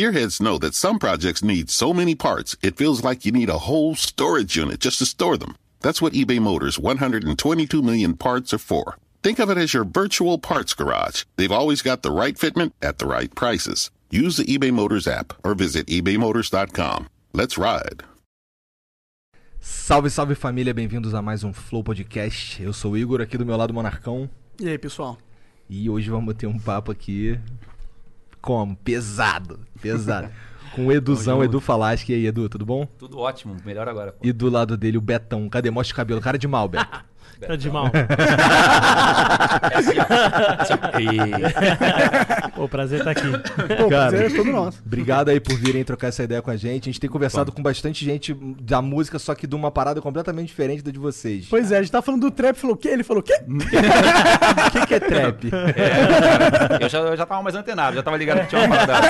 Gearheads know that some projects need so many parts, it feels like you need a whole storage unit just to store them. That's what eBay Motors' 122 million parts are for. Think of it as your virtual parts garage. They've always got the right fitment at the right prices. Use the eBay Motors app or visit ebaymotors.com. Let's ride. Salve, salve família, bem-vindos a mais um Flow Podcast. Eu sou o Igor, aqui do meu lado Monarcão. E aí, pessoal? E hoje vamos ter um papo aqui como? Pesado, pesado. Com o Eduzão, Edu Falaschi. E aí, Edu, tudo bom? Tudo ótimo, melhor agora. Pô. E do lado dele o Betão. Cadê? Mostra o cabelo. Cara de mal, Beto. Tá de mal. É assim, ó. Assim, Pô, prazer estar aqui. Pô, Cara, prazer é todo nosso. Obrigado aí por virem trocar essa ideia com a gente. A gente tem conversado com bastante gente da música, só que de uma parada completamente diferente da de vocês. Pois é, a gente tá falando do trap, falou o quê? Ele falou o quê? O que, que é trap? É, eu, já, eu já tava mais antenado, já tava ligado que tinha uma parada,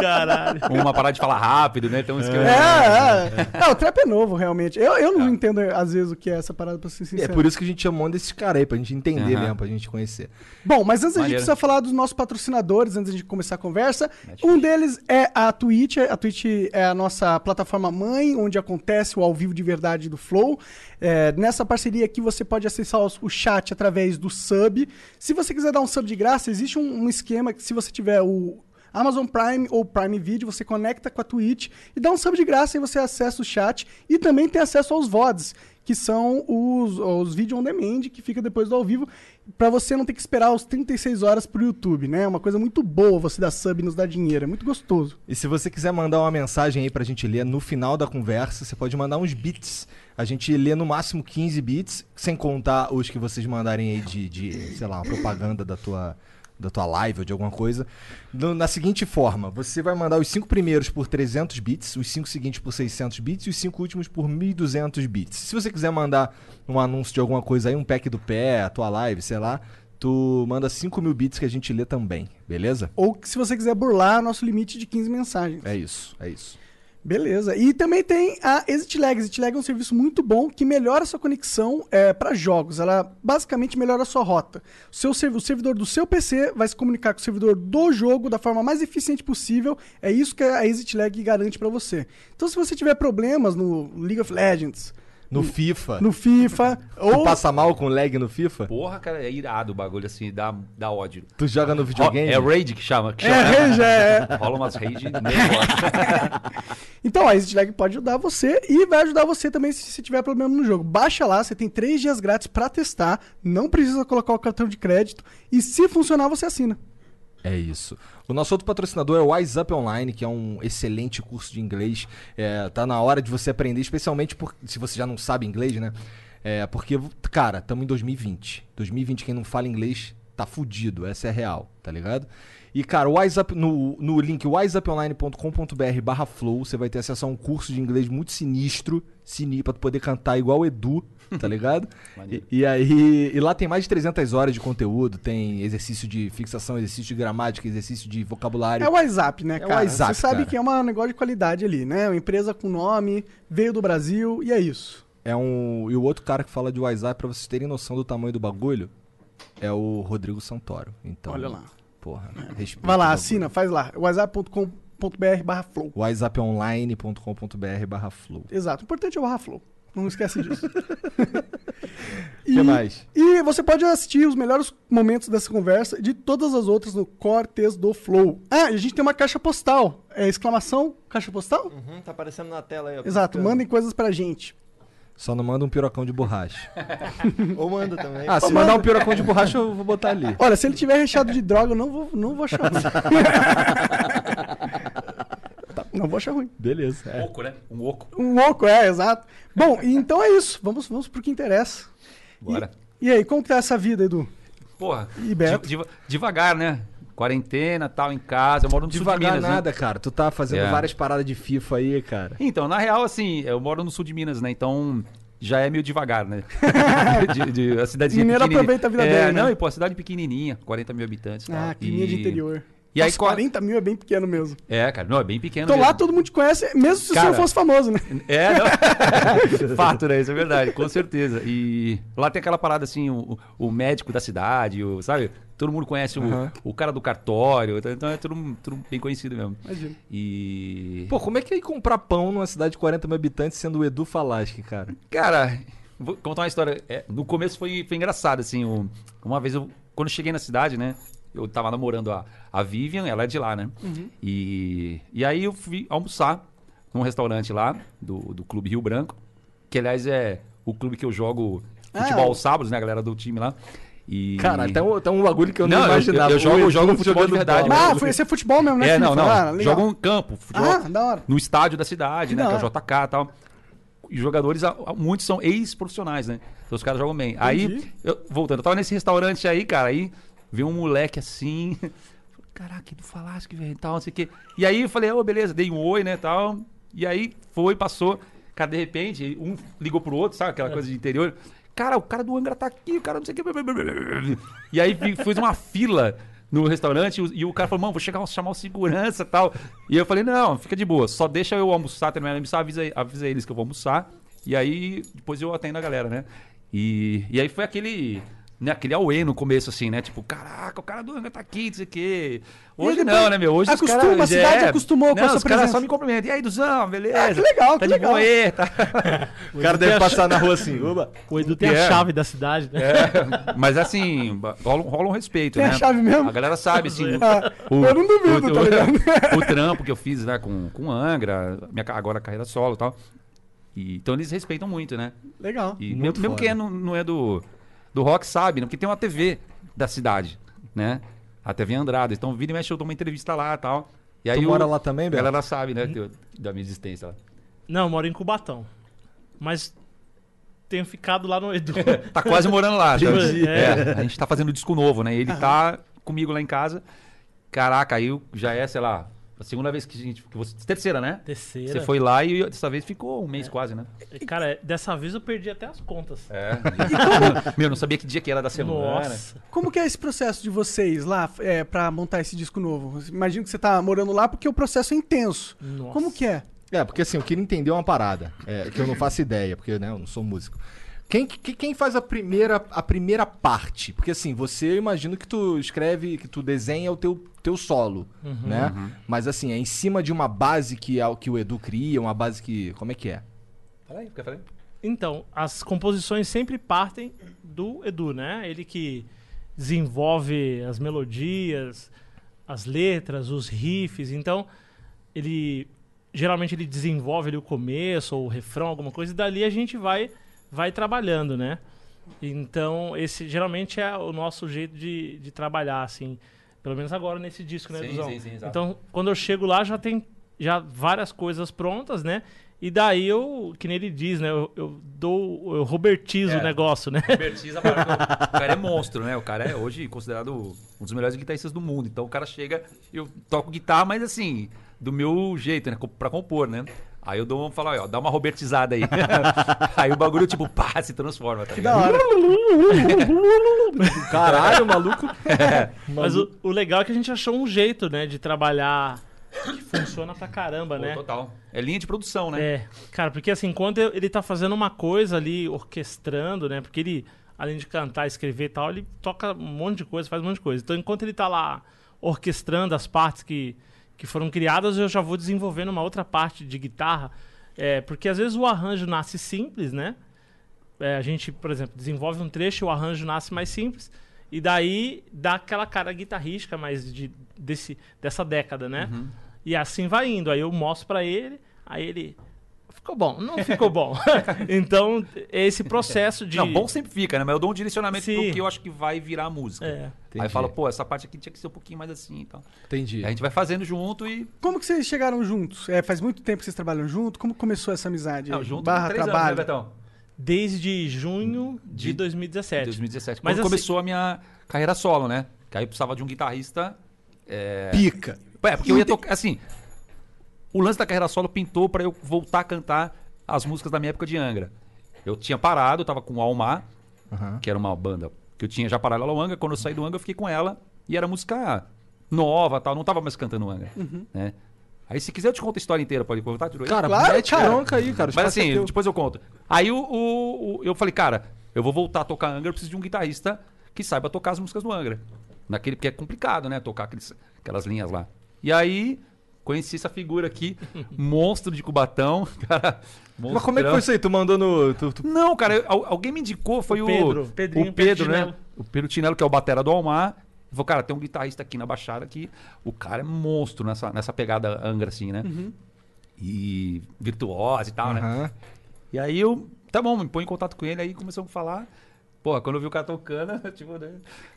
Caralho. uma parada de falar rápido, né? Tem um esquema. É, é. Não, o trap é novo, realmente. Eu, eu não entendo, às vezes, o que é essa parada, pra ser É sincero. por isso que a gente chamou desses caras aí, pra gente entender Aham. mesmo, pra gente conhecer. Bom, mas antes a gente Maneiro. precisa falar dos nossos patrocinadores, antes de começar a conversa. Um deles é a Twitch. A Twitch é a nossa plataforma mãe, onde acontece o ao vivo de verdade do Flow. É, nessa parceria aqui você pode acessar os- o chat através do sub. Se você quiser dar um sub de graça, existe um, um esquema que se você tiver o Amazon Prime ou Prime Video, você conecta com a Twitch e dá um sub de graça e você acessa o chat e também tem acesso aos VODs, que são os, os vídeos on demand que fica depois do ao vivo, pra você não ter que esperar os 36 horas pro YouTube, né? É uma coisa muito boa você dar sub e nos dar dinheiro, é muito gostoso. E se você quiser mandar uma mensagem aí pra gente ler no final da conversa, você pode mandar uns bits. A gente lê no máximo 15 bits, sem contar os que vocês mandarem aí de, de sei lá, uma propaganda da tua, da tua live ou de alguma coisa. Na seguinte forma, você vai mandar os cinco primeiros por 300 bits, os cinco seguintes por 600 bits e os cinco últimos por 1200 bits. Se você quiser mandar um anúncio de alguma coisa aí, um pack do pé, a tua live, sei lá, tu manda 5 mil bits que a gente lê também, beleza? Ou se você quiser burlar nosso limite de 15 mensagens. É isso, é isso. Beleza. E também tem a ExitLag. ExitLag é um serviço muito bom que melhora a sua conexão é, para jogos. Ela basicamente melhora a sua rota. O, seu, o servidor do seu PC vai se comunicar com o servidor do jogo da forma mais eficiente possível. É isso que a ExitLag garante para você. Então, se você tiver problemas no League of Legends, No FIFA. no FIFA, Tu ou passa mal com lag no FIFA? Porra, cara, é irado o bagulho assim, dá, dá ódio. Tu joga no videogame? É raid que chama. Que É, chama. rage, é. Rola umas raid. Então, a ExitLag pode ajudar você e vai ajudar você também se você tiver problema no jogo. Baixa lá, você tem três dias grátis pra testar, não precisa colocar o cartão de crédito e se funcionar, você assina. É isso. O nosso outro patrocinador é o Wise Up Online, que é um excelente curso de inglês. É, tá na hora de você aprender, especialmente por, se você já não sabe inglês, né? É, porque, cara, estamos em 2020. 2020, quem não fala inglês tá fudido, essa é real, tá ligado? E, cara, Wise Up, no, no link wiseuponline.com.br barra flow, você vai ter acesso a um curso de inglês muito sinistro, sinistro, pra tu poder cantar igual o Edu, tá ligado? e, e aí, e lá tem mais de 300 horas de conteúdo, tem exercício de fixação, exercício de gramática, exercício de vocabulário. É o WhatsApp, né, É o cara? WhatsApp, você sabe cara. que é um negócio de qualidade ali, né? Uma empresa com nome, veio do Brasil e é isso. É um. E o outro cara que fala de WhatsApp, pra vocês terem noção do tamanho do bagulho, é o Rodrigo Santoro. Então, Olha lá. Porra, respeita Vai lá, assina, faz lá. whatsapp.com.br barra flow. WhatsApponline.com.br barra flow. Exato. O importante é o barra flow. Não esquece disso. O que mais? E você pode assistir os melhores momentos dessa conversa e de todas as outras no Cortes do Flow. Ah, e a gente tem uma caixa postal. É exclamação, caixa postal? Uhum, tá aparecendo na tela aí, ó. Exato, piscando. mandem coisas pra gente. Só não manda um pirocão de borracha. Ou manda também. Ah, se mandar um pirocão de borracha, eu vou botar ali. Olha, se ele tiver recheado de droga, eu não vou, não vou. Tá, não vou achar ruim. Beleza. Um oco, né? Um oco. Um oco, é, exato. Bom, e então é isso. Vamos, vamos pro que interessa. Bora. E aí, como que tá essa vida, Edu? Porra. E Beto? diva- devagar, né? Quarentena, tal, em casa. Eu moro no sul de Devagar Minas, né? nada, cara. Tu tá fazendo É. várias paradas de FIFA aí, cara. Então, na real, assim, eu moro no sul de Minas, né? Então, já é meio devagar, né? de, de- a cidadezinha Mineiro pequenininha. aproveita a vida é, dele, né? Não, e pô, a cidade pequenininha, 40 mil habitantes e. Ah, climinha e... de interior. E aí, Nossa, qual- 40 mil é bem pequeno mesmo. É, cara, não, é bem pequeno Então lá todo mundo te conhece, mesmo se Cara, você não fosse famoso, né? É, não. Fato, né? Isso é verdade, com certeza. E lá tem aquela parada assim, o, o médico da cidade, o, sabe? todo mundo conhece o, Aham. o cara do cartório, então- então é tudo, tudo bem conhecido mesmo. Imagina. E. Pô, como é que é ir comprar pão numa cidade de 40 mil habitantes sendo o Edu Falaschi, cara? Cara, vou contar uma história. É, no começo foi, foi engraçado, assim. o- uma vez eu. Quando eu cheguei na cidade, né? Eu tava namorando a, a Vivian, ela é de lá, né? E, e aí eu fui almoçar num restaurante lá, do, do Clube Rio Branco, que aliás é o clube que eu jogo futebol Ah. aos sábados, né? A galera do time lá. E... Cara, até um, até um bagulho que eu não, Não, eu- imaginava. eu jogo- O eu jogo futebol de verdade, bola. Ah, foi esse é futebol mesmo, né? É, não, não. Ah, joga um campo, futebol, Ah, da hora. no estádio da cidade, Que né? da Que é o. JK e tal. E jogadores, muitos são ex-profissionais, né? Então os caras jogam bem. Aí, eu- voltando, eu tava nesse restaurante aí, cara, aí veio um moleque assim. Caraca, do Falasque, velho, tal, não sei o quê. E aí eu falei, ô, beleza, dei um oi, né, tal. E aí foi, passou. Cara, de repente, um ligou pro outro, sabe? Aquela coisa de interior. Cara, o cara do Angra tá aqui, o cara não sei o quê. E aí fez uma fila no restaurante e o, e o cara falou, mano, vou chegar, chamar o segurança e tal. E eu falei, não, fica de boa, só deixa eu almoçar, terminar de almoçar, avisa, avisa eles que eu vou almoçar. E aí, depois eu atendo a galera, né? E, e aí foi aquele... Né, aquele auê no começo, assim, né? Tipo, caraca, o cara do Angra tá aqui, não sei o quê. Hoje depois não, né, meu? Hoje os acostuma, caras... a cidade é, acostumou com não, a sua os caras presença. só me cumprimentam. E aí, Duzão, beleza? Ah, que legal, Tá que de legal. aí, tá? O cara deve passar na rua assim. Oba. O Edu tem É. a chave da cidade, né? É, mas assim, rola, um- rola um respeito, Tem né? a chave mesmo? A galera sabe, assim. Ah, o, eu não duvido, o, tá ligado? o, trampo que eu fiz, né, com, com Angra, minha, agora carreira solo e tal. E, então eles respeitam muito, né? Legal. E Muito mesmo, mesmo quem é não, não é do, do rock sabe, né? Porque tem uma TV da cidade, né? A TV Andrade. Então, vira e mexe, eu dou uma entrevista lá e tal. E aí Tu o- mora lá também, a Beto? galera sabe, né? eu- Da minha existência lá. Não, eu moro em Cubatão. Mas tenho ficado lá no Edu. Tá quase morando lá. tá? Entendi. É, a gente tá fazendo disco novo, né? E ele tá comigo lá em casa. Caraca, aí já é, sei lá, a segunda vez que a gente. Que você, terceira, né? Terceira. Você foi lá e dessa vez ficou um mês quase, né? Cara, dessa vez eu perdi até as contas. É. Meu, não sabia que dia que era da semana. Nossa. Como que é esse processo de vocês lá é, para montar esse disco novo? Imagino que você tá morando lá porque o processo é intenso. Nossa. Como que é? É, porque assim, eu queria entender uma parada, é, que eu não faço ideia, porque né, eu não sou músico. Quem, que- quem faz a primeira, a primeira parte? Porque assim, você eu imagino que tu escreve, que tu desenha o teu, teu solo, né? Mas assim, é em cima de uma base que é o que o Edu cria, uma base que. Como é que é? Fala aí, fica falando. Então, as composições sempre partem do Edu, né? Ele que desenvolve as melodias, as letras, os riffs. Então, ele geralmente ele desenvolve ali o começo ou o refrão, alguma coisa, e dali a gente vai vai trabalhando, né? Então, esse geralmente é o nosso jeito de, de trabalhar, assim. Pelo menos agora nesse disco, né, Sim, Eduzão? sim, sim. Então, quando eu chego lá, já tem já várias coisas prontas, né? E daí eu, que nem ele diz, né? Eu, eu dou, eu robertizo É. o negócio, né? Bertiza, o cara é monstro, né? O cara é hoje considerado um dos melhores guitarristas do mundo. Então o cara chega, eu toco guitarra, mas assim, do meu jeito, né? Pra compor, né? Aí eu dou, falo, ó, dá uma robertizada aí. aí o bagulho, tipo, pá, se transforma, tá Que da ligado? hora. Caralho, maluco. Mas o, o legal é que a gente achou um jeito, né? De trabalhar que funciona pra caramba, Pô, né? Total. É linha de produção, né? É, cara, porque assim, quando eu- ele tá fazendo uma coisa ali, orquestrando, né? Porque ele, além de cantar, escrever e tal, ele toca um monte de coisa, faz um monte de coisa. Então, enquanto ele tá lá orquestrando as partes que, que foram criadas, eu já vou desenvolvendo uma outra parte de guitarra. É, porque às vezes o arranjo nasce simples, né? É, a gente, por exemplo, desenvolve um trecho e o arranjo nasce mais simples. E daí dá aquela cara guitarrística mais de, desse, dessa década, né? E assim vai indo. Aí eu mostro pra ele, aí ele. Ficou bom, não ficou bom. então, é esse processo de. Não, bom sempre fica, né? Mas eu dou um direcionamento Sim. pro que eu acho que vai virar a música. É. Aí fala, pô, essa parte aqui tinha que ser um pouquinho mais assim e tal. Entendi. Aí a gente vai fazendo junto e. Como que vocês chegaram juntos? É, faz muito tempo que vocês trabalham junto? Como começou essa amizade? Não, junto Barra três trabalho. anos, né, Betão? Desde junho de De 2017. 2017. Mas Quando assim- começou a minha carreira solo, né? Que aí eu precisava de um guitarrista. É, Pica. é porque eu ia tocar. Assim, o lance da carreira solo pintou pra eu voltar a cantar as músicas da minha época de Angra. Eu tinha parado, eu tava com o Almar, Aham. que era uma banda que eu tinha já parado ela ao Angra. Quando eu saí do Angra, eu fiquei com ela. E era música nova tal. Não tava mais cantando Angra. Né? Aí, se quiser, eu te conto a história inteira. Pode contar, Tiro? Cara, Claro, mete cara. bronca aí, cara. Mas é assim, depois eu conto. Aí o, o- o- eu falei, cara, eu vou voltar a tocar Angra, eu preciso de um guitarrista que saiba tocar as músicas do Angra. naquele, porque é complicado, né? Tocar aqueles, aquelas linhas lá. E aí, conheci essa figura aqui, monstro de Cubatão, cara. Mas como é que foi monstrão. isso aí? Tu mandou no. Tu, tu- Não, cara, al- alguém me indicou, foi O o, Pedro, Pedrinho o Pedro, né? Tinello. O Pedro Tinello, que é o batera do Almar. Ele Falou, cara, tem um guitarrista aqui na Baixada que o cara é monstro nessa, nessa pegada Angra, assim, né? E virtuosa e tal, né? Aham. E aí eu, tá bom, me põe em contato com ele, aí começamos a falar. Pô, quando eu vi o cara tocando, tipo, né,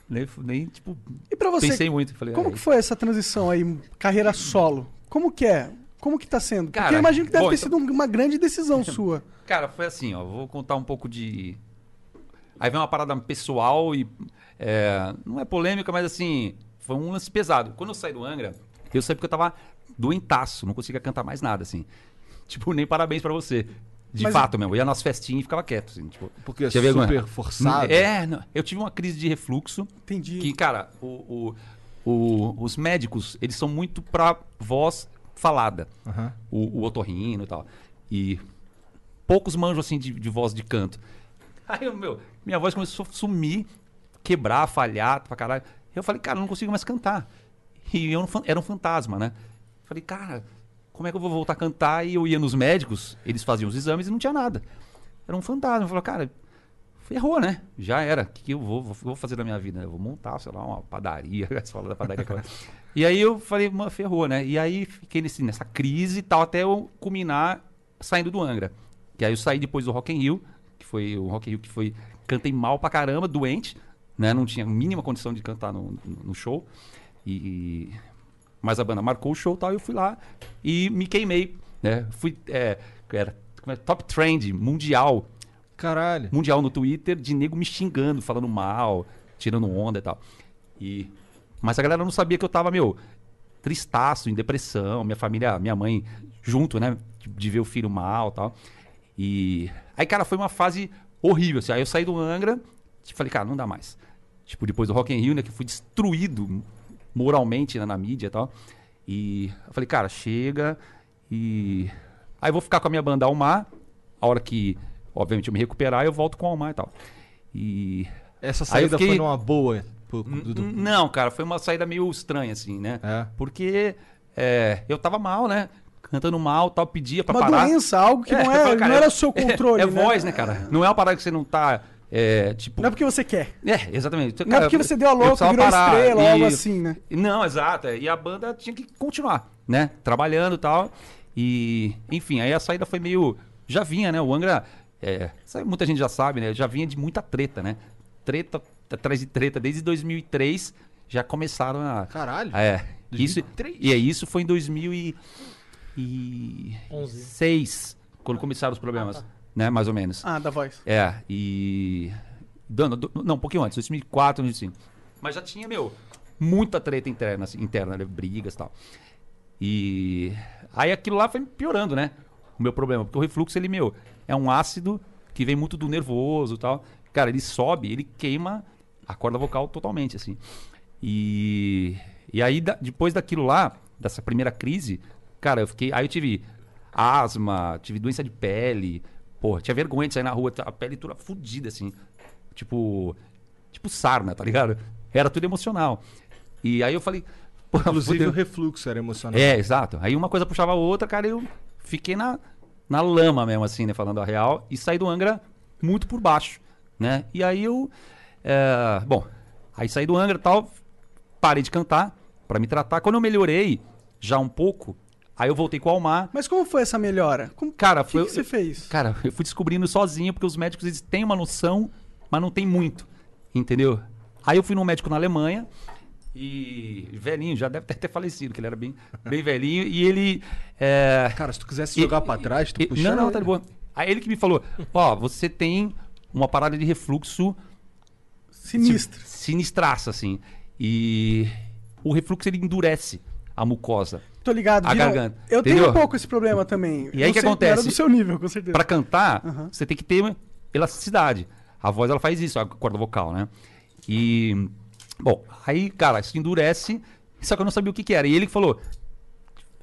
nem, nem, tipo, E pra você, pensei muito. Falei, como "Ah, que foi essa transição aí, carreira solo? Como que é? Como que tá sendo? Porque Cara, eu imagino que deve bom, ter então- sido uma grande decisão sua. Cara, foi assim, ó. Vou contar um pouco de. Aí vem uma parada pessoal e. é, não é polêmica, mas assim. Foi um lance pesado. Quando eu saí do Angra, eu saí porque eu tava doentaço, não conseguia cantar mais nada, assim. Tipo, nem parabéns pra você. De Mas- fato mesmo. Eu ia nas festinhas e ficava quieto, assim. Tipo, Porque é tinha vergonha. super forçado. É, não, eu tive uma crise de refluxo. Entendi. Que, cara, o- o- o- os médicos, eles são muito pra voz falada. Aham. O, o otorrino e tal. E poucos manjam, assim, de, de voz de canto. Aí, meu, minha voz começou a sumir, quebrar, falhar pra caralho. Eu falei, cara, eu não consigo mais cantar. E eu não era um fantasma, né? Falei, cara, como é que eu vou voltar a cantar? E eu ia nos médicos, eles faziam os exames e não tinha nada. Era um fantasma. Eu falei, cara, ferrou, né? Já era. O que, que eu vou, vou, fazer da minha vida? Eu vou montar, sei lá, uma padaria. Você fala da padaria. e aí eu falei, mano, ferrou, né? E aí fiquei nesse, nessa crise e tal, até eu culminar saindo do Angra. Que aí eu saí depois do Rock in Rio, que foi o Rock in Rio que foi... Cantei mal pra caramba, doente, né? Não tinha mínima condição de cantar no, no- show. E... Mas a banda marcou o show e tal, e eu fui lá e me queimei, né? Fui... É, era é, top trend mundial Caralho. mundial no Twitter de nego me xingando, falando mal, tirando onda e tal. E mas a galera não sabia que eu tava, meu, tristaço, em depressão, minha família, minha mãe junto, né, de, ver o filho mal, e tal. E aí, cara, foi uma fase horrível, assim. Aí eu saí do Angra, e falei, cara, não dá mais. Tipo, depois do Rock in Rio, né, que fui destruído moralmente né, na mídia e tal. E eu falei, cara, chega e aí eu vou ficar com a minha banda Almar, a hora que obviamente eu me recuperar, eu volto com o Almar e tal. E Essa saída fiquei- foi numa boa. não, cara, foi uma saída meio estranha, assim, né? É. Porque é, eu tava mal, né? Cantando mal, tal, pedia pra Uma parar. doença, algo que É, não, é, cara, não era é- o seu controle, É, né? voz, né, cara? Não é uma parada que você não tá, é, tipo... Não é porque você quer. É, exatamente. Não é porque você deu a louca, virou estrela, e- algo assim, né? Não, exato. é. E a banda tinha que continuar, né? Trabalhando e tal. E, enfim, aí a saída foi meio. Já vinha, né? O Angra. É, muita gente já sabe, né? Já vinha de muita treta, né? Treta atrás de treta. Desde 2003 já começaram a. Caralho. É. Isso, 2003? e aí isso foi em 2006, quando começaram os problemas, né? Mais ou menos. Ah, da voz. É, e. Dando, do- não, um pouquinho antes, 2004, 2005. Mas já tinha, meu, muita treta interna, assim, interna, né, brigas e tal. E. Aí aquilo lá foi piorando, né? O meu problema. Porque o refluxo, ele, meu, é um ácido que vem muito do nervoso e tal. Cara, ele sobe, ele queima a corda vocal totalmente, assim. E. E aí, da- depois daquilo lá, dessa primeira crise, cara, eu fiquei. Aí eu tive asma, tive doença de pele. Porra, tinha vergonha de sair na rua, a pele toda fudida, assim. Tipo. Tipo sarna, tá ligado? Era tudo emocional. E aí eu falei. Inclusive fudeu. o refluxo era emocional. É, exato. Aí uma coisa puxava a outra, cara, eu fiquei na, na lama mesmo, assim, né? Falando a real. E saí do Angra muito por baixo, né? E aí eu. é, bom, aí saí do Angra e tal, parei de cantar pra me tratar. Quando eu melhorei já um pouco, aí eu voltei com o Almar. Mas como foi essa melhora? Como, Cara, o que, foi. que você fez? Cara, eu fui descobrindo sozinho, porque os médicos eles têm uma noção, mas não tem muito. Entendeu? Aí eu fui num médico na Alemanha, e velhinho, já deve ter, ter falecido, que ele era bem, bem velhinho, e ele. é, Cara, se tu quisesse e- jogar pra trás, tu e- puxa. Não, não, ele. tá de boa. Aí ele que me falou: Ó, você tem uma parada de refluxo Sinistro. sinistraça, assim. E o refluxo ele endurece a mucosa. Tô ligado. A garganta, Eu tenho entendeu? um pouco esse problema também. E aí que acontece? Era do seu nível, com certeza. Pra cantar, Aham. você tem que ter elasticidade. A voz ela faz isso, a corda vocal, né? E bom, aí, cara, isso endurece, só que eu não sabia o que, que era. E ele que falou: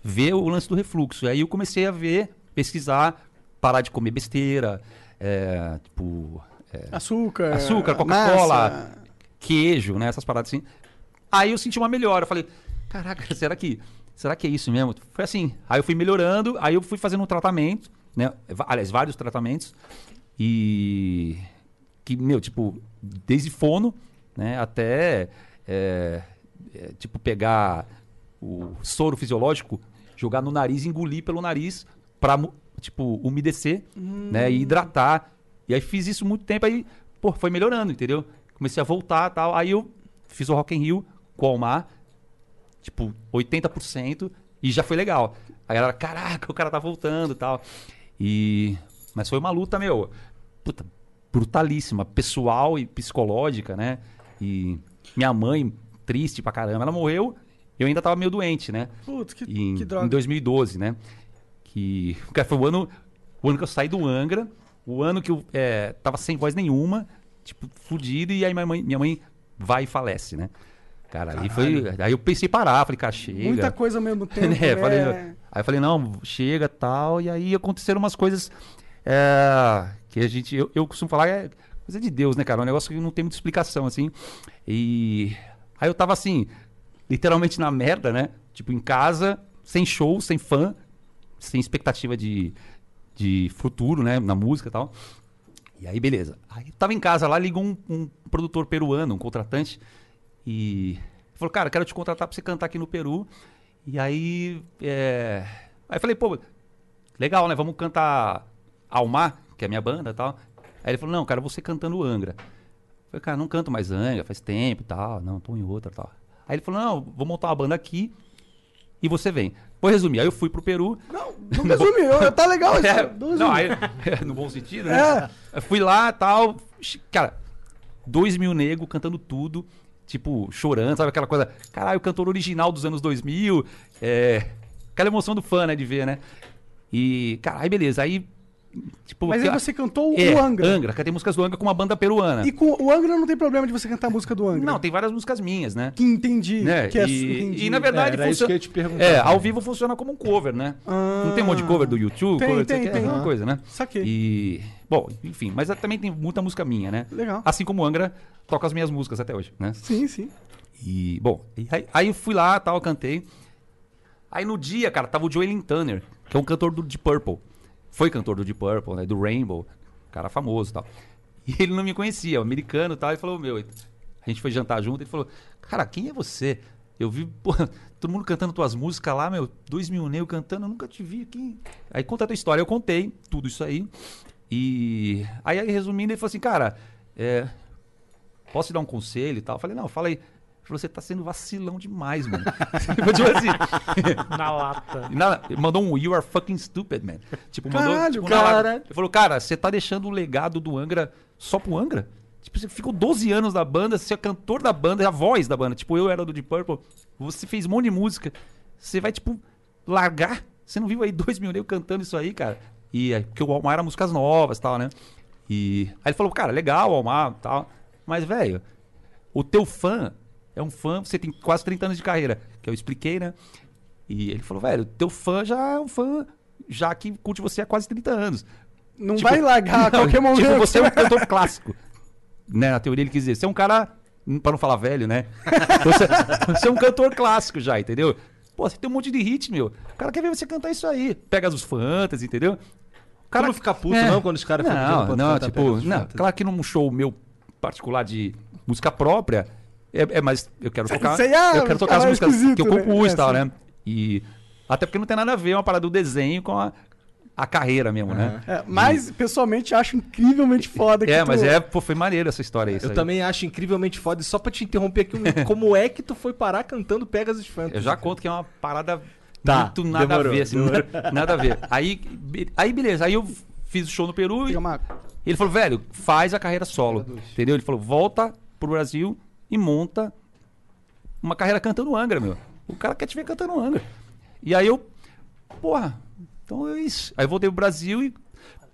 "Vê o lance do refluxo". Aí eu comecei a ver, pesquisar, parar de comer besteira, é, tipo, é, Açúcar. açúcar, Coca-Cola, queijo, né, essas paradas assim. Aí eu senti uma melhora. Eu falei, caraca, será que, será que é isso mesmo? Foi assim. Aí eu fui melhorando, aí eu fui fazendo um tratamento, né? Aliás, vários tratamentos. E. Que, meu, tipo, desde fono, né? Até. é, é, tipo, pegar o soro fisiológico, jogar no nariz engolir pelo nariz pra, mu- tipo, umedecer, né? E hidratar. E aí fiz isso muito tempo, aí, pô, foi melhorando, entendeu? Comecei a voltar tal. Aí eu fiz o Rock in Rio com o Almar, tipo, 80%, e já foi legal. Aí ela, caraca, o cara tá voltando e tal. E... Mas foi uma luta, meu, puta, brutalíssima, pessoal e psicológica, né? E minha mãe, triste pra caramba, ela morreu, eu ainda tava meio doente, né? Putz, que, em, que em droga. 2012, né? Que cara, foi o ano, o ano que eu saí do Angra, o ano que eu é, tava sem voz nenhuma, tipo, fudido, e aí minha mãe, minha mãe vai e falece, né? Cara, aí foi. Aí eu pensei em parar, falei, cara, chega. Muita coisa ao mesmo tempo. né? né? Falei, aí eu falei, não, chega tal. E aí aconteceram umas coisas é, que a gente. Eu, eu costumo falar, é coisa de Deus, né, cara? Um negócio que não tem muita explicação, assim. E aí eu tava assim, literalmente na merda, né? Tipo, em casa, sem show, sem fã, sem expectativa de, de futuro, né? Na música e tal. E aí, beleza. Aí tava em casa lá, ligou um, um produtor peruano, um contratante, e falou, cara, quero te contratar pra você cantar aqui no Peru. E aí. É... Aí eu falei, pô, legal, né? Vamos cantar Almar, que é a minha banda e tal. Aí ele falou, não, cara, você cantando Angra. Eu falei, cara, não canto mais Angra, faz tempo e tal. Não, tô em outra e tal. Aí ele falou, não, vou montar uma banda aqui e você vem. Vou resumir. Aí eu fui pro Peru. Não, não resume, eu- tá legal isso. É, não não, aí, no bom sentido, né? Eu Fui lá tal. Cara, dois mil nego cantando tudo, tipo, chorando, sabe? Aquela coisa, caralho, o cantor original dos anos 2000. É, aquela emoção do fã, né? De ver, né? E, cara, aí beleza. Aí, tipo. Mas aí você cantou é, o Angra. Angra, cantei músicas do Angra com uma banda peruana. E com o Angra não tem problema de você cantar a música do Angra. Não, tem várias músicas minhas, né? Que entendi. Né? Que é, e, entendi. e, na verdade É, era isso funciona. que eu ia te perguntar É, ao vivo funciona como um cover, né? Ah. Não tem um monte de cover do YouTube, Tem, cover tem, é tem. a mesma coisa, né? Saquei. E. Bom, enfim, mas também tem muita música minha, né? Legal. Assim como o Angra toca as minhas músicas até hoje, né? Sim, sim. E, bom, aí, aí eu fui lá, tal, cantei. Aí no dia, cara, tava o Joey Turner, que é um cantor do Deep Purple. Foi cantor do Deep Purple, né? Do Rainbow. Cara famoso e tal. E ele não me conhecia, americano e tal. Ele falou, meu, a gente foi jantar junto. Ele falou, cara, quem é você? Eu vi, todo mundo cantando tuas músicas lá, meu, dois mil negros cantando, eu nunca te vi aqui. Aí conta a tua história. Eu contei tudo isso aí. E aí, resumindo, ele falou assim, cara, é, posso te dar um conselho e tal? Eu falei, não, fala aí. Ele falou, você tá sendo vacilão demais, mano. tipo assim. Na lata. Ele mandou um You are fucking stupid, man. Tipo, mandou. Caralho, tipo, cara. na. Ele falou, cara, você tá deixando o legado do Angra só pro Angra? Tipo, você ficou 12 anos na banda, você é cantor da banda, é a voz da banda. Tipo, eu era do Deep Purple, você fez um monte de música. Você vai, tipo, largar? Você não viu aí dois mil negros cantando isso aí, cara? E aí, porque o Almar era músicas novas e tal, né? E aí ele falou, cara, legal Almar e tal. Mas, velho, o teu fã é um fã, você tem quase 30 anos de carreira, que eu expliquei, né? E ele falou, velho, teu fã já é um fã, já que curte você há quase 30 anos. Não Tipo, vai largar a não, qualquer momento. Tipo, você é um cantor clássico. Né, na teoria ele quis dizer, você é um cara, pra não falar velho, né? Você, você é um cantor clássico já, entendeu? Pô, você tem um monte de hit, meu. O cara quer ver você cantar isso aí. Pega os fantasy, entendeu? O Tu não fica puto, não, quando os caras Não, não, cantar tipo, não, Fantasy? claro que num show meu particular de música própria, é, é mais, eu quero tocar, aí é- eu quero tocar as é músicas que eu né? compus e É, tal, né? E até porque não tem nada a ver uma parada do desenho com a, a carreira mesmo, né? É, mas, pessoalmente, acho incrivelmente foda que É, tu- mas é, pô, foi maneiro essa história aí. isso Eu aí. também acho incrivelmente foda. E só pra te interromper aqui, como é que tu foi parar cantando Pegasus Fantasy? Eu já conto que é uma parada Tá, muito nada demorou, a ver, assim, nada a ver. Aí, aí beleza, aí eu fiz o show no Peru e ele falou, velho, faz a carreira solo, entendeu? Ele falou, volta pro Brasil e monta uma carreira cantando Angra, meu. O cara quer te ver cantando Angra. E aí eu, porra, então é isso. Aí eu voltei pro Brasil e,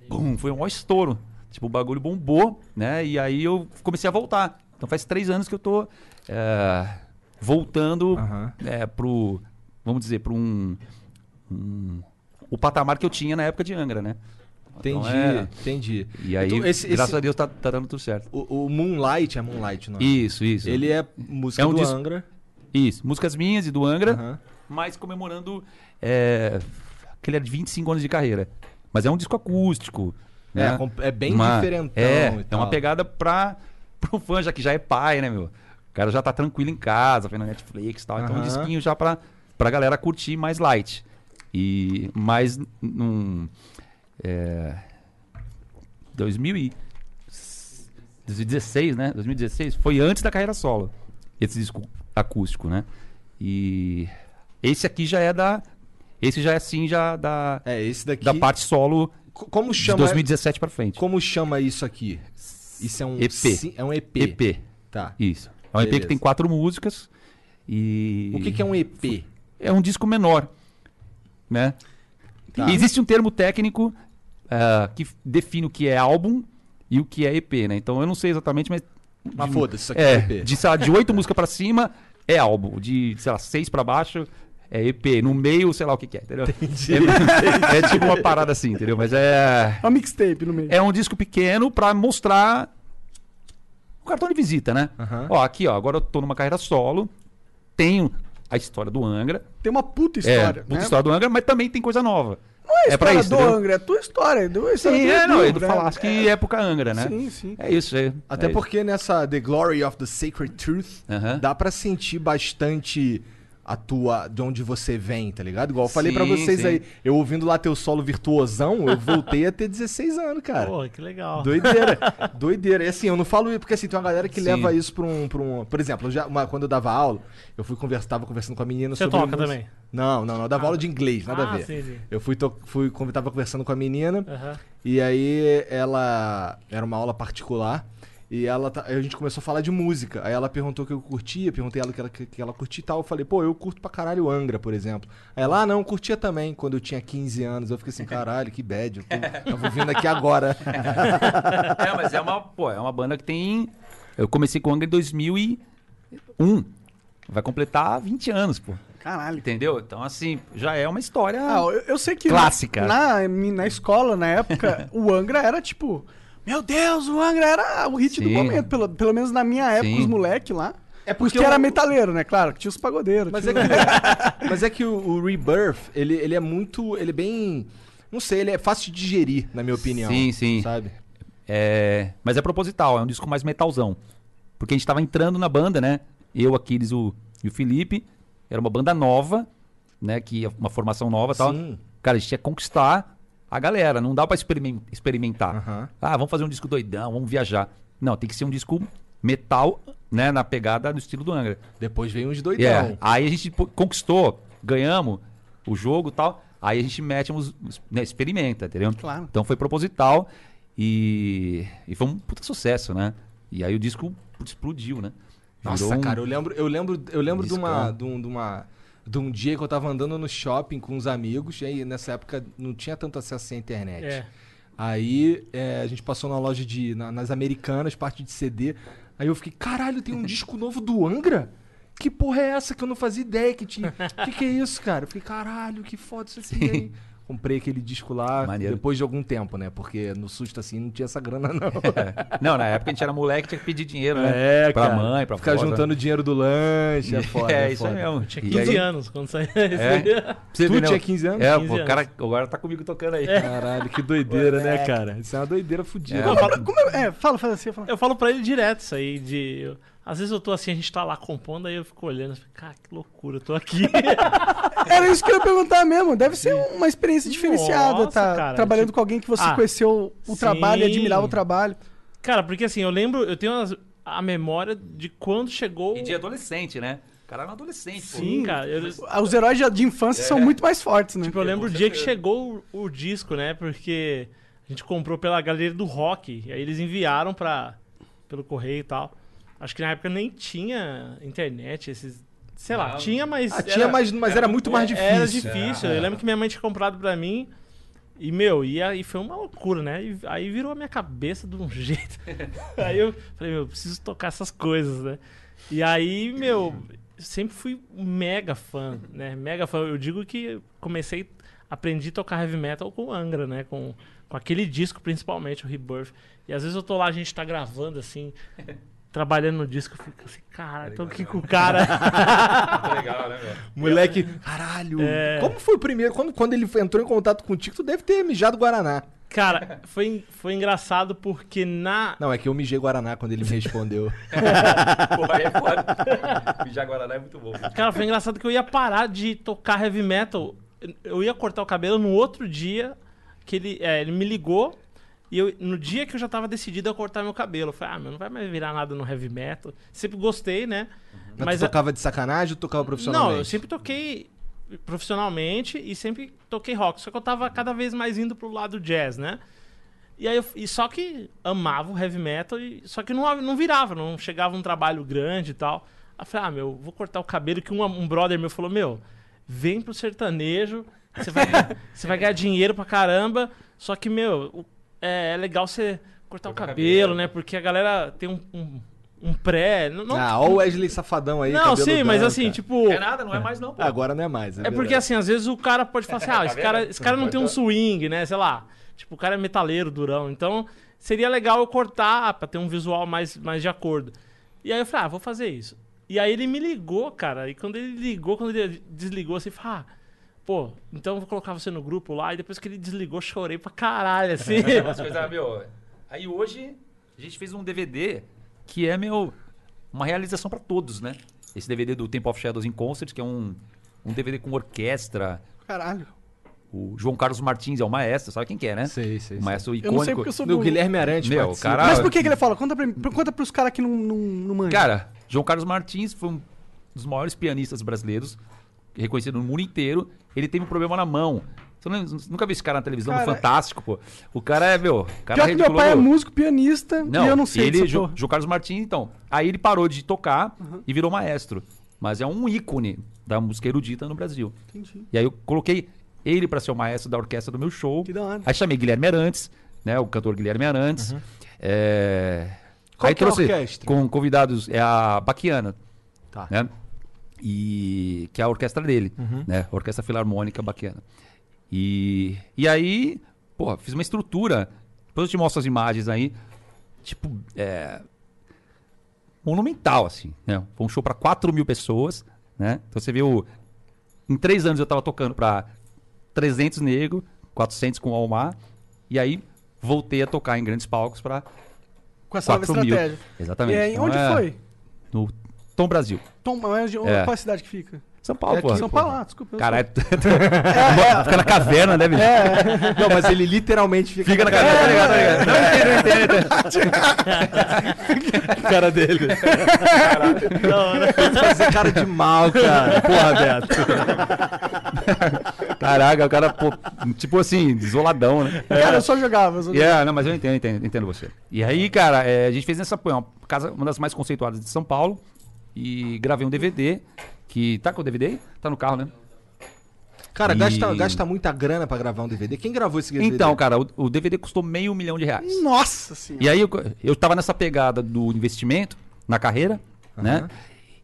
bum, foi um maior estouro. Tipo, o bagulho bombou, né? E aí eu comecei a voltar. Então faz três anos que eu tô é, voltando Aham. é, pro, vamos dizer, pro um, um- o patamar que eu tinha na época de Angra, né? Entendi, Então, é. entendi. E aí, Então, esse- graças esse- a Deus, tá, tá dando tudo certo. O, o Moonlight é Moonlight, não é? Isso, isso. Ele é música É um do disco- Angra. Isso, músicas minhas e do Angra, Aham. mas comemorando é, que ele é de 25 anos de carreira. Mas é um disco acústico. É, né? é bem Uma- diferentão É, é uma pegada pra, pro fã, já que já é pai, né, meu? O cara já tá tranquilo em casa, vendo Netflix e tal. Então, um Aham. disquinho já pra, pra galera curtir mais light. E mais num. É, 2000 e 2016, né? 2016 foi antes da carreira solo. Esse disco acústico, né? E esse aqui já é da. Esse já é assim, já da, É, esse daqui. da parte solo Co- Como de chama, 2017 pra frente. como chama isso aqui? Isso é um EP. si- É um EP. EP. Tá. Isso. É um EP Beleza. que tem quatro músicas. E. O que, que é um EP? É um disco menor. Né? Tá. Existe um termo técnico ah, que define o que é álbum e o que é EP, né? Então eu não sei exatamente, mas. Mas foda-se, isso aqui é, É, EP. de, sei lá, de oito músicas pra cima é álbum. De, sei lá, seis pra baixo é EP. No meio, sei lá o que, que é, entendeu? É, é tipo uma parada assim, entendeu? Mas é. É um mixtape no meio. É um disco pequeno pra mostrar o cartão de visita, né? Aham. Ó, aqui, ó, agora eu tô numa carreira solo, tenho a história do Angra. Tem uma puta é, história. puta né? história do Angra, mas também tem coisa nova. Não é a É pra história isso, do entendeu? Angra, é tua história. É a história Sim, do é, não, Edu né? Falaschi É. época Angra, né? Sim, sim. É isso, é. Até é isso. porque nessa The Glory of the Sacred Truth Aham. dá pra sentir bastante a tua de onde você vem, tá ligado? Igual eu falei pra Sim, vocês sim. aí, eu ouvindo lá teu solo virtuosão, eu voltei a ter 16 anos, cara. Pô, que legal. Doideira, doideira. E assim, eu não falo isso porque assim, tem uma galera que Sim. leva isso pra um, pra um. Por exemplo, eu já, uma- quando eu dava aula, eu fui conversar, tava conversando com a menina Você sobre. toca música- também? Não, não, não. Eu dava aula de inglês, nada Ah, a ver. sim, sim. Eu fui, to... fui tava conversando com a menina. E aí ela. Era uma aula particular. E ela tá- a gente começou a falar de música. Aí ela perguntou o que eu curtia, perguntei ela o que ela, que ela curtia e tal. Eu falei, pô, eu curto pra caralho Angra, por exemplo. Aí ela, ah, não, eu curtia também quando eu tinha 15 anos. Eu fiquei assim, caralho, que bad. Eu tô, tava ouvindo aqui agora. É, mas é uma, pô, é uma banda que tem. Eu comecei com o Angra em 2001. Vai completar 20 anos, pô. Caralho. Entendeu? Então, assim, já é uma história. Ah, eu, eu sei que Clássica. Na, na escola, na época, o Angra era tipo. Meu Deus, o Angra era o hit do Sim. momento. Pelo, pelo menos na minha época, Sim. os moleque lá. É Porque eu- era metaleiro, né? Claro, que tinha os pagodeiros. Mas é tinha- que, mas é que o, o Rebirth, ele, ele é muito. Ele é bem. Não sei, ele é fácil de digerir, na minha opinião. Sim, sim. Sabe? É, mas é proposital, é um disco mais metalzão. Porque a gente tava entrando na banda, né? Eu, Aquiles o, e o Felipe. Era uma banda nova, né? Que uma formação nova e tal. Sim. Cara, a gente tinha que conquistar a galera. Não dá pra experimen- experimentar. Aham. Ah, vamos fazer um disco doidão, vamos viajar. Não, tem que ser um disco metal, né? Na pegada do estilo do Angra. Depois vem uns É, doidão. Aí a gente conquistou, ganhamos o jogo e tal. Aí a gente mete uns, né, experimenta, entendeu? Claro. Então foi proposital e, e foi um puta sucesso, né? E aí o disco explodiu, né? Nossa, um- cara, eu lembro, eu lembro, eu lembro de uma, de, um, de uma de um dia que eu tava andando no shopping com uns amigos, e aí nessa época não tinha tanto acesso à internet. É. Aí é, a gente passou na loja de. na- nas americanas, parte de CD. Aí eu fiquei, caralho, tem um disco novo do Angra? Que porra é essa que eu não fazia ideia que tinha? que que é isso, cara? Eu fiquei, caralho, que foda isso aqui. Aí comprei aquele disco lá Maneiro. depois de algum tempo, né? Porque no susto assim não tinha essa grana, não. Não, na época a gente era moleque, tinha que pedir dinheiro, né? É, pra cara. mãe, pra Ficar avó, juntando dinheiro do lanche, é foda. é, é isso foda. mesmo. Tinha E 15 aí- anos quando saiu. É. Você Tu vê, né? tinha 15 anos? É, 15 pô, o anos. cara agora tá comigo tocando aí. Caralho, que doideira, né, cara? Isso é uma doideira fodida. Eu falo- Como é? é, fala, fala assim. Fala. Eu falo pra ele direto isso aí, de... eu- às vezes eu tô assim, a gente tá lá compondo, aí eu fico olhando, assim, cara, que loucura, eu tô aqui. Era isso que eu ia perguntar mesmo. Deve ser uma experiência diferenciada, Nossa, tá? cara, trabalhando tipo- com alguém que você Ah, conheceu o sim. trabalho e admirava o trabalho. cara, porque assim, eu lembro, eu tenho umas- a memória de quando chegou... E de adolescente, né? O cara era um adolescente, pô. Sim, cara, eu, Os heróis de, infância são muito mais fortes, né? Tipo, eu lembro o com dia que chegou o, o disco, né? Porque a gente comprou pela galeria do rock. E aí eles enviaram pra, pelo correio e tal. Acho que na época nem tinha internet, esses. Sei lá, Não. tinha, mas. Ah, tinha, mas, mas era muito mais difícil. Era difícil. Eu lembro que minha mãe tinha comprado pra mim. E, meu, e aí foi uma loucura, né? E aí virou a minha cabeça de um jeito. aí eu falei, meu, eu preciso tocar essas coisas, né? E aí, meu, eu sempre fui um mega fã, né? Mega fã. Eu digo que comecei, aprendi a tocar heavy metal com Angra, né? Com, com aquele disco, principalmente, o Rebirth. E às vezes eu tô lá, a gente tá gravando assim. Trabalhando no disco, eu fico assim, cara, tô aqui com o cara. legal, né, meu? Moleque, caralho. É. Como foi o primeiro? Quando, quando ele entrou em contato contigo, tu deve ter mijado Guaraná. cara, foi, foi engraçado porque na. Não, é que eu mijei Guaraná quando ele me respondeu. Pô, aí é foda. Mijar Guaraná é muito bom. Cara, foi engraçado que eu ia parar de tocar heavy metal. Eu ia cortar o cabelo no outro dia que ele, é, ele me ligou. E eu, no dia que eu já tava decidido a cortar meu cabelo, eu falei, ah, meu, não vai mais virar nada no heavy metal. Sempre gostei, né? Mas, Mas tu a- tocava de sacanagem ou tocava profissionalmente? Não, eu sempre toquei profissionalmente e sempre toquei rock. Só que eu tava cada vez mais indo pro lado jazz, né? E aí eu, e só que amava o heavy metal, e, só que não, não virava, não chegava um trabalho grande e tal. Aí eu falei, ah, meu, vou cortar o cabelo, que um, um brother meu falou, meu, vem pro sertanejo, você vai, você vai ganhar dinheiro pra caramba, só que, meu, o- é, é legal você cortar o Cortar o cabelo, cabelo. né? Porque a galera tem um, um, um pré. Não, não, Ah, ó o Wesley Safadão aí. não sim, mas branco, assim, cara. tipo. É nada, não é mais não, pô. Agora não é mais. É porque assim, às vezes o cara pode falar assim, ah, esse Tá cara, vendo? esse cara não tem um swing, né? Sei lá. Tipo, o cara é metaleiro, durão. Então, seria legal eu cortar pra ter um visual mais, mais de acordo. E aí eu falei, ah, vou fazer isso. E aí ele me ligou, cara. E quando ele ligou, quando ele desligou, assim, falei, ah, pô, então eu vou colocar você no grupo lá. E depois que ele desligou, chorei pra caralho, assim. Umas coisas, meu. Aí hoje a gente fez um DVD que é, meu, uma realização pra todos, né? Esse DVD do Temple of Shadows in Concert, que é um, um DVD com orquestra. Caralho. O João Carlos Martins é o maestro, sabe quem que é, né? Sei, sei. O maestro Eu icônico. não sei porque eu sou Meu, burro. Guilherme Arantes Meu, participa. cara- Mas por que, que ele fala? Conta, pra, mim- conta pros caras que não, não, não manjam. Cara, João Carlos Martins foi um dos maiores pianistas brasileiros, reconhecido no mundo inteiro. Ele teve um problema na mão. Você não- nunca viu esse cara na televisão? Cara, Fantástico, pô. O cara é, meu. Cara Pior que meu pai é músico, pianista, Não, e eu não sei ele, porra. João Carlos Martins, então. Aí ele parou de tocar e virou maestro. Mas é um ícone da música erudita no Brasil. Entendi. E aí eu coloquei ele pra ser o maestro da orquestra do meu show. Que da hora. Aí chamei Guilherme Arantes, né? O cantor Guilherme Arantes. É... Qual aí que é a trouxe orquestra? com convidados, é a Baquiana, Tá. né? E que é a orquestra dele, né? A Orquestra Filarmônica Baquiana. E, e aí, pô, fiz uma estrutura. Depois eu te mostro as imagens aí. Tipo, é, monumental, assim. Né? Foi um show pra 4 mil pessoas, né? Então você viu. Em três anos eu tava tocando pra 300 negros, 400 com o Almar. E aí voltei a tocar em grandes palcos pra Com essa nova 4 mil. estratégia. Exatamente. E aí, Então onde é foi? No Tom Brasil. Tom, mas de- É. qual a cidade que fica? São Paulo, É pô. São Paulo, ah, desculpa. Caralho, É, fica na caverna, né, bicho? Não, mas ele literalmente fica, Fica na caverna, tá ligado, tá ligado? Não, entendo, eu entendo. cara dele. Fazer cara de mal, cara. Porra, Beto. Caraca, o cara, pô, tipo assim, isoladão, né? Cara, eu só jogava. eu só- Yeah, não, mas eu entendo, entendo, entendo você. E aí, cara, é, a gente fez nessa uma casa, uma das mais conceituadas de São Paulo. E gravei um DVD. Que. Tá com o DVD? Tá no carro, né? Cara, E- gasta, gasta muita grana pra gravar um DVD. Quem gravou esse DVD? Então, cara, o, o DVD custou meio milhão de reais. Nossa senhora. E aí eu, eu tava nessa pegada do investimento na carreira, né?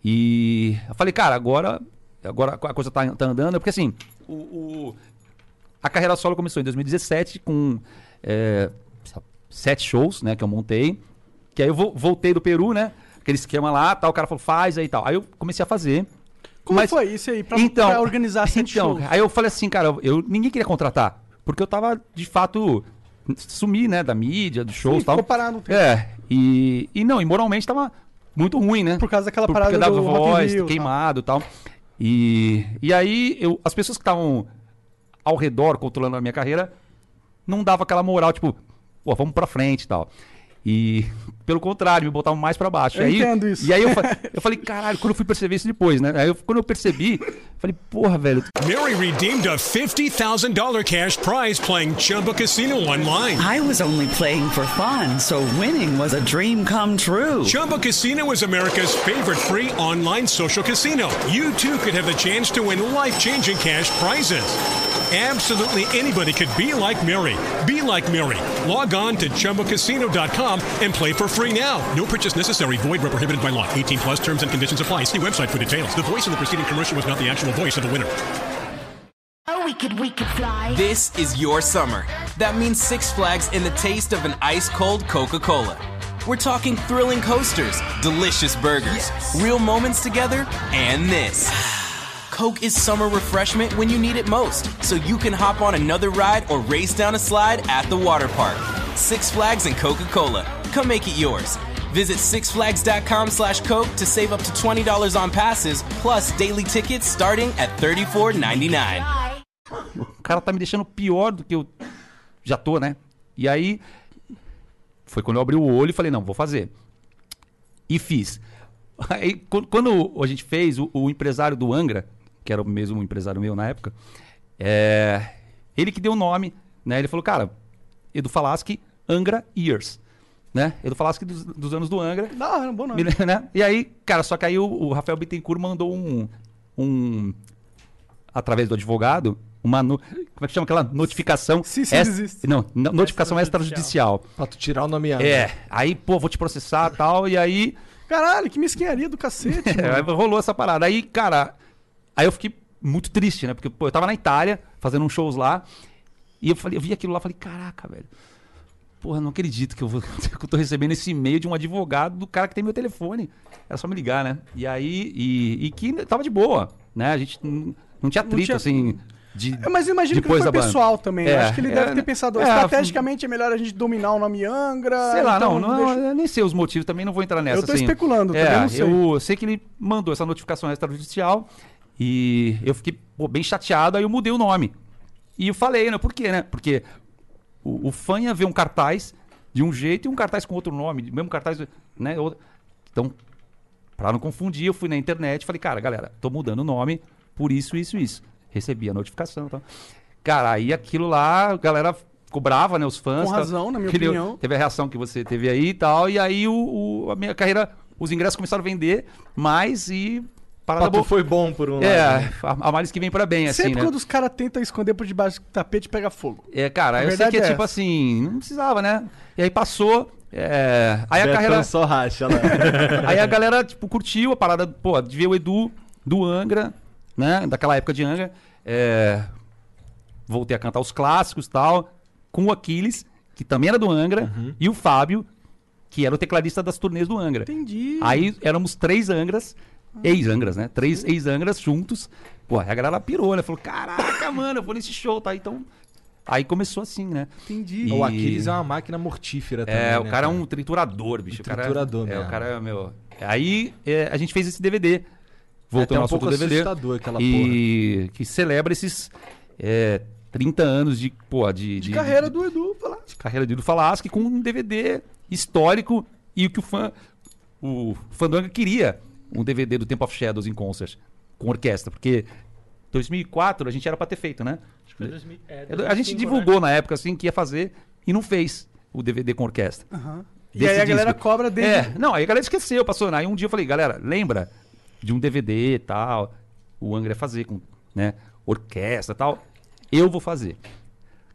E eu falei, cara, agora, agora a coisa tá, tá andando, porque assim, o, o- a carreira solo começou em 2017 com é, sete shows, né, que eu montei. Que aí eu vo- voltei do Peru, né? Aquele esquema lá, tal, o cara falou, faz aí e tal. Aí eu comecei a fazer. Como mas- foi isso aí? Pra, então, pra organizar sete então, shows? Aí eu falei assim, cara, eu, ninguém queria contratar. Porque eu tava, de fato, sumi, né, da mídia, dos shows e tal. ficou parado um tempo. É, e, e não, e moralmente tava muito ruim, né? Por causa daquela Por- parada do voz, Rio, queimado e tal. E, e aí, eu, as pessoas que estavam ao redor, controlando a minha carreira, não dava aquela moral, tipo, pô, vamos pra frente e tal. E, pelo contrário, me botavam mais pra baixo. Eu aí, entendo isso. E aí eu, fa- eu falei, caralho, quando eu fui perceber isso depois, né? Aí eu- quando eu percebi, falei, porra, velho, Mary redeemed a $50,000 cash prize playing Chumba Casino online. I was only playing for fun, so winning was a dream come true. Chumba Casino is America's favorite free online social casino. You too could have the chance to win life changing cash prizes. Absolutely anybody could be like Mary. Be like Mary. Log on to chumbacasino.com and play for free now. No purchase necessary. Void where prohibited by law. 18 plus terms and conditions apply. See website for details. The voice in the preceding commercial was not the actual voice of the winner. Oh, we could, we could fly. This is your summer. That means Six Flags and the taste of an ice cold Coca Cola. We're talking thrilling coasters, delicious burgers, real moments together, and this. Coke is summer refreshment when you need it most, so you can hop on another ride or race down a slide at the water park. Six Flags and Coca-Cola. Come make it yours. Visit sixflags.com slash Coke to save up to $20 on passes, plus daily tickets starting at $34.99. o cara tá me deixando pior do que eu já tô, né? E aí foi quando eu abri o olho e falei, não, vou fazer. E fiz. Aí, qu- quando a gente fez, o, o empresário do Angra, que era o mesmo empresário meu na época, é, ele que deu o nome, né? Ele falou, cara, Edu Falaschi, Angra Years. Né? Edu Falaschi dos, dos anos do Angra. Da hora, bom nome. Me- né? E aí, cara, só que aí o, o Rafael Bittencourt mandou um, um. Através do advogado, uma. no- como é que chama aquela notificação? Sim, sim, ex- existe. Não, no- notificação extrajudicial. Pra tu tirar o nome Angra. É, aí, pô, vou te processar e tal, e aí. Caralho, que mesquinharia do cacete, É, rolou essa parada. Aí, cara, aí eu fiquei muito triste, né? Porque, pô, eu tava na Itália, fazendo uns shows lá, e eu, falei, eu vi aquilo lá e falei, caraca, velho. Porra, não acredito que eu, vou, que eu tô recebendo esse e-mail de um advogado do cara que tem meu telefone. Era só me ligar, né? E aí, e, e que tava de boa, né? A gente não, não tinha atrito, tinha- assim, de É, Mas imagino que foi da banda. pessoal também. Eu É, acho que ele é, deve ter pensado, é, estrategicamente é melhor a gente dominar o nome Angra. Sei lá, então não, não deixa- eu nem sei os motivos, também não vou entrar nessa. Eu tô assim. especulando, é, também não sei. Eu sei que ele mandou essa notificação extrajudicial e eu fiquei pô, bem chateado, aí eu mudei o nome. E eu falei, né? Por quê, né? Porque o, o fã ia ver um cartaz de um jeito e um cartaz com outro nome, mesmo cartaz, né? outro- Então, pra não confundir, eu fui na internet e falei, cara, galera, tô mudando o nome por isso, isso, isso. Recebi a notificação e tal. Cara, aí aquilo lá, a galera ficou brava, né? Os fãs. Com razão, na minha opinião. Teve a reação que você teve aí e tal. E aí o, o- a minha carreira, os ingressos começaram a vender mais e parada Pra tu boa. foi bom por um É, lado. né? a, a males que vem pra bem, assim, Sempre né? quando os caras tentam esconder por debaixo do tapete, pega fogo. É, cara, A eu sei que é, é tipo assim, não precisava, né? E aí passou. é, aí a Betão carreira. só racha lá. Aí a galera, tipo, curtiu a parada, pô, de ver o Edu do Angra, né? Daquela época de Angra. É, voltei a cantar os clássicos e tal, com o Aquiles, que também era do Angra, e o Fábio, que era o tecladista das turnês do Angra. Entendi. Aí éramos três Angras, ex-Angras, né? Três ex-Angras juntos. Pô, aí a galera pirou, né? Falou, caraca, mano, eu vou nesse show, tá? Então. Aí começou assim, né? Entendi. O Aquiles é uma máquina mortífera também. É, o né, cara é um triturador, bicho. Um o cara, triturador é, mesmo. o cara é, meu. Aí é, a gente fez esse DVD. Voltando até um pouco do DVD. assustador aquela e que celebra esses é, 30 anos de, pô, de, De carreira do Edu, falar. de carreira de Edu Falaschi com um DVD histórico e o que o fã o Fandango queria um DVD do Temple of Shadows em concert com orquestra, porque 2004 a gente era pra ter feito, né? Acho que foi 2000, é, A gente 2005, divulgou né? na época assim que ia fazer e não fez o DVD com orquestra. Aham. E aí a galera disco. cobra desde. É, não, aí a galera esqueceu, passou. Aí um dia eu falei, galera, lembra de um DVD e tal, o Angra ia fazer com, né, orquestra e tal. Eu vou fazer.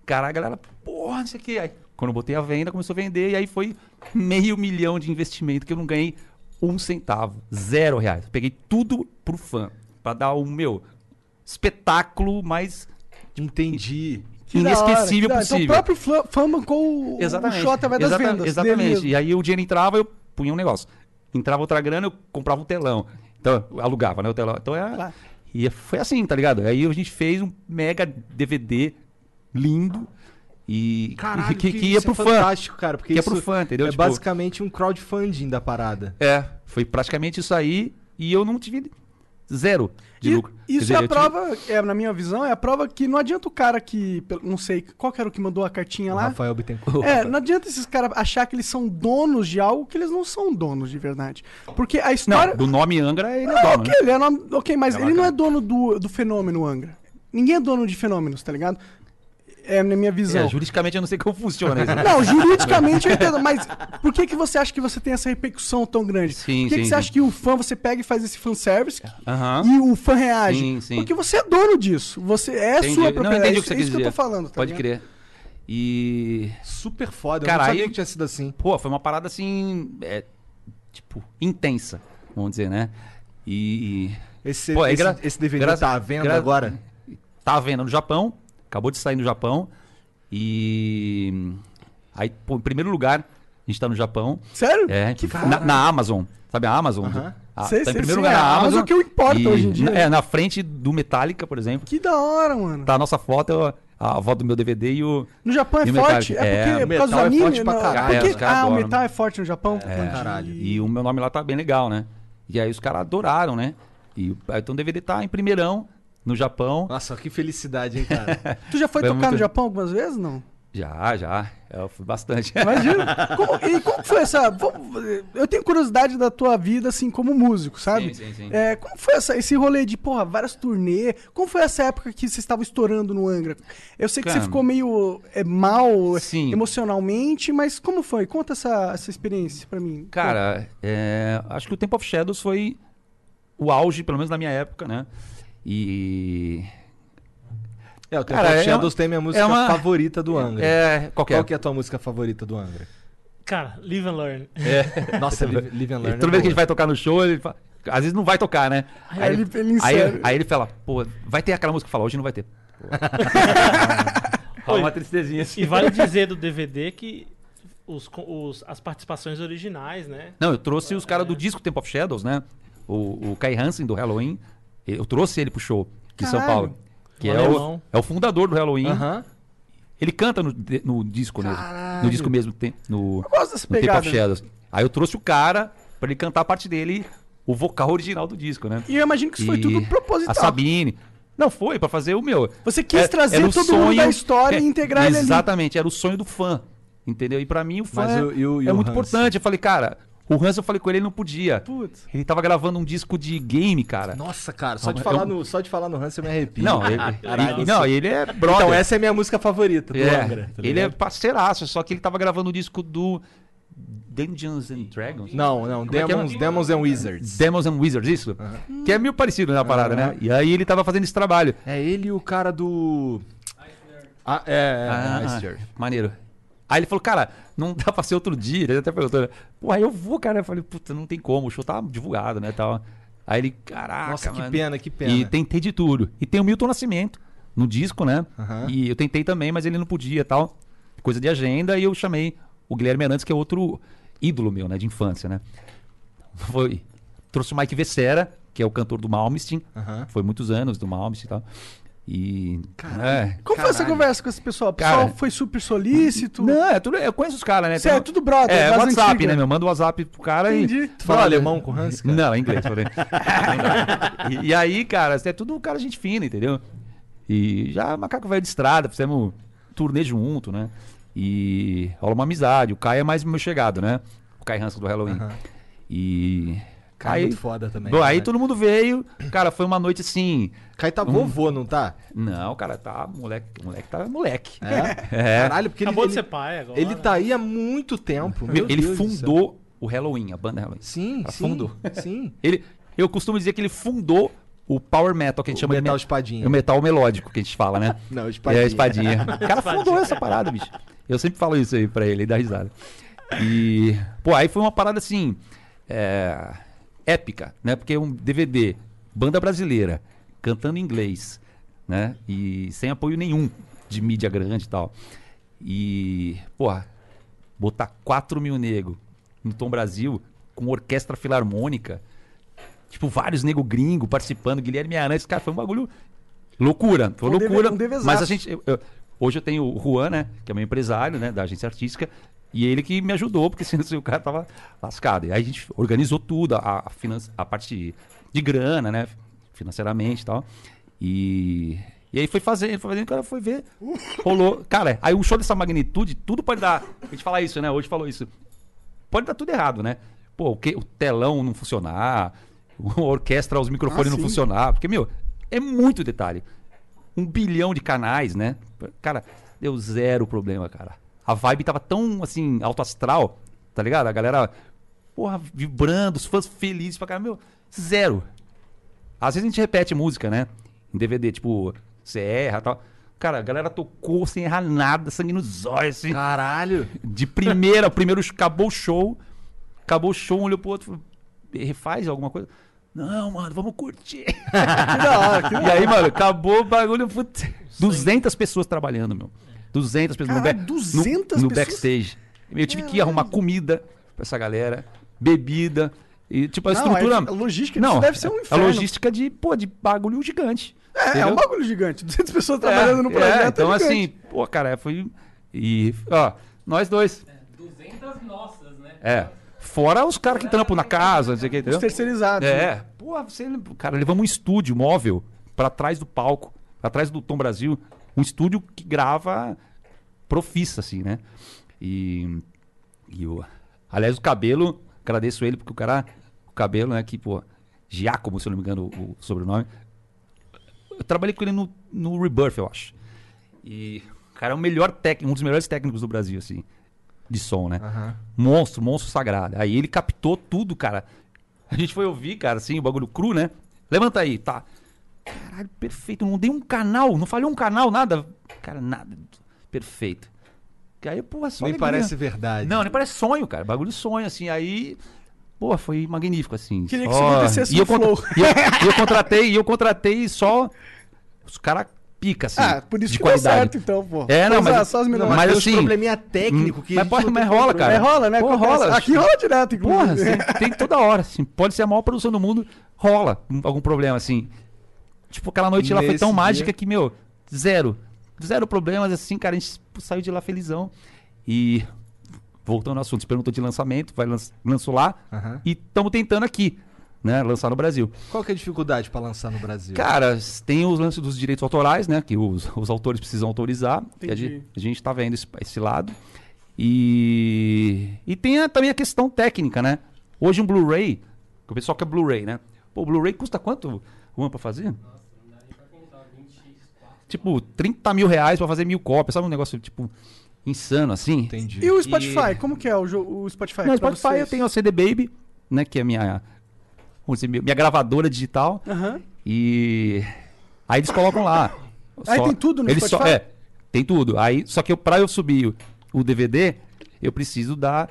Cara, a galera, porra, não sei o que. Aí, quando eu botei a venda, começou a vender, e aí foi meio milhão de investimento que eu não ganhei um centavo. Zero reais. Peguei tudo pro fã. Pra dar o meu espetáculo mais Entendi. Que inesquecível hora. possível. Então o próprio fã, fã bancou o, Exatamente. o show através das Exata- vendas. Exatamente. E aí o dinheiro entrava, eu punha um negócio. Entrava outra grana, eu comprava um telão. Então, eu alugava, né? O telão. Então é. Claro. E foi assim, tá ligado? Aí a gente fez um mega DVD lindo. E Caralho, que, que, que ia isso pro é fã. fantástico, cara. Porque Que é isso pro fã, entendeu? É Tipo- basicamente um crowdfunding da parada. É, foi praticamente isso aí. E eu não tive zero de E lucro. Isso dizer, é a eu tive- prova, é, na minha visão, é a prova que não adianta o cara que. Não sei, qual que era o que mandou a cartinha O lá? Rafael Bittencourt. É, não adianta esses caras achar que eles são donos de algo que eles não são donos de verdade. Porque a Não, história. do nome Angra ele é Não, dono, ok, né? ele é nome- ok, mas É ele não é dono do, do fenômeno Angra. Ninguém é dono de fenômenos, tá ligado? É na minha visão. É, juridicamente eu não sei como funciona isso. Não, juridicamente eu entendo, mas por que, que você acha que você tem essa repercussão tão grande? Sim, por que, sim, que você sim. acha que o fã, você pega e faz esse fanservice Aham. e o fã reage? Sim, sim. Porque você é dono disso. Você é Entendi. sua Não, propriedade. entendi é o que você isso quis que eu dizer. tô falando, tá Pode crer. E. Super foda. Cara, eu não sabia aí- que tinha sido assim. Pô, foi uma parada assim. é, tipo, intensa, vamos dizer, né? E. Esse, Pô, é esse, gra- esse DVD gra- tá à venda gra- agora? Tá à venda no Japão. Acabou de sair no Japão. E. Aí, pô, em primeiro lugar, A gente tá no Japão. Sério? É, Que na, na Amazon. Sabe a Amazon? Aham. Ah, Sei, tá sei, em primeiro sei, lugar é na a Amazon. Amazon que importa e hoje em dia. na- É, na frente do Metallica, por exemplo. Que da hora, mano. Tá a nossa foto, a foto do meu DVD e o. No Japão é E o forte? É porque É, por causa do metal é anime? forte pra não- caralho, porque- os caras ah, o adoram. metal é forte no Japão? É, caralho. E o meu nome lá tá bem legal, né? E aí os caras adoraram, né? E aí, então o DVD tá em primeirão no Japão. Nossa, que felicidade, hein, cara? Tu já foi Foi tocar muito- no Japão algumas vezes, não? Já, já. Eu fui bastante. Imagina. Como- e como foi essa. Eu tenho curiosidade da tua vida, assim, como músico, sabe? Sim, sim, sim. É, como foi essa- esse rolê de, porra, várias turnê? Como foi essa época que você estava estourando no Angra? Eu sei que você ficou meio é, mal Sim. emocionalmente, mas como foi? Conta essa, essa experiência pra mim. Cara, é, acho que o Temple of Shadows foi o auge, pelo menos na minha época, né? E. É, o Cara, Temple of é Shadows uma- tem minha música é uma- favorita do Angra. É, qual que é? Qual que é a tua música favorita do Angra? Cara, live and learn. Nossa, Live, Live and Learn. Toda é vez que a gente vai tocar no show, ele fala. Às vezes não vai tocar, né? Aí ele- ele aí, aí ele fala, pô, vai ter aquela música que fala, hoje não vai ter. Rola uma tristezinha assim. E vale dizer do DVD que os, os- as participações originais, né? Não, eu trouxe os caras do disco Temple of Shadows, né? O, o Kai Hansen do Halloween. Eu trouxe ele pro show São Caralho. Paulo. Que é o, é o fundador do Halloween. Ele canta no, de- no disco mesmo. No disco mesmo, tem- no, Eu gosto dessa no of Shadows. Aí eu trouxe o cara pra ele cantar a parte dele, o vocal original do disco, né? E eu imagino que isso foi E tudo proposital. A Sabine. Não, foi pra fazer o meu. Você quis É- trazer era o todo mundo da história e é, integrar ele ali. Exatamente, era o sonho do fã. Entendeu? E pra mim o fã Mas é, o- e o- e é o muito Hans? importante. Eu falei, cara, o Hans eu falei com ele, ele não podia. Putz. Ele tava gravando um disco de game, cara. Nossa, cara, só de, Eu- falar no, só de falar no Hans eu me arrepio. Não, ele, Caralho, e- não, ele é brother. Então, essa é a minha música favorita do É, Angra. tá ele é parceiraço, só que ele tava gravando o disco do Dungeons and Dragons. Não, não, é que é? Demons, Demons and Wizards. Demons and Wizards, isso? Que é meio parecido na parada, né? E aí ele tava fazendo esse trabalho. É ele e o cara do. Ah, é, é, Ah, é, Earth. maneiro. Aí ele falou, cara, não dá pra ser outro dia. Ele até perguntou, né? Pô, aí eu vou, cara. Eu falei, puta, não tem como, o show tá divulgado, né, tal. Aí ele, caraca, Nossa, que mano. pena, que pena. E tentei de tudo. E tem o Milton Nascimento no disco, né? Aham. E eu tentei também, mas ele não podia tal. Coisa de agenda. E eu chamei o Guilherme Arantes, que é outro ídolo meu, né? De infância, né? Foi. Trouxe o Mike Vessera, que é o cantor do Malmsteen. Aham. Foi muitos anos do Malmsteen e tal. E. É. Como foi essa Caralho. conversa com esse pessoal? O pessoal Cara, foi super solícito? Não, é tudo, eu conheço os caras, né? Cê é tudo brother, É, WhatsApp, antigas. né, meu? Manda o WhatsApp pro cara Entendi. e. Tu fala alemão com o Hans, cara? Não, é inglês, falei. e, e aí, cara, é tudo um cara gente fina, entendeu? E já macaco velho de estrada, fizemos turnê junto, né? E rola uma amizade. O Kai é mais meu chegado, né? O Kai Hansen do Halloween. E. Cara, aí, muito foda também. Bom, aí né? todo mundo veio. Cara, foi uma noite assim. Kai tá vovô, não tá? Não, cara, tá. Moleque, moleque tá moleque. É? É. Caralho, porque ele, Acabou de ser pai agora. ele tá aí há muito tempo. Meu, meu ele Deus fundou o Halloween, a banda Halloween. Sim, Cara, sim. fundou. Sim. Ele, eu costumo dizer que ele fundou o power metal, que a gente O chama metal de me- espadinha. O metal melódico, que a gente fala, né? Não, espadinha. É, espadinha. O cara fundou essa parada, bicho. Eu sempre falo isso aí pra ele, ele dá risada. E, pô, aí foi uma parada assim, é, épica, né? Porque um DVD, banda brasileira, cantando em inglês, né? E sem apoio nenhum de mídia grande e tal. E, porra, botar 4 mil negros no Tom Brasil com orquestra filarmônica, tipo, vários nego gringo participando, Guilherme Arantes, cara, foi um bagulho loucura, foi Um deve- loucura. um devezaço. mas a gente, eu- eu- hoje eu tenho o Juan, né, que é meu empresário, né, da agência artística, e ele que me ajudou, porque senão o cara tava lascado. E aí a gente organizou tudo, a, a, finan- a parte de grana, né, financeiramente e tal. E, e aí foi fazendo, foi fazendo, o cara foi ver, rolou. Cara, aí um show dessa magnitude, tudo pode dar. A gente fala isso, né? Hoje falou isso. Pode dar tudo errado, né? Pô, o, que, o telão não funcionar, a orquestra, os microfones Ah, não funcionar. Porque, meu, é muito detalhe. Um bilhão de canais, né? Cara, deu zero problema, cara. A vibe tava tão, assim, alto astral, tá ligado? A galera, porra, vibrando, os fãs felizes pra caramba. Meu, zero. Às vezes a gente repete música, né? Em DVD, tipo, você erra e tal. Cara, a galera tocou sem errar nada, sangue nos olhos, assim. Caralho. De primeira, o primeiro acabou o show. Acabou o show, um olhou pro outro, falou, refaz alguma coisa. Não, mano, vamos curtir. Que da hora, que da e aí, mano, acabou o bagulho. Putz, 200 pessoas trabalhando, meu. 200 pessoas Caralho, no, 200 no, no pessoas? backstage. Eu tive que arrumar comida pra essa galera, bebida. E, tipo, a Não, estrutura. é- a logística não, deve ser um A inferno. logística de, pô, de bagulho gigante. É, é entendeu? um bagulho gigante. 200 pessoas trabalhando no É, projeto. é, então, é gigante. assim, pô, cara, foi. E, ó, nós dois. 200 nossas, né? É. Fora os caras que trampam na casa, não sei o que, entendeu? Os terceirizados. né? É. Pô, você. Cara, levamos um estúdio móvel pra trás do palco, pra trás do Tom Brasil. Um estúdio que grava profissa, assim, né? E. E. Aliás, o cabelo, agradeço ele, porque o cara. O cabelo, né? Que, pô. Giacomo, se eu não me engano, o, o sobrenome. Eu trabalhei com ele no, no Rebirth, eu acho. E. O cara é o melhor técnico, um dos melhores técnicos do Brasil, assim. De som, né? Monstro, monstro sagrado. Aí ele captou tudo, cara. A gente foi ouvir, cara, assim, o bagulho cru, né? Levanta aí, tá. Caralho, perfeito. Não dei um canal, não falhou um canal, nada. Cara, nada. Perfeito. Que aí, pô, é só Nem alegria. parece verdade. Não, nem parece sonho, cara. Bagulho sonho, assim. Aí, pô, foi magnífico, assim. Queria que isso acontecesse e eu, Flow. e eu, e eu contratei, e eu contratei só os caras pica, assim. Ah, por isso de que deu qualidade. certo, então, pô. É, não, Só- mas, só as Não, melhores. mas, mas assim, probleminha técnico que. mas pode- não mas rola, cara. É, rola, né? Pô, rola. Aqui rola direto, Porra, inclusive. assim, tem toda hora, assim. Pode ser a maior produção do mundo, rola um- algum problema, assim. Tipo, aquela noite lá foi Nesse tão dia- mágica que, meu, zero. Zero problemas, assim, cara, a gente saiu de lá felizão. E, voltando ao assunto, você perguntou de lançamento, vai lanç, lançou lá. Aham. E estamos tentando aqui, né, lançar no Brasil. Qual que é a dificuldade pra lançar no Brasil? Cara, tem os lances dos direitos autorais, né? Que os, os autores precisam autorizar. E a, gente, a gente tá vendo esse, esse lado. E, e tem a- também a questão técnica, né? Hoje um Blu-ray, que o pessoal quer Blu-ray, né? Pô, o Blu-ray custa quanto, Juan, pra fazer? Tipo, 30 mil reais pra fazer mil cópias. Sabe um negócio, tipo, insano, assim? Entendi. E o Spotify? Como que é o, o Spotify? Não, pra Spotify eu vocês? tenho a CD Baby, né? Que é a minha, vamos dizer, minha gravadora digital. Aham. E aí eles colocam lá. Aí tem tudo no eles Spotify? é, tem tudo. Aí, só que eu, pra eu subir o, o DVD, eu preciso da,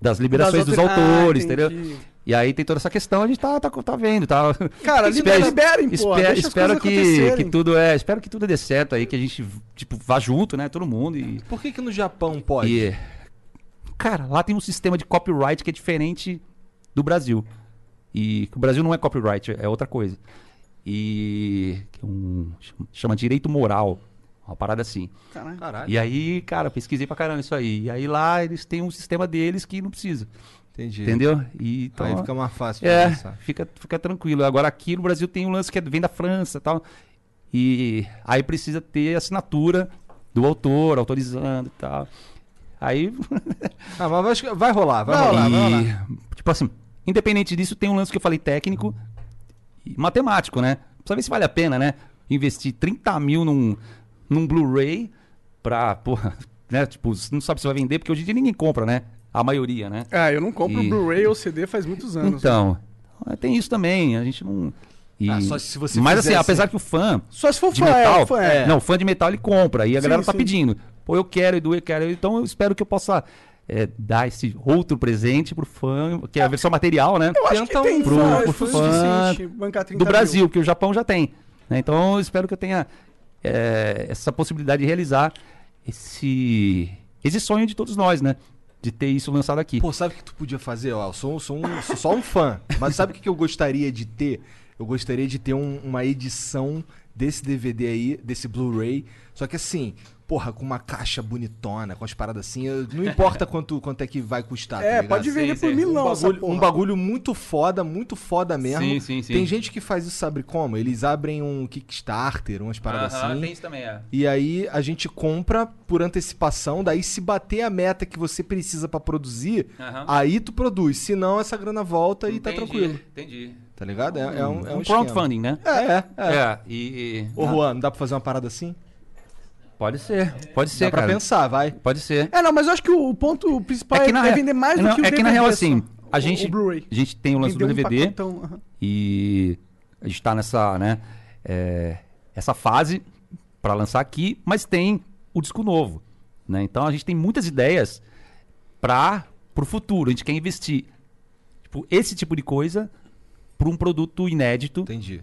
das liberações Das dos autor- Ah, autores, entendi. entendeu? E aí tem toda essa questão, a gente tá, tá, tá vendo, tá? Cara, Espero- liberem, espero, espero que, que tudo é, espero que tudo dê certo aí, que a gente tipo vá junto, né, todo mundo e, Por que que no Japão pode? e cara, lá tem um sistema de copyright que é diferente do Brasil. E o Brasil não é copyright, é outra coisa. E que é um, chama direito moral, uma parada assim. Caralho. Caralho. E aí, cara, eu pesquisei pra caramba isso aí. E aí lá eles têm um sistema deles que não precisa. Entendi. Entendeu? E, então, Aí fica mais fácil é, lançar. fica, fica tranquilo. Agora aqui no Brasil tem um lance que é- vem da França e tal. E aí precisa ter assinatura do autor, autorizando e tal. Aí. Ah, mas que vai rolar, vai, Vai rolar. rolar, vai e, tipo assim, independente disso, tem um lance que eu falei técnico e matemático, né? Precisa ver se vale a pena, né? Investir 30 mil num, num Blu-ray pra, porra, né? Tipo, você não sabe se vai vender, porque hoje em dia ninguém compra, né? A maioria, né? Ah, eu não compro E- Blu-ray ou CD faz muitos anos. né? Então, ah, tem isso também, a gente não. E... Ah, só se você Mas assim, apesar que o fã Só se for de fã, é, metal. fã, é. Não, o fã de metal ele compra. E a Sim, galera tá sim. pedindo. Pô, eu quero, Edu, eu quero. Então eu espero que eu possa é, dar esse outro presente pro fã, que é a versão material, né? Eu acho que tem pro, fã, pro fã o fã suficiente, bancar 30 do Brasil, mil. porque o Japão já tem. né? Então eu espero que eu tenha é, essa possibilidade de realizar esse, esse sonho de todos nós, né? De ter isso lançado aqui. Pô, sabe o que tu podia fazer? Ó, eu sou, sou um- sou só um fã. Mas sabe o que eu gostaria de ter? Eu gostaria de ter um- uma edição desse DVD aí, desse Blu-ray. Só que assim, porra, com uma caixa bonitona, com as paradas assim. eu- Não importa quanto, quanto é que vai custar. tá É, ligado? pode vender por milão um bagulho, um bagulho muito foda, muito foda mesmo. Sim, sim, sim. Tem gente que faz isso, sabe como? Eles abrem um Kickstarter, umas paradas Aham, assim. tem isso também, é. E aí a gente compra por antecipação, daí se bater a meta que você precisa pra produzir, Aham. aí tu produz. Se não, essa grana volta e tá Entendi, tranquilo. Entendi. Tá ligado? É, é um, é um um crowdfunding, né? É, é. é. É, e. e- Ô, Juan, não dá pra fazer uma parada assim? Pode ser, pode ser, dá pra cara. pensar, vai. Pode ser. É, não, mas eu acho que o ponto principal é, é rea- vender mais do não, que o É que na real, DVD assim, só. a gente, a gente tem o lance do um DVD pacotão, aham. e a gente tá nessa, né, é, essa fase pra lançar aqui, mas tem o disco novo, né? Então a gente tem muitas ideias para pro futuro. A gente quer investir tipo, esse tipo de coisa pra um produto inédito Entendi.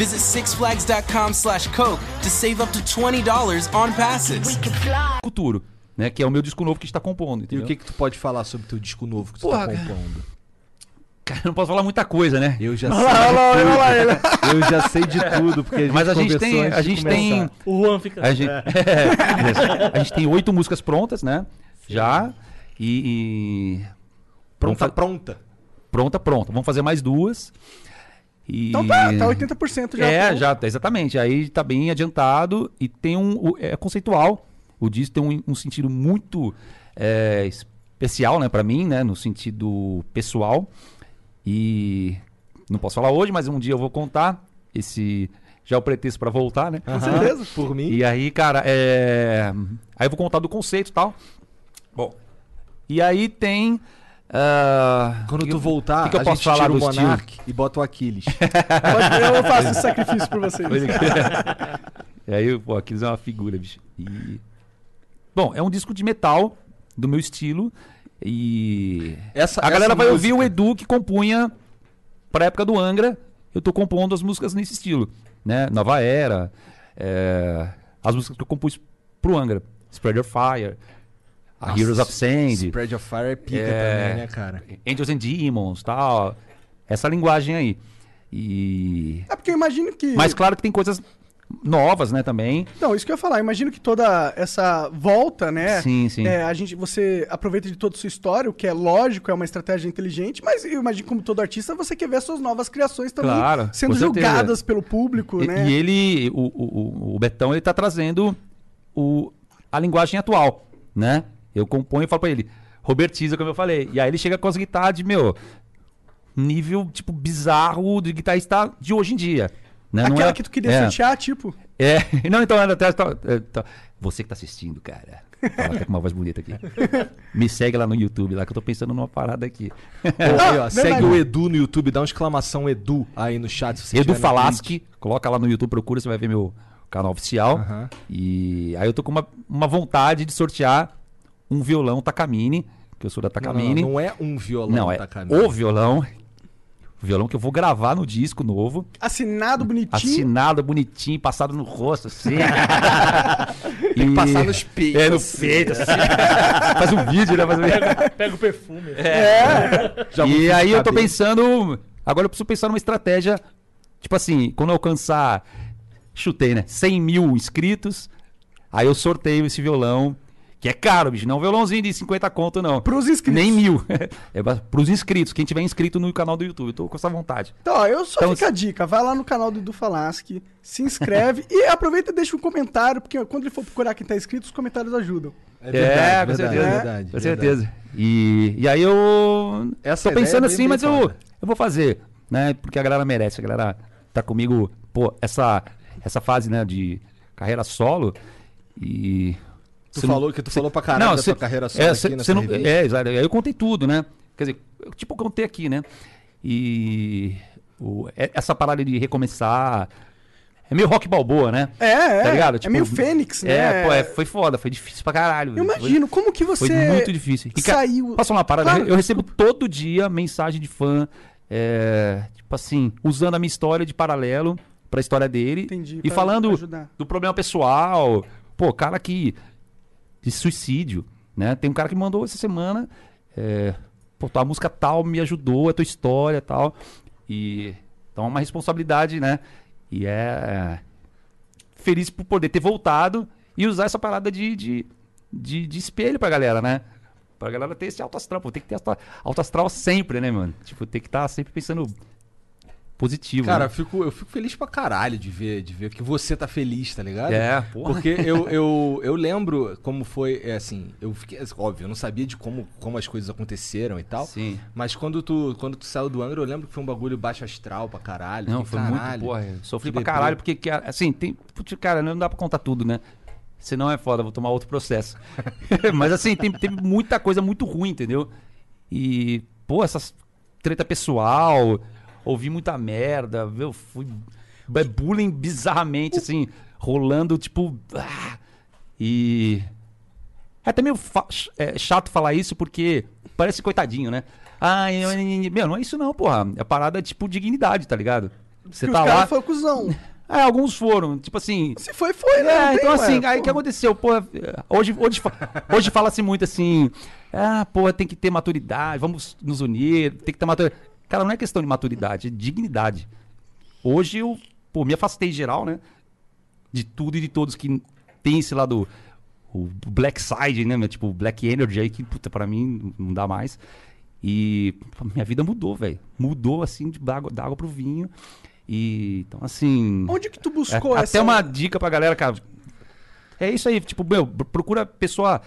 Visit sixflags.com slash Coke to save up to $20 on passes. Futuro, né? Que é o meu disco novo que está compondo. E Entendeu? o que que tu pode falar sobre teu disco novo que tu Porra, tá cara. compondo? Cara, eu não posso falar muita coisa, né? Eu já sei de ele. tudo. Eu já sei de tudo, porque a gente Mas a gente tem, a gente tem, O Juan fica. a gente, É, a gente tem oito músicas prontas, né? Já e, e Pronta, pronta. pronta, pronta. Vamos fazer mais duas. E... Então tá, tá 80% já. É, já, exatamente. Aí tá bem adiantado e tem um. É conceitual. O disco tem um, um sentido muito é, especial, né, pra mim, né, no sentido pessoal. E não posso falar hoje, mas um dia eu vou contar. Esse já é o pretexto pra voltar, né? Com certeza. Por mim. E aí, cara, é. Aí eu vou contar do conceito e tal. Bom. E aí tem. Ah, Quando que tu eu- voltar, que que eu a posso gente falar tira o do estilo? Monark e bota o Aquiles. Eu faço esse sacrifício por vocês. E aí, pô, Aquiles é uma figura, bicho. E... Bom, é um disco de metal, do meu estilo. E. Essa- a galera essa vai ouvir o Edu que compunha pra época do Angra. Eu tô compondo as músicas nesse estilo. Né? Nova Era. é, As músicas que eu compus pro Angra. Spread Your Fire. A Nossa, Heroes of Sand. Spread of Fire é pica É. também, né, cara? Angels and Demons, tal. Essa linguagem aí. E. É porque eu imagino que. Mas claro que tem coisas novas, né, também. Não, isso que eu ia falar. Eu imagino que toda essa volta, né? Sim, sim. é, a gente, você aproveita de toda a sua história, o que é lógico, é uma estratégia inteligente, mas eu imagino que como todo artista, você quer ver as suas novas criações também Claro, sendo julgadas pelo público, E, né? e ele, o, o, o- o Betão, ele tá trazendo o, a linguagem atual, né? Eu componho e falo pra ele, Robertiza, como eu falei. E aí ele chega com as guitarras de, meu, nível, tipo, bizarro de guitarrista de hoje em dia. Né? Não Aquela é- que tu queria é. sortear, tipo. É, não, então, até, tá- é, tá- você que tá assistindo, cara. Fala até com uma voz bonita aqui. Me segue lá no YouTube, lá que eu tô pensando numa parada aqui. Aí, ó, verdade. segue o Edu no YouTube, dá uma exclamação Edu aí no chat. Se você Edu Falaschi, coloca lá no YouTube, procura, você vai ver meu canal oficial. E aí eu tô com uma, uma vontade de sortear um violão Takamine, que eu sou da Twitch. Não, Takamine. não, não é um violão, Não, é Takamine. o violão. O violão que eu vou gravar no disco novo. Assinado bonitinho. Assinado, bonitinho, passado no rosto, assim. Tem que passar nos peitos. É, no peito, assim. Faz um vídeo, né? Faz um. Pega, pega o perfume. Já e mudou aí de eu tô cabelo. pensando. Agora eu preciso pensar numa estratégia. Tipo assim, quando eu alcançar. Chutei, né? 100 mil inscritos. Aí eu sorteio esse violão. Que é caro, bicho. Não é um violãozinho de 50 conto, não. Pros inscritos. Nem mil. É pros inscritos. Quem tiver inscrito no canal do YouTube. Eu tô com essa vontade. Então, ó, eu só Então, fica a dica, vai lá no canal do Edu Falaschi, se inscreve e aproveita e deixa um comentário, porque quando ele for procurar quem tá inscrito, os comentários ajudam. É verdade, é, com verdade, certeza. verdade, com verdade. certeza. E, e aí eu. Essa tô pensando é bem- assim, bem mas eu, eu vou fazer. Né? Porque a galera merece. A galera tá comigo. Pô, essa, essa fase, né, de carreira solo. E. Tu Cê não- falou que tu falou pra caralho da cê- tua carreira solo é, aqui cê- nessa cê não. É, exato. Aí eu contei tudo, né? Quer dizer, eu, tipo, eu contei aqui, né? E o- é- essa parada de recomeçar. É meio rock balboa, né? É, é. Tá ligado? é Tipo, meio Fênix, né? É, pô, é, foi foda, foi difícil pra caralho. Eu Foi- imagino, como que você foi muito difícil. E, saiu... Falar uma parada? Claro, eu recebo todo dia mensagem de fã, é, tipo assim, usando a minha história de paralelo pra história dele. Entendi, E pra falando do problema pessoal. Pô, cara que. De suicídio, né? Tem um cara que mandou essa semana. É, pô, tua música tal me ajudou, a tua história tal. E. Então é uma responsabilidade, né? E é. Feliz por poder ter voltado e usar essa parada de, de, de, de espelho pra galera, né? Pra galera ter esse alto astral. Pô, tem que ter alto astral sempre, né, mano? Tipo, tem que estar sempre pensando positivo. Cara, né? eu fico, eu fico feliz pra caralho de ver, de ver que você tá feliz, tá ligado? É, porra. Porque eu, eu, eu lembro como foi, é, assim, eu fiquei, óbvio, eu não sabia de como, como as coisas aconteceram e tal. Sim. Mas quando tu, quando tu saiu do Angra, eu lembro que foi um bagulho baixo astral pra caralho. Não, foi caralho, muito, porra. Sofri pra caralho, porque, que, assim, tem. putz, Cara, não dá pra contar tudo, né? Senão é foda, vou tomar outro processo. Mas assim, tem, tem muita coisa muito ruim, entendeu? E, pô, essas treta pessoal, ouvi muita merda, eu fui bu- bullying bizarramente, assim, rolando, tipo. ah, e. É até meio é, chato falar isso porque parece coitadinho, né? Ai, eu- meu, não é isso não, porra. É parada tipo dignidade, tá ligado? Você tá lá. foram cuzão. É, alguns foram. Tipo assim. Se foi, foi, né? É, então assim, ué, aí o que aconteceu? Pô, hoje, hoje, hoje fala-se muito assim, ah, pô, tem que ter maturidade, vamos nos unir, tem que ter maturidade. Cara, não é questão de maturidade, é dignidade. Hoje eu, pô, me afastei geral, né? De tudo e de todos que tem esse lado, o black side, né? Tipo, o black energy aí, que, puta, pra mim não dá mais. E pô, minha vida mudou, velho. Mudou, assim, de água, da água pro vinho. E, então, assim... Onde que tu buscou É, essa... Até uma dica pra galera, cara. É isso aí, tipo, meu, procura pessoa.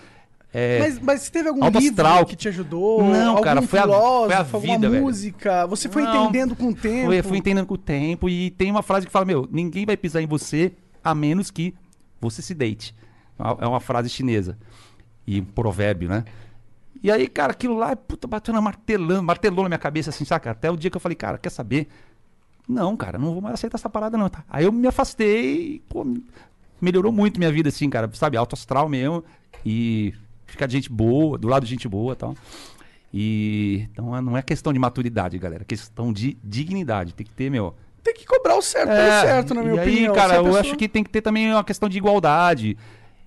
É, Mas, mas teve algum livro astral. que te ajudou? Não, cara, foi a- foi a vida, velho. música? Você foi Não, entendendo com o tempo? Foi, fui entendendo com o tempo e tem uma frase que fala, meu, ninguém vai pisar em você a menos que você se deite. É uma- É frase chinesa. E um provérbio, né? E aí, cara, aquilo lá, puta, bateu na martelando, martelou na minha cabeça, assim, saca? Até o dia que eu falei, cara, quer saber? Não, cara, não vou mais aceitar essa parada, não. tá? Aí eu me afastei pô, melhorou muito minha vida, assim, cara, sabe? Alto astral mesmo. E ficar de gente boa, do lado de gente boa e tal. E então não é questão de maturidade, galera, é questão de dignidade. Tem que ter, meu. Tem que cobrar o certo pelo certo, na minha É, e opinião. aí, cara, eu pessoa- acho que tem que ter também uma questão de igualdade.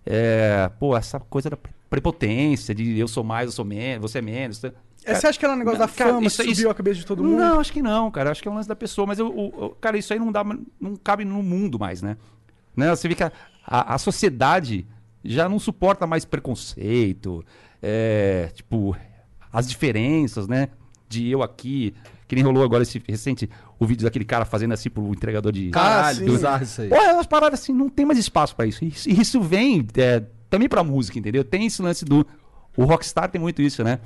É, pô, essa coisa da prepotência, de eu sou mais, eu sou menos, você é menos. É, você acha que era um negócio da Cara, fama isso- que subiu isso- a cabeça de todo mundo? Não, acho que não, cara. Acho que é um lance da pessoa. Mas, eu, o- o- cara, isso aí não dá, não cabe no mundo mais, né? né? Você vê que a, a, a sociedade já não suporta mais preconceito, é, tipo, as diferenças, né? De eu aqui, que nem rolou agora esse recente, o vídeo daquele cara fazendo assim pro entregador de... Caralho, bizarro isso aí. Pô, é umas paradas assim, não tem mais espaço pra isso. Isso, isso vem é, também pra música, entendeu? Tem esse lance do. O Rockstar tem muito isso, né?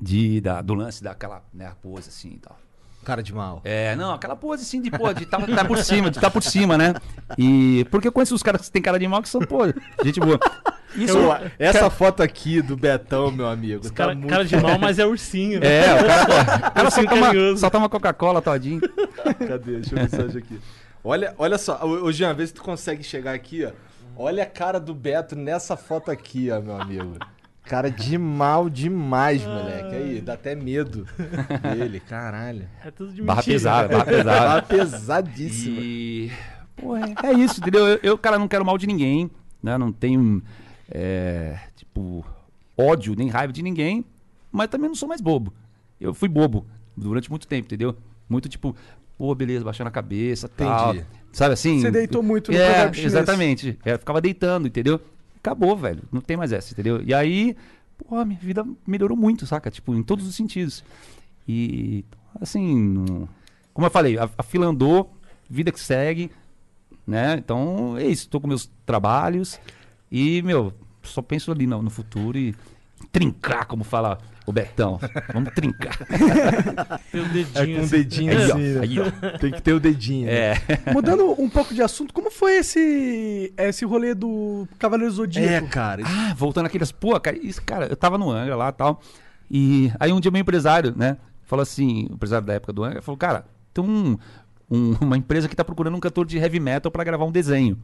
De, da, do lance daquela né, pose assim e tal. Cara de mal. É, não, aquela pose assim de, pô, de estar tá, por cima, de estar por cima, né? E. Porque eu conheço os caras que têm cara de mal que são, pô, gente boa. Isso. Eu- essa foto aqui do Betão, meu amigo. tá Cara, muito- cara de mal, mas é ursinho. né? É, o cara, cara só Ursinho toma, carinhoso. só toma Coca-Cola todinho. Cadê? Deixa eu ver mensagem aqui. Olha, olha só, ô ô, Jean, vê se tu consegue chegar aqui, ó. Olha a cara do Beto nessa foto aqui, ó, meu amigo. Cara de mal demais, moleque. Aí, dá até medo dele, caralho. É tudo de Barra mentira. pesada, barra pesada. pesadíssimo. E. Pô, é, é isso, entendeu? Eu, eu, cara, não quero mal de ninguém, né? Não tenho, é, tipo, ódio nem raiva de ninguém, mas também não sou mais bobo. Eu fui bobo durante muito tempo, entendeu? Muito tipo, pô, beleza, baixando a cabeça, tal. Entendi. Sabe assim? Você deitou muito no é. Exatamente. É, eu ficava deitando, entendeu? Acabou, velho. Não tem mais essa, entendeu? E aí, pô, minha vida melhorou muito, saca? Tipo, em todos os sentidos. E, assim, como eu falei, a, a fila andou, vida que segue, né? Então, é isso. Tô com meus trabalhos e, meu, só penso ali no, no futuro e trincar, como fala o Betão. Vamos trincar. Tem É dedinho. com o assim. dedinho Aí, ó, assim, né? aí, ó. Tem que ter o dedinho. né? É. Mudando um pouco de assunto, como foi esse, esse rolê do Cavaleiro É, Zodíaco? cara. isso- Ah, voltando aqueles. Pô, cara, isso, cara, eu tava no Angra lá e tal. E aí um dia meu empresário, né? Falou assim, o empresário da época do Angra, falou, cara, tem um, um- uma empresa que tá procurando um cantor de heavy metal pra gravar um desenho.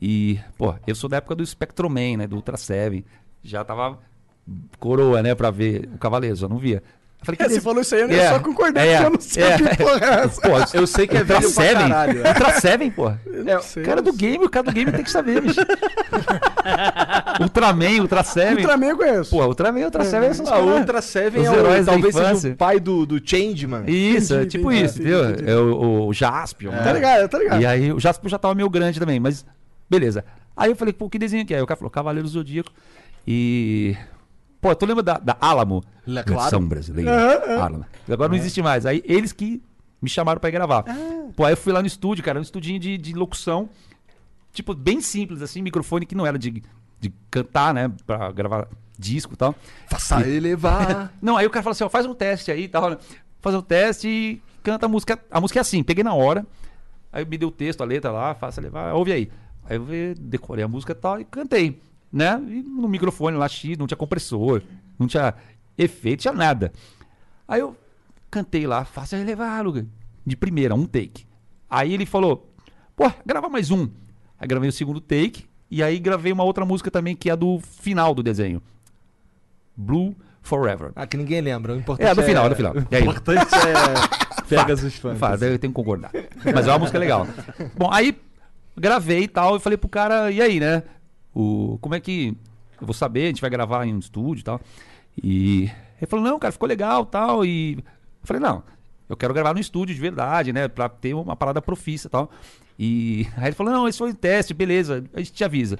E, pô, eu sou da época do Spectroman, né? Do Ultra Seven. Já tava coroa, né? Pra ver o Cavaleiro, eu não via. Eu falei, É, você falou isso aí, eu É, só concordei, é, porque eu não sei é. que porra é essa. Pô, Eu sei que é Ultra velho pra Seven? caralho. né? Ultra Seven, sei, o cara do game, o cara do game tem que saber, bicho. Ultraman, Ultra Seven. Ultraman eu conheço. Pô, Ultraman, Ultra Seven são os Ah, o caras- Ultra Seven é o, talvez seja o pai do, do Changeman. Isso, é tipo entendi, isso, entendeu? entendi. É o, o Jaspion. Tá né? ligado, tá ligado. E aí o Jaspion já tava meio grande também, mas beleza. Aí eu falei, pô, que desenho que é? Aí o cara falou, Cavaleiro Zodíaco. E. Pô, tu lembra da, da Alamo? Le- claro. Versão brasileira. Alamo. Agora não existe mais. Aí eles que me chamaram pra ir gravar. Pô, aí eu fui lá no estúdio, cara, um estudinho de, de locução. Tipo, bem simples, assim, microfone que não era de, de cantar, né? Pra gravar disco e tal. Faça elevar. Não, aí o cara falou assim, ó, faz um teste aí e tal. né? Faz um teste e canta a música. A música é assim, peguei na hora. Aí me deu o texto, a letra lá, faça levar, ouve aí. Aí eu decorei a música e tal e cantei, né? E no microfone lá X, não tinha compressor, não tinha efeito, tinha nada. Aí eu cantei lá, faça levar, Luga. de primeira, um take. Aí ele falou, pô, grava mais um. Aí gravei o segundo take, e aí gravei uma outra música também, que é a do final do desenho. Blue Forever. Ah, que ninguém lembra. O importante É, do final, a do final. O importante é Pegasus Fato, Fantasy. eu tenho que concordar. Mas é uma música legal. Bom, aí gravei e tal, e falei pro cara, e aí, né? O, como é que. Eu vou saber, a gente vai gravar em um estúdio e tal. E ele falou, não, cara, ficou legal tal. E eu falei, não, eu quero gravar no estúdio de verdade, né? Pra ter uma parada profissa e tal. E aí ele falou, não, esse foi um teste, beleza, a gente te avisa.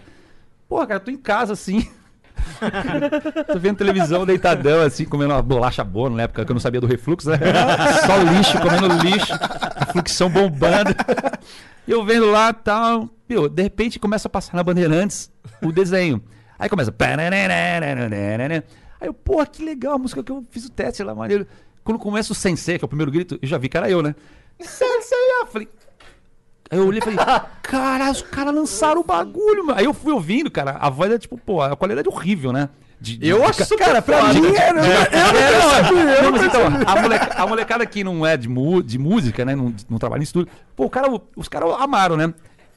Porra, cara, eu tô em casa assim. Tô vendo televisão deitadão, assim, comendo uma bolacha boa na época que eu não sabia do refluxo, né? Só lixo, comendo lixo, refluxão bombando. E eu vendo lá e tal. Meu, de repente começa a passar na Bandeirantes o desenho. Aí começa. Aí eu, porra, que legal a música que eu fiz o teste lá, maneiro. Quando começa o Sensei, que é o primeiro grito, eu já vi que era eu, né? Sensei, eu falei. Aí eu olhei e falei, caralho, os caras lançaram o bagulho, mano. Aí eu fui ouvindo, cara, a voz é tipo, pô, a qualidade é horrível, né? De- de- Eu acho Cara, pra mim era. Eu é, não, não, mas então, a, moleca- a molecada que não é de, mu- de música, né? Não, não trabalha em estúdio. Pô, o cara, os caras amaram, né?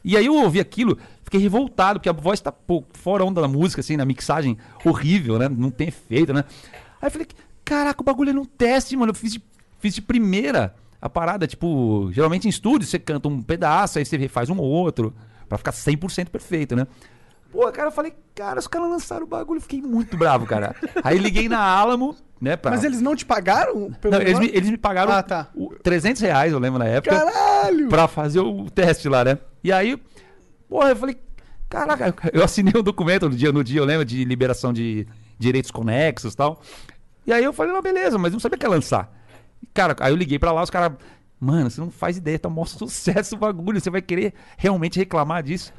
E aí eu ouvi aquilo, fiquei revoltado, porque a voz tá, pô, fora onda da música, assim, na mixagem horrível, né? Não tem efeito, né? Aí eu falei, caraca, o bagulho é num teste, mano. Eu fiz de, fiz de primeira a parada, tipo, geralmente em estúdio você canta um pedaço, aí você refaz um outro, pra ficar 100% perfeito, né? Pô, cara, eu falei, cara, os caras lançaram o bagulho, fiquei muito bravo, cara. Aí liguei na Alamo, né, pra... Mas eles não te pagaram? pelo Não, eles, me, eles me pagaram Ah, tá. o 300 reais, eu lembro na época, Caralho! pra fazer o teste lá, né? E aí, porra, eu falei, caraca, eu assinei um documento no dia, no dia, eu lembro, de liberação de direitos conexos e tal. E aí eu falei, não, beleza, mas não sabia que ia lançar. Cara, aí eu liguei pra lá, os caras, mano, você não faz ideia, tá mó sucesso o bagulho, você vai querer realmente reclamar disso.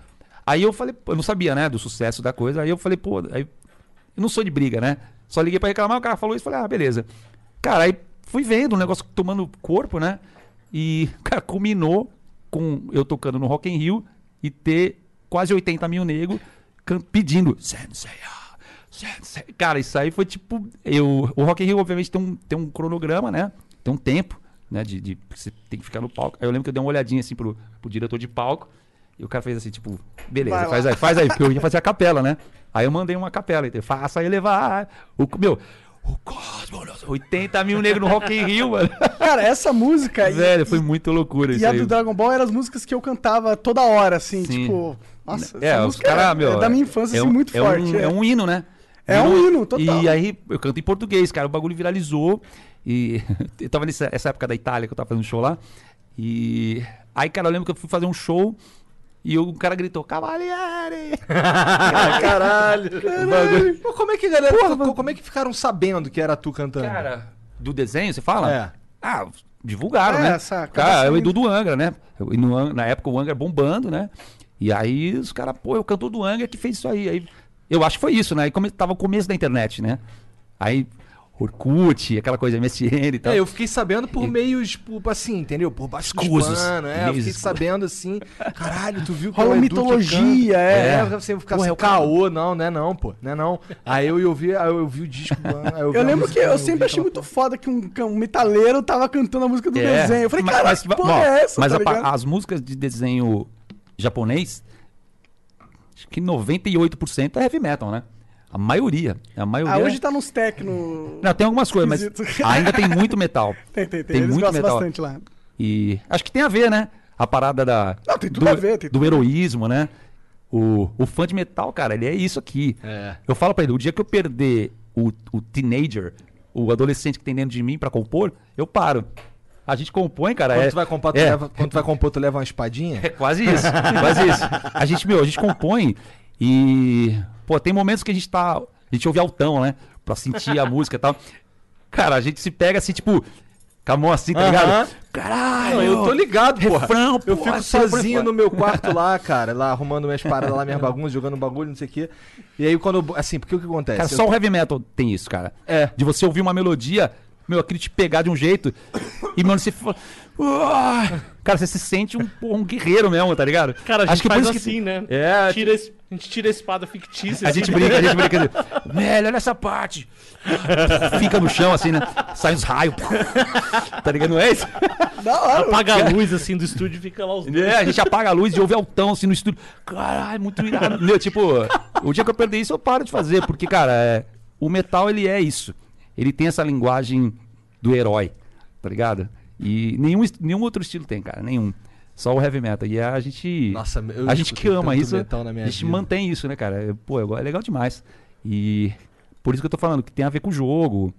Aí eu falei, eu não sabia, né, do sucesso da coisa, aí eu falei, pô, aí, eu não sou de briga, né? Só liguei pra reclamar, o cara falou isso, falei, ah, beleza. Cara, aí fui vendo o negócio tomando corpo, né? E, cara, culminou com eu tocando no Rock in Rio e ter quase 80 mil negros pedindo Sensei, Sensei. Cara, isso aí foi tipo. Eu, o Rock in Rio, obviamente, tem um, tem um cronograma, né? Tem um tempo, né? De, de- você tem que ficar no palco. Aí eu lembro que eu dei uma olhadinha assim pro, pro diretor de palco. E o cara fez assim, tipo, beleza, Vai lá. faz aí, faz aí, porque eu ia fazer a capela, né? Aí eu mandei uma capela, então, faça elevar. O, meu, o Cosmos, 80 mil negros no Rock in Rio, mano. Cara, essa música. e- Velho, foi muito loucura E isso a aí. do Dragon Ball eram as músicas que eu cantava toda hora, assim, Sim. tipo. Nossa, É, os música caras, é, meu. é da minha infância, é assim, muito é forte. Um, é. um hino, né? É um hino, total. E aí, eu canto em português, cara. O bagulho viralizou. E eu tava nessa essa época da Itália que eu tava fazendo show lá. E aí, cara, eu lembro que eu fui fazer um show. E o cara gritou, Cavaliere! Caralho. Pô, como é que a galera. ficou- como é que ficaram sabendo que era tu cantando? Cara, do desenho, você fala? É. Ah, divulgaram, É, né? essa- acaba cara, eu e saindo. Dudu Angra, né? Eu- e no na época o Angra bombando, né? E aí os caras, pô, eu cantor do Angra que fez isso aí. aí. Eu acho que foi isso, né? Aí come, tava o começo da internet, né? Aí Orkut, aquela coisa MSN e tal. É, eu fiquei sabendo por meios, tipo, assim, entendeu? Por baixo Escusos. panos, é. Eu fiquei sabendo assim, caralho, tu viu que Rola mitologia, é. É, você ficar Pô, assim, é caô, não, não é não, pô, não é não. Aí eu, eu vi, aí eu vi o disco, eu, Eu lembro música, que eu vi sempre achei muito foda que um, um metaleiro tava cantando a música do É, desenho. Eu falei, cara, que porra ó, é essa? Mas tá a as músicas de desenho japonês, acho que 98% é heavy metal, né? A maioria. A maioria. Ah, hoje tá nos tecno. Não, tem algumas coisas, mas ainda tem muito metal. Tem, tem, tem. Tem Eles muito gostam metal. bastante lá. E acho que tem a ver, né? A parada da. Não, tem tudo do, a ver, tem do tudo a ver. heroísmo, né? O, o fã de metal, cara, ele é isso aqui. Eu falo pra ele, o dia que eu perder o, o teenager, o adolescente que tem dentro de mim pra compor, eu paro. A gente compõe, cara. Quando é, tu vai compor, tu é, leva, quando tu vai compor, tu leva uma espadinha? é quase isso, quase isso. A gente, meu, a gente compõe e. Pô, tem momentos que a gente tá. A gente ouve altão, né? Pra sentir a música e tal. Cara, a gente se pega assim, tipo. Com a mão assim, tá ligado? Caralho! Não, eu tô ligado, porra. Refrão, Eu porra, fico esse refrão sozinho no meu quarto lá, cara, lá arrumando minhas paradas lá, minhas bagunças, jogando bagulho, não sei o quê. E aí quando, eu- assim, porque o que acontece? Cara, Eu só o heavy metal tem isso, cara. É. De você ouvir uma melodia, meu, aquele te pegar de um jeito. E, mano, você! Cara, você se sente um, um guerreiro mesmo, tá ligado? Cara, a gente Acho que por faz isso que- assim, né? É, Tira esse- a gente tira a espada fictícia. A assim. gente brinca, a gente brinca. assim, Velho, olha essa parte. Fica no chão, assim, né? Sai os raios. Tá ligado? Não é isso? Da hora. Apaga a luz assim do estúdio e fica lá os dois. É, a gente apaga a luz e ouve altão assim no estúdio. Caralho, muito irado. Meu, tipo, o dia que eu perder isso, eu paro de fazer. Porque, cara, é, o metal, ele é isso. Ele tem essa linguagem do herói, tá ligado? E nenhum, nenhum outro estilo tem, cara. Nenhum. Só o heavy metal. E a gente. Nossa, eu a gente que ama isso. metal na minha a gente vida. mantém isso, né, cara? Pô, é legal demais. E por isso que eu tô falando, que tem a ver com o jogo.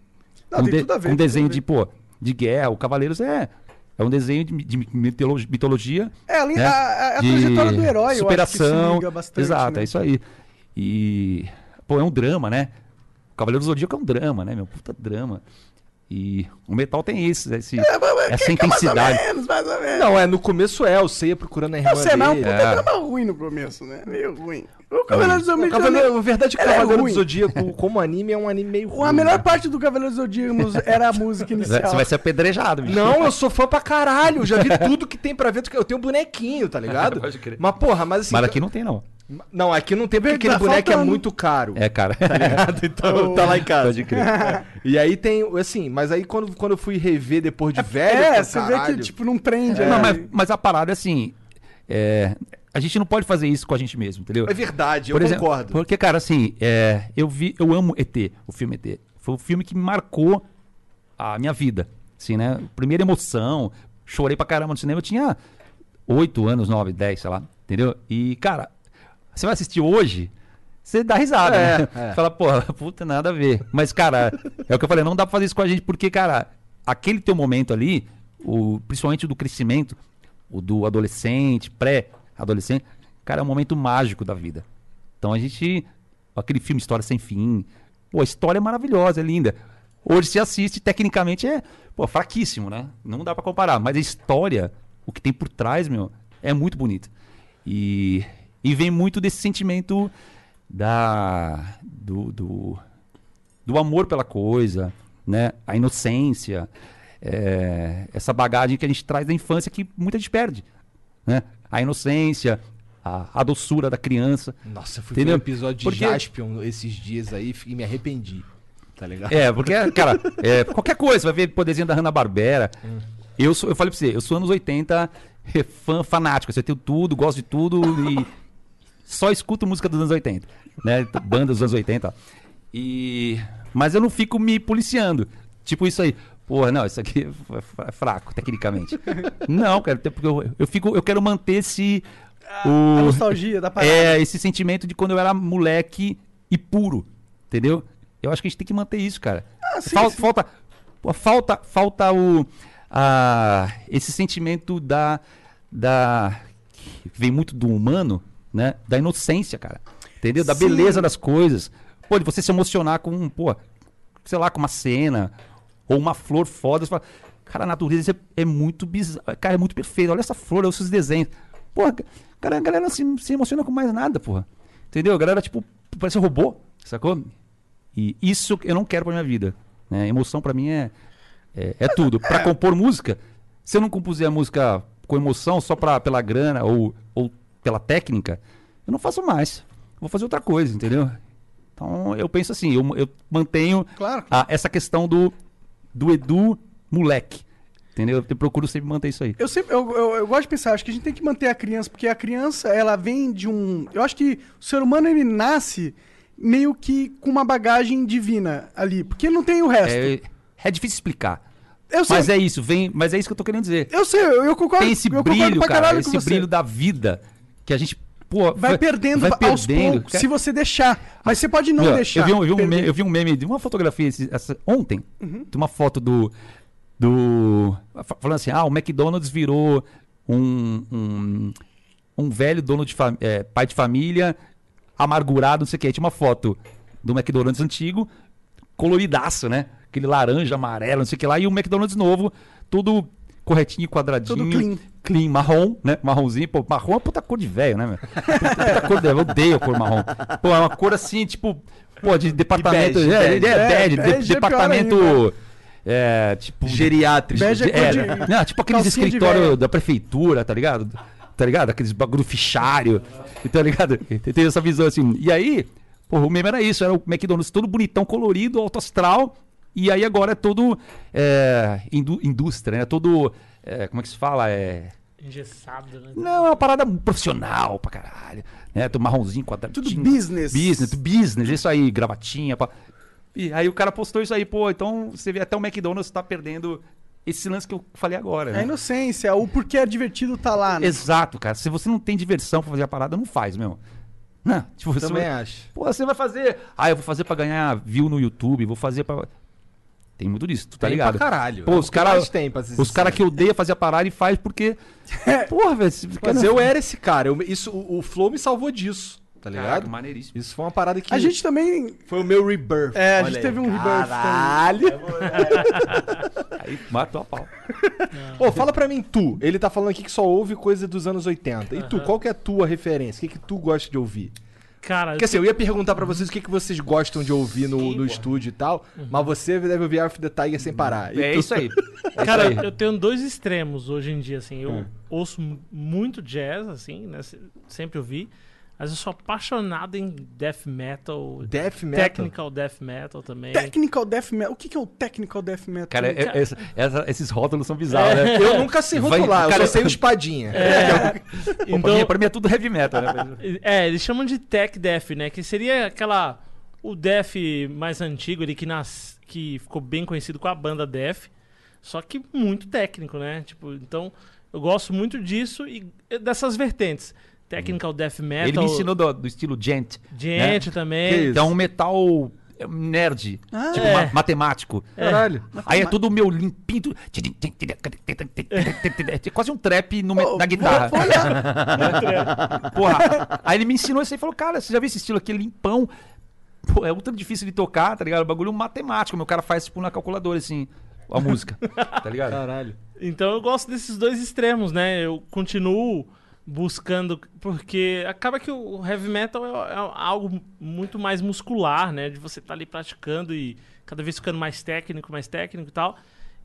Não, com, tem de- tudo a ver, com tem desenho de, pô, de guerra. O Cavaleiros é. É um desenho de, de mitolo- mitologia. É, né? a, a- a de trajetória do herói, eu acho que superação. se liga bastante. Exato, né? é isso aí. E, pô, é um drama, né? O Cavaleiro do Zodíaco é um drama, né, meu? Puta drama. E o metal tem isso, esse, essa Mais ou intensidade. menos, mais ou menos. Não, é, no começo é, o Seiya procurando a irmã Eu sei, mas é um dele. puta É. drama ruim no começo, né? Meio ruim. O Cavaleiro do O Zodíaco... Cavaleiro, a verdade é que o é Cavaleiro do. Zodíaco, como anime, é um anime meio ruim. A melhor né? parte do Cavaleiro do Zodíaco era a música inicial. Você vai ser apedrejado, bicho. Não, eu sou fã pra caralho. Já vi tudo que tem pra ver. Eu tenho um bonequinho, tá ligado? Pode crer. Mas, porra, mas assim. Mas aqui não tem, não. Não, aqui não tem porque aquele boneco é faltando. muito caro. É, cara. Então tá lá em casa. Pode crer. E aí tem, assim, mas aí quando, quando eu fui rever depois de velho. É, eu você falei, vê que, "Caralho". tipo, não prende. Não, né? mas, mas a parada é assim. é, a gente não pode fazer isso com a gente mesmo, entendeu? É verdade, eu Por exemplo, concordo. Porque, cara, assim, é, eu vi, eu amo ET, o filme ET. Foi o filme que me marcou a minha vida. Assim, né? Primeira emoção, chorei pra caramba no cinema. Eu tinha 8 anos, 9, 10, sei lá. Entendeu? E, cara, você vai assistir hoje, você dá risada, É, né? é. Fala, porra, puta, nada a ver. Mas, cara, é o que eu falei, não dá pra fazer isso com a gente, porque, cara, aquele teu momento ali, o, principalmente o do crescimento, o do adolescente, pré-adolescente, cara, é um momento mágico da vida. Então a gente. Aquele filme História Sem Fim. Pô, a história é maravilhosa, é linda. Hoje se assiste, tecnicamente é pô, fraquíssimo, né? Não dá pra comparar. Mas a história, o que tem por trás, meu, é muito bonito. E, e vem muito desse sentimento da. do, do, do amor pela coisa, né? A inocência, é, essa bagagem que a gente traz da infância que muita gente perde, né? A inocência, a, a doçura da criança. Nossa, eu fui Entendeu? ver um episódio de Porque- Jaspion esses dias aí e me arrependi. Tá ligado? É, porque, cara, é, qualquer coisa, vai ver poderzinho da Hanna-Barbera. Eu, sou, eu falei pra você, eu sou anos 80, é, fã fanático, assim, eu tenho tudo, gosto de tudo e só escuto música dos anos 80, né? Bandas dos anos 80. E... Mas eu não fico me policiando. Tipo isso aí. Porra, não, isso aqui é fra- é fraco, tecnicamente. não, cara, porque eu, eu, fico, eu quero manter esse. A o, nostalgia da parada. é, esse sentimento de quando eu era moleque e puro, entendeu? Eu acho que a gente tem que manter isso, cara. Ah, sim, Fal- sim. Falta, falta, falta o, a, esse sentimento da, da, que vem muito do humano, né? Da inocência, cara. Entendeu? Da Sim. beleza das coisas. Pô, de você se emocionar com, pô, sei lá, com uma cena ou uma flor foda. Você fala, cara, a natureza é, é muito bizarra. Cara, é muito perfeita. Olha essa flor, olha esses desenhos. Porra, cara, a galera não se, se emociona com mais nada, porra. Entendeu? A galera, tipo, parece um robô, sacou? E isso eu não quero pra minha vida. Né? Emoção pra mim é, é, é tudo. Pra compor música, se eu não compuser a música com emoção só pra, pela grana ou, ou pela técnica, eu não faço mais. Vou fazer outra coisa, entendeu? Então eu penso assim, eu, eu mantenho Claro. a- essa questão do, do Edu moleque. Entendeu? Eu procuro sempre manter isso aí. Eu sempre, eu, eu, eu gosto de pensar, acho que a gente tem que manter a criança, porque a criança, ela vem de um. Eu acho que o ser humano ele nasce meio que com uma bagagem divina ali, porque não tem o resto. É, é difícil explicar. eu sei, Mas é isso, vem, mas é isso que eu tô querendo dizer. eu sei, eu, eu concordo. Tem esse brilho, cara, esse brilho da vida que a gente, pô, Vai perdendo vai aos perdendo. poucos, se você deixar. Mas você pode não Meu, deixar. Eu vi, um, eu, vi um meme, eu vi um meme de uma fotografia esse- essa- ontem, Uhum. de uma foto do. do fa- falando assim: ah, o McDonald's virou um, um, um velho dono de fam- é, pai de família, amargurado, não sei o que. Tinha uma foto do McDonald's antigo, coloridaço, né? Aquele laranja, amarelo, não sei o que lá, e o McDonald's novo, tudo corretinho, quadradinho. Tudo clean. Clean, marrom, né? Marronzinho. Pô, marrom é uma puta cor de velho, né, meu? Puta, cor de velho. Eu odeio a cor marrom. Pô, é uma cor assim, tipo, pô, de departamento. bege, é, bege. é, bege, É, de- bege é pior departamento. é, tipo... Geriátrico. Bege é É, de- não, tipo aqueles de escritórios velho. da prefeitura, tá ligado? Tá ligado? Aqueles bagulho fichário, tá ligado? Tem essa visão assim. E aí, porra, o meme era isso, era o McDonald's todo bonitão, colorido, alto astral, e aí agora é todo é, indú- indústria, né? Todo, é, como é que se fala? É... Engessado, né? Não, é uma parada profissional pra caralho. Né? Tudo marronzinho, quadradinho. Tudo business. Business, tudo business, isso aí, gravatinha. Pá. E aí o cara postou isso aí, pô, então você vê até o McDonald's tá perdendo esse lance que eu falei agora, É né? a inocência, o porquê é divertido tá lá, né? Exato, cara. Se você não tem diversão pra fazer a parada, não faz, meu. Não, tipo, você Também vai... acho. Pô, você vai fazer. Ah, eu vou fazer pra ganhar view no YouTube, vou fazer pra. Tem muito disso, tu tá Tem ligado? pra caralho. Pô, É os que caras. Os caras que sincero. odeiam fazer a parada e faz porque. Porra, velho. Mas eu era esse cara. eu- isso, o, o Flow me salvou disso, tá ligado? Caraca, maneiríssimo. Isso foi uma parada que. A gente também. Foi o meu rebirth. É, a gente aí. teve um rebirth Caralho! Aí matou a pau. Ô, fala pra mim, tu. Ele tá falando aqui que só ouve coisa dos anos 80. E tu, qual que é a tua referência? O que, que tu gosta de ouvir? Cara, Porque assim, eu ia perguntar pra vocês o que, que vocês gostam de ouvir no, no estúdio e tal, mas você deve ouvir Eye the Tiger sem parar. É tu? isso aí. É Cara, isso aí. eu tenho dois extremos hoje em dia, assim. Eu Hum. ouço mu- muito jazz, assim, né? se- Sempre ouvi. Mas eu sou apaixonado em death metal. Death metal? Technical death metal também. Technical Death Metal. O que, que é o Technical Death Metal? Cara, é- é- essa- esses rótulos são bizarros, né? Eu nunca sei Vai- rotular, eu cara, só sei o espadinha. Pô, pra, Então- mim, pra mim é tudo heavy metal, né? É, eles chamam de tech death, né? Que seria aquela. O death mais antigo ali que, nas, que ficou bem conhecido com a banda Death. Só que muito técnico, né? Tipo, então eu gosto muito disso e dessas vertentes. Technical death metal. Ele me ensinou do, do estilo gent. Gente né? também. Então, um metal é, nerd, Ah, tipo é. ma- matemático. Caralho. Aí é tudo meu limpinho. É quase um trap no Ô, na guitarra. Né? Porra. Aí ele me ensinou isso aí e falou: Cara, você já viu esse estilo aqui limpão? Pô, é ultra difícil de tocar, tá ligado? O bagulho matemático. Meu cara faz tipo na calculadora, assim, a música. Tá ligado? Caralho. Então eu gosto desses dois extremos, né? Eu continuo buscando, porque acaba que o heavy metal é, é algo muito mais muscular, né? De você estar ali praticando e cada vez ficando mais técnico, mais técnico e tal.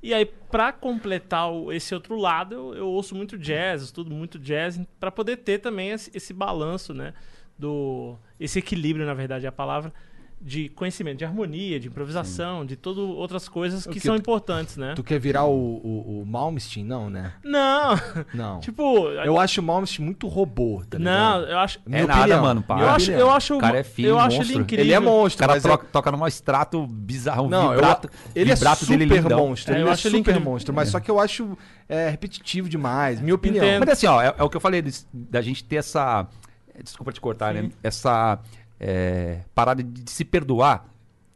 E aí, pra completar esse outro lado, eu, eu ouço muito jazz, estudo muito jazz, pra poder ter também esse, esse balanço, né? Do, esse equilíbrio, na verdade, é a palavra, de conhecimento, de harmonia, de improvisação, de todas outras coisas que que são tu- importantes, né? Tu quer virar o, o, o Malmsteen? Não, né? Não! Não. tipo, Eu acho o Malmsteen muito robô, tá não, ligado? eu acho. Minha É nada, opinião. mano, para. Eu acho, eu acho, O cara é fino, eu acho ele monstro. incrível. Ele é O monstro, cara mas troca- toca num extrato bizarro, um Não, eu- vibrato. ele é super dele lindão. monstro. É, eu ele é acho ele super incrível. monstro, mas só que eu acho é, repetitivo demais, minha opinião. Entendo. Mas assim, ó, é, é o que eu falei da gente ter essa. Desculpa te cortar, né? Essa é, parada de, de se perdoar,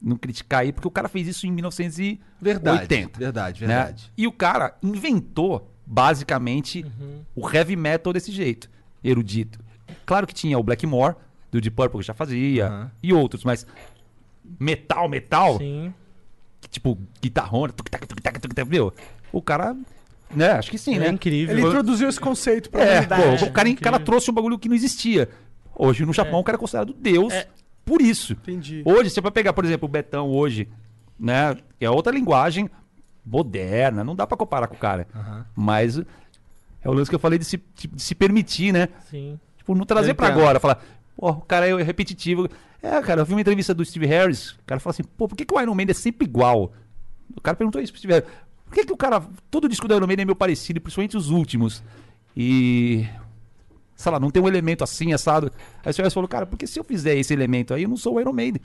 não criticar aí, porque o cara fez isso em 1980. Verdade, verdade, né? verdade. E o cara inventou, basicamente, Uhum. o heavy metal desse jeito, erudito. Claro que tinha o Blackmore, do Deep Purple, que já fazia, Aham. e outros, mas metal, metal, Sim. que, tipo, guitarrona, tuc, tac, tuc, tac, tuc, tac, viu? O cara, né, acho que sim, É né? incrível. Ele introduziu esse conceito pra É, humanidade. pô, o cara, o cara trouxe um bagulho que não existia. Hoje no Japão o cara é considerado Deus É. por isso. Entendi. Hoje, você vai pegar, por exemplo, o Betão hoje, né? que É outra linguagem moderna, não dá pra comparar com o cara. Mas é o lance que eu falei de se, de se permitir, né? Sim. Tipo, não trazer entendo. agora, falar, pô, o cara é repetitivo. É, cara, eu vi uma entrevista do Steve Harris, o cara falou assim, pô, por que, que o Iron Maiden é sempre igual? O cara perguntou isso pro Steve Harris. Por que, que o cara, todo disco do Iron Maiden é meio parecido, principalmente os últimos? E, sei lá, não tem um elemento assim, assado. Aí o Harris falou, cara, porque se eu fizer esse elemento aí, eu não sou o Iron Maiden.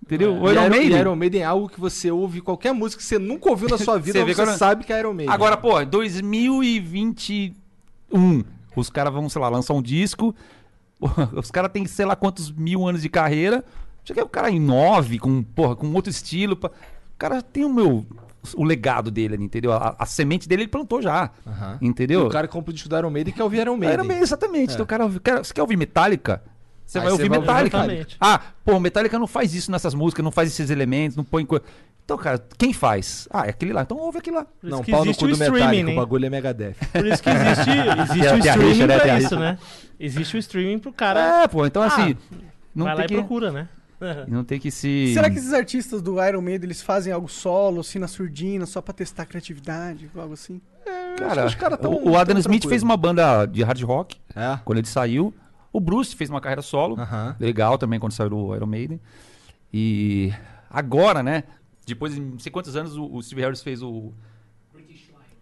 Entendeu? O E Iron Iron, Maiden... Iron Maiden é algo que você ouve qualquer música que você nunca ouviu na sua vida, Você você, não- sabe que é Iron Maiden. Agora, pô, 2021, os caras vão, sei lá, lançar um disco, os caras têm sei lá quantos mil anos de carreira, já que o cara em nove, com, porra, com outro estilo, pá. o cara tem o meu, o legado dele ali, entendeu? A, a semente dele ele plantou já, Aham. entendeu? o cara compra o disco do Iron Maiden e quer ouvir Iron Maiden. Iron Maiden, exatamente. Então, o cara, quer- você quer ouvir Metallica? Você Aí vai ouvir vai Metallica. Metallica. Ah, pô, Metallica não faz isso nessas músicas, não faz esses elementos, não põe. co- Então, cara, quem faz? Ah, é aquele lá. Então ouve aquele lá. Por Não, que pau no cu o do Metallica, streaming, o bagulho é Megadeth. Por isso que existe, existe o streaming rixa, né? pra isso, né? Existe o streaming pro cara. É, pô, então assim. não vai tem lá que... e procura, né? E não tem que se. Será que esses artistas do Iron Maiden eles fazem algo solo, assim, na surdina, só pra testar a criatividade, algo assim? Cara, os caras tão- o, o Adam tão Smith tranquilo. fez uma banda de hard rock É. quando ele saiu. O Bruce fez uma carreira solo, Aham. legal também quando saiu do Iron Maiden. E agora, né? Depois de não sei quantos anos, o, o Steve Harris fez o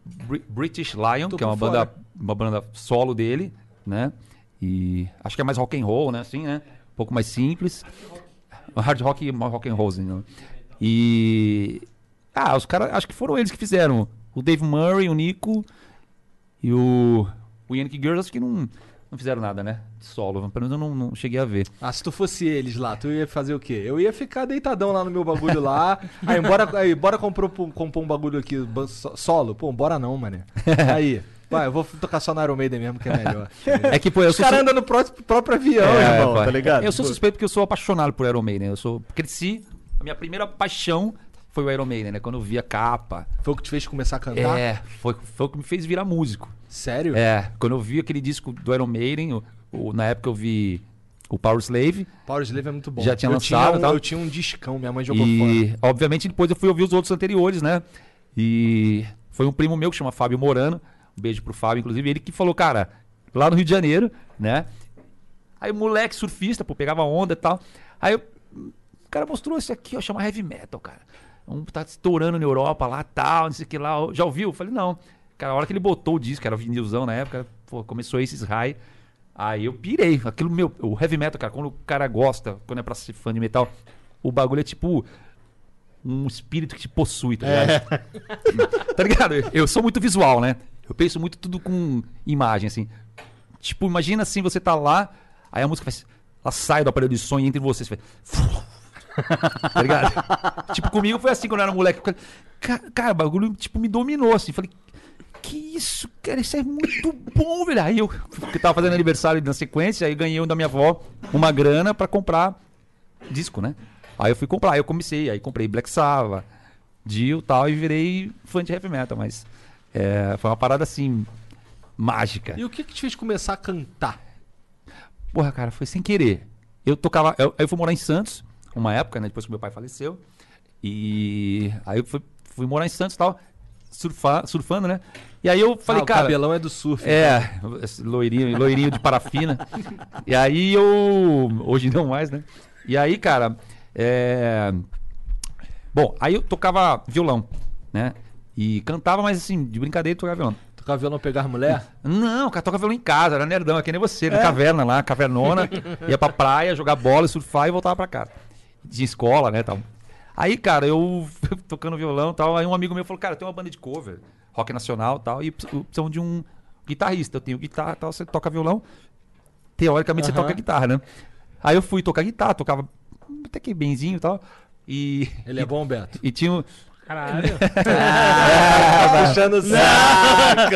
Bri- British Lion, Tô que é uma banda, uma banda solo dele, né? E acho que é mais rock and roll, né? Assim, né? Um pouco mais simples. Hard rock e rock and roll, né? E ah, os caras, acho que foram eles que fizeram. O Dave Murray, o Nico e o, o Yankee Girls, acho que não, não fizeram nada, né? De solo. Pelo menos eu não, não cheguei a ver. Ah, se tu fosse eles lá, tu ia fazer o quê? Eu ia ficar deitadão lá no meu bagulho lá. Aí, bora, aí, bora comprar, compor um bagulho aqui solo? Pô, bora não, mané. Aí, vai, eu vou tocar só no Iron Maiden mesmo, que é melhor. É que, pô, eu Os sou. caras su- andam no pró- próprio avião, É, irmão, pô. tá ligado? Eu sou suspeito porque eu sou apaixonado por Iron Maiden. Eu sou, cresci, a minha primeira paixão foi o Iron Maiden, né? Quando eu vi a capa. Foi o que te fez começar a cantar? É, foi, foi o que me fez virar músico. Sério? É, quando eu vi aquele disco do Iron Maiden, o- o- na época eu vi o Power Slave. Power Slave é muito bom. Já tinha eu lançado, Tinha um, tal. Eu tinha um discão, minha mãe jogou E, fora. obviamente, depois eu fui ouvir os outros anteriores, né? E foi um primo meu que chama Fábio Morano. Um beijo pro Fábio, inclusive. Ele que falou, cara, lá no Rio de Janeiro, né? Aí o moleque surfista, pô, pegava onda e tal. Aí eu- o cara mostrou esse aqui, ó, chama heavy metal, cara. Um tá estourando na Europa lá, tal, não sei o que lá. Já ouviu? Eu falei, não. Cara, a hora que ele botou o disco, era vinilzão na época, pô, começou esses high. Aí eu pirei. Aquilo, meu, o heavy metal, cara, quando o cara gosta, quando é pra ser fã de metal, o bagulho é tipo um espírito que te possui, tá ligado? tá ligado? Eu sou muito visual, né? Eu penso muito tudo com imagem, assim. Tipo, imagina assim, você tá lá, aí a música faz. Ela sai do aparelho de som e entra em você. Faz. tá ligado? tipo, comigo foi assim quando eu era moleque. Cara, cara, o bagulho tipo, me dominou, assim. Falei, que isso, cara, isso é muito bom, velho. Aí eu, que tava fazendo aniversário na sequência, aí ganhei um da minha avó uma grana pra comprar disco, né? Aí eu fui comprar, aí eu comecei, aí comprei Black Sabbath, Dio e tal, e virei fã de heavy metal, mas é, foi uma parada assim, mágica. E o que que te fez começar a cantar? Porra, cara, foi sem querer. Eu tocava. Eu, eu fui morar em Santos, uma época, né? Depois que meu pai faleceu. E aí eu fui, fui morar em Santos e tal, surfar, surfando, né? E aí eu falei, ah, o cara. cabelão é do surf. É, esse loirinho, loirinho de parafina. e aí eu. Hoje não mais, né? E aí, cara. É... Bom, aí eu tocava violão, né? E cantava, mas assim, de brincadeira tocava violão. Tocar violão pegar mulher? Não, o cara toca violão em casa, era nerdão, é que nem você, na caverna lá, cavernona, ia pra praia, jogar bola, surfar e voltava pra casa. De escola, né, tal. Aí, cara, eu tocando violão e tal, aí um amigo meu falou, cara, tem uma banda de cover, rock nacional e tal, e precisam de um guitarrista. Eu tenho guitarra e tal, você toca violão, teoricamente você Aham. toca guitarra, né? Aí eu fui tocar guitarra, tocava até que benzinho e tal, e... Ele é bom, Beto? E tinha um... Caralho. Ah, puxando o saco.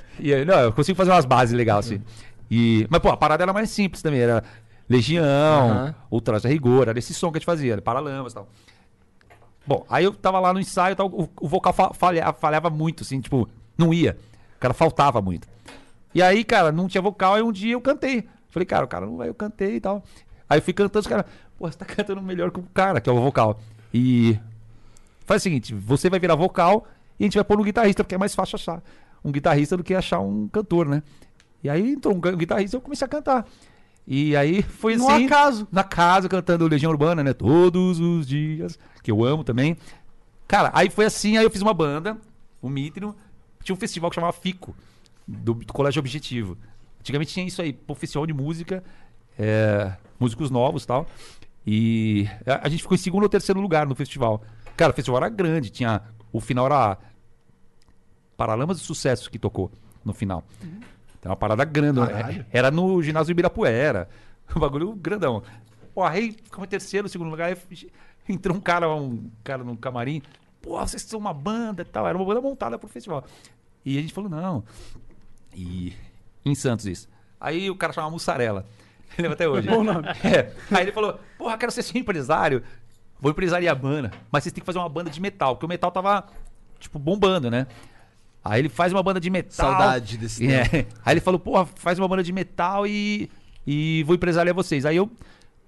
E aí, não, eu consigo fazer umas bases legais, assim. E, mas, pô, a parada era mais simples também. Era Legião, Aham. Ultraja Rigor, era esse som que a gente fazia, era Paralamas e tal. Bom, aí eu tava lá no ensaio e tal, o, o vocal fa- falha- falhava muito, assim, tipo, não ia. O cara faltava muito. E aí, cara, não tinha vocal, aí um dia eu cantei. Falei, cara, o cara não vai, eu cantei e tal. Aí eu fui cantando, os caras, pô, você tá cantando melhor que o cara, que é o vocal. E faz o seguinte, você vai virar vocal e a gente vai pôr no guitarrista, porque é mais fácil achar um guitarrista do que achar um cantor, né? E aí entrou um gu- guitarrista e eu comecei a cantar. E aí foi No assim. acaso. Na casa, cantando Legião Urbana, né? Todos os dias, que eu amo também. Cara, aí foi assim, aí eu fiz uma banda, o Mitrio, tinha um festival que chamava FICO, do, do Colégio Objetivo. Antigamente tinha isso aí, pô, festival de música, é, músicos novos e tal. E a, a gente ficou em segundo ou terceiro lugar no festival. Cara, o festival era grande, tinha. O final era Paralamas do Sucesso que tocou no final. Então, uma parada grande. né? Era no ginásio Ibirapuera. Um bagulho grandão. Pô, aí ficamos em terceiro, segundo lugar. entrou um cara, um cara no camarim. Pô, vocês são uma banda e tal. Era uma banda montada pro festival. E a gente falou, não. E em Santos isso. Aí o cara chamava Mussarela. Lembra até hoje. Bom nome. É. Aí ele falou, porra, quero ser seu empresário. Vou empresariar a banda. Mas vocês têm que fazer uma banda de metal. Porque o metal tava, tipo, bombando, né? Aí ele faz uma banda de metal. Saudade desse É. Aí ele falou, porra, faz uma banda de metal e, e vou empresariar vocês. Aí eu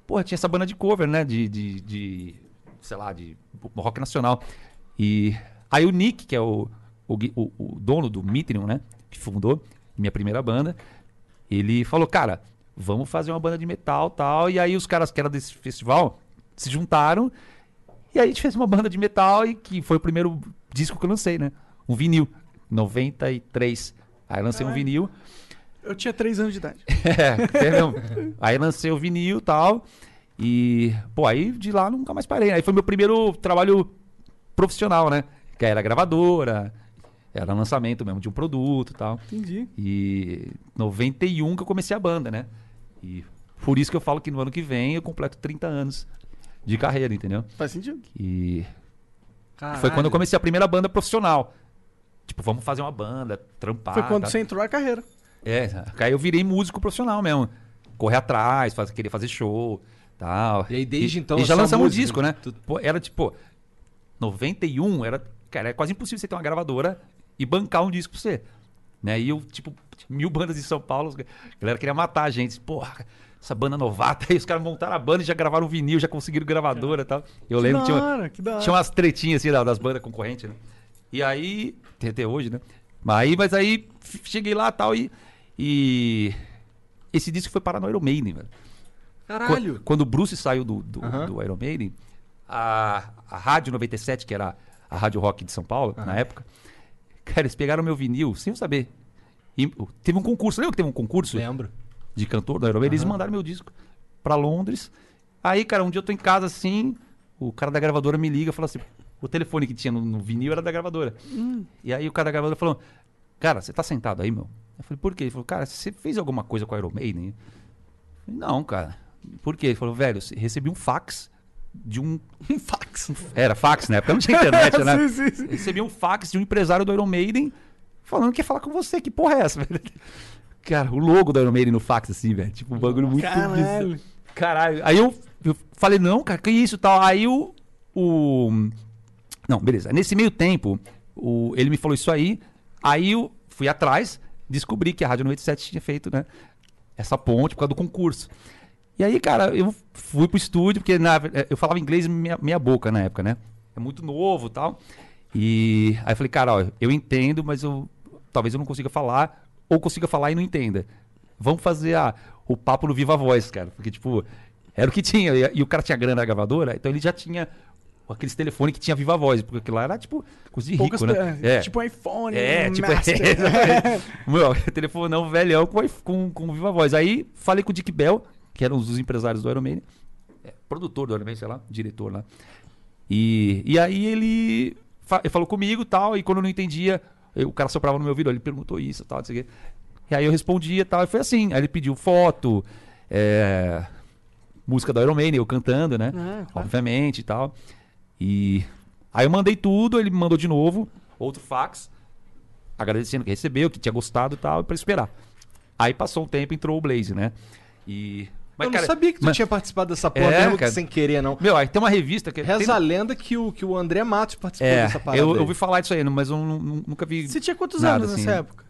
porra, tinha essa banda de cover, né? De, de, de sei lá, de rock nacional. E aí o Nick, que é o, o, o- o dono do Mitrium, né? Que fundou minha primeira banda, ele falou, cara, vamos fazer uma banda de metal tal. E aí os caras que eram desse festival se juntaram. E aí a gente fez uma banda de metal e que foi o primeiro disco que eu lancei, né? Um vinil, 93. Aí eu lancei um vinil. Eu tinha 3 anos de idade. É, entendeu? aí lancei o vinil e tal. E, pô, aí de lá nunca mais parei. Aí foi meu primeiro trabalho profissional, né? Que era gravadora, era lançamento mesmo de um produto e tal. Entendi. E 91 que eu comecei a banda, né? E por isso que eu falo que no ano que vem eu completo 30 anos de carreira, entendeu? Faz sentido. E foi quando eu comecei a primeira banda profissional. Tipo, vamos fazer uma banda, trampar. Foi quando tá? você entrou na carreira. É, aí eu virei músico profissional mesmo. Correr atrás, faz, querer fazer show, tal. E aí, desde então, E já lançamos um música, disco, né? tu- Pô, era tipo, 91, era, cara, é quase impossível você ter uma gravadora e bancar um disco pra você. Né? E eu, tipo, mil bandas em São Paulo, a galera queria matar a gente. Porra, essa banda novata, aí os caras montaram a banda e já gravaram vinil, já conseguiram gravadora e tal. Eu Que lembro que tinha, hora, que tinha umas tretinhas assim da- das bandas concorrentes, né? E aí, tem até hoje, né? Mas aí, mas aí cheguei lá tal, e e esse disco foi parar no Iron Maiden, velho. Caralho. Qu- Quando o Bruce saiu do, do, Aham. do Iron Maiden, a, a Rádio 97, que era a Rádio Rock de São Paulo, na época, cara, eles pegaram meu vinil sem eu saber. E teve um concurso, lembra que teve um concurso? Lembro. De cantor do Iron Maiden, eles mandaram meu disco pra Londres. Aí, cara, um dia eu tô em casa assim, o cara da gravadora me liga e fala assim: o telefone que tinha no, no vinil era da gravadora. E aí o cara da gravadora falou: Cara, você tá sentado aí, meu? Eu falei: Por quê? Ele falou: Cara, você fez alguma coisa com a Iron Maiden? Eu falei, Não, cara. Por quê? Ele falou: Velho, recebi um fax de um. Um fax. Era fax, né? Porque não tinha internet, né? Sim, sim, sim. Recebi um fax de um empresário do Iron Maiden falando que ia falar com você. Que porra é essa, velho? Cara, o logo do Iron Maiden no fax, assim, velho. Tipo, um bagulho muito Caralho. bizarro. Caralho. Aí eu, eu falei, não, cara, que isso e tal. Aí o, o. Não, beleza. Nesse meio tempo, o, ele me falou isso aí. Aí eu fui atrás, descobri que a Rádio 97 tinha feito, né? Essa ponte por causa do concurso. E aí, cara, eu fui pro estúdio, porque na, eu falava inglês meia, meia boca na época, né? É muito novo e tal. E aí eu falei, cara, ó, eu entendo, mas eu talvez eu não consiga falar, ou consiga falar e não entenda. Vamos fazer a, o papo no Viva Voz, cara. Porque, tipo, era o que tinha. E, e o cara tinha grana na gravadora, então ele já tinha aqueles telefones que tinha Viva Voz, porque aquilo lá era, tipo, coisa de rico, Poucas né? pe- Tipo iPhone, É, tipo, Master. Meu, telefonão velhão com, com, com Viva Voz. Aí falei com o Dick Bell, que era um dos empresários do Iron Maiden, é, produtor do Iron Maiden, sei lá, diretor lá. E, e aí ele, fa- ele falou comigo e tal, e quando eu não entendia, eu- o cara soprava no meu ouvido, ele perguntou isso e tal, não sei o quê. E aí eu respondia e tal, e foi assim. Aí ele pediu foto, é, música do Iron Maiden, eu cantando, né? Ah, claro. Obviamente e tal. E aí eu mandei tudo, ele me mandou de novo, outro fax, agradecendo que recebeu, que tinha gostado e tal, pra esperar. Aí passou um tempo, entrou o Blaze, né? E. eu não sabia que tu mas- tinha participado dessa porra, É, mesmo que cara. sem querer, não. Meu, aí tem uma revista que. Reza tem- a lenda que o, que o André Matos participou É, dessa parada. eu, eu ouvi falar disso aí, mas eu nu- nu- nunca vi. Você tinha quantos nada, anos assim. nessa época?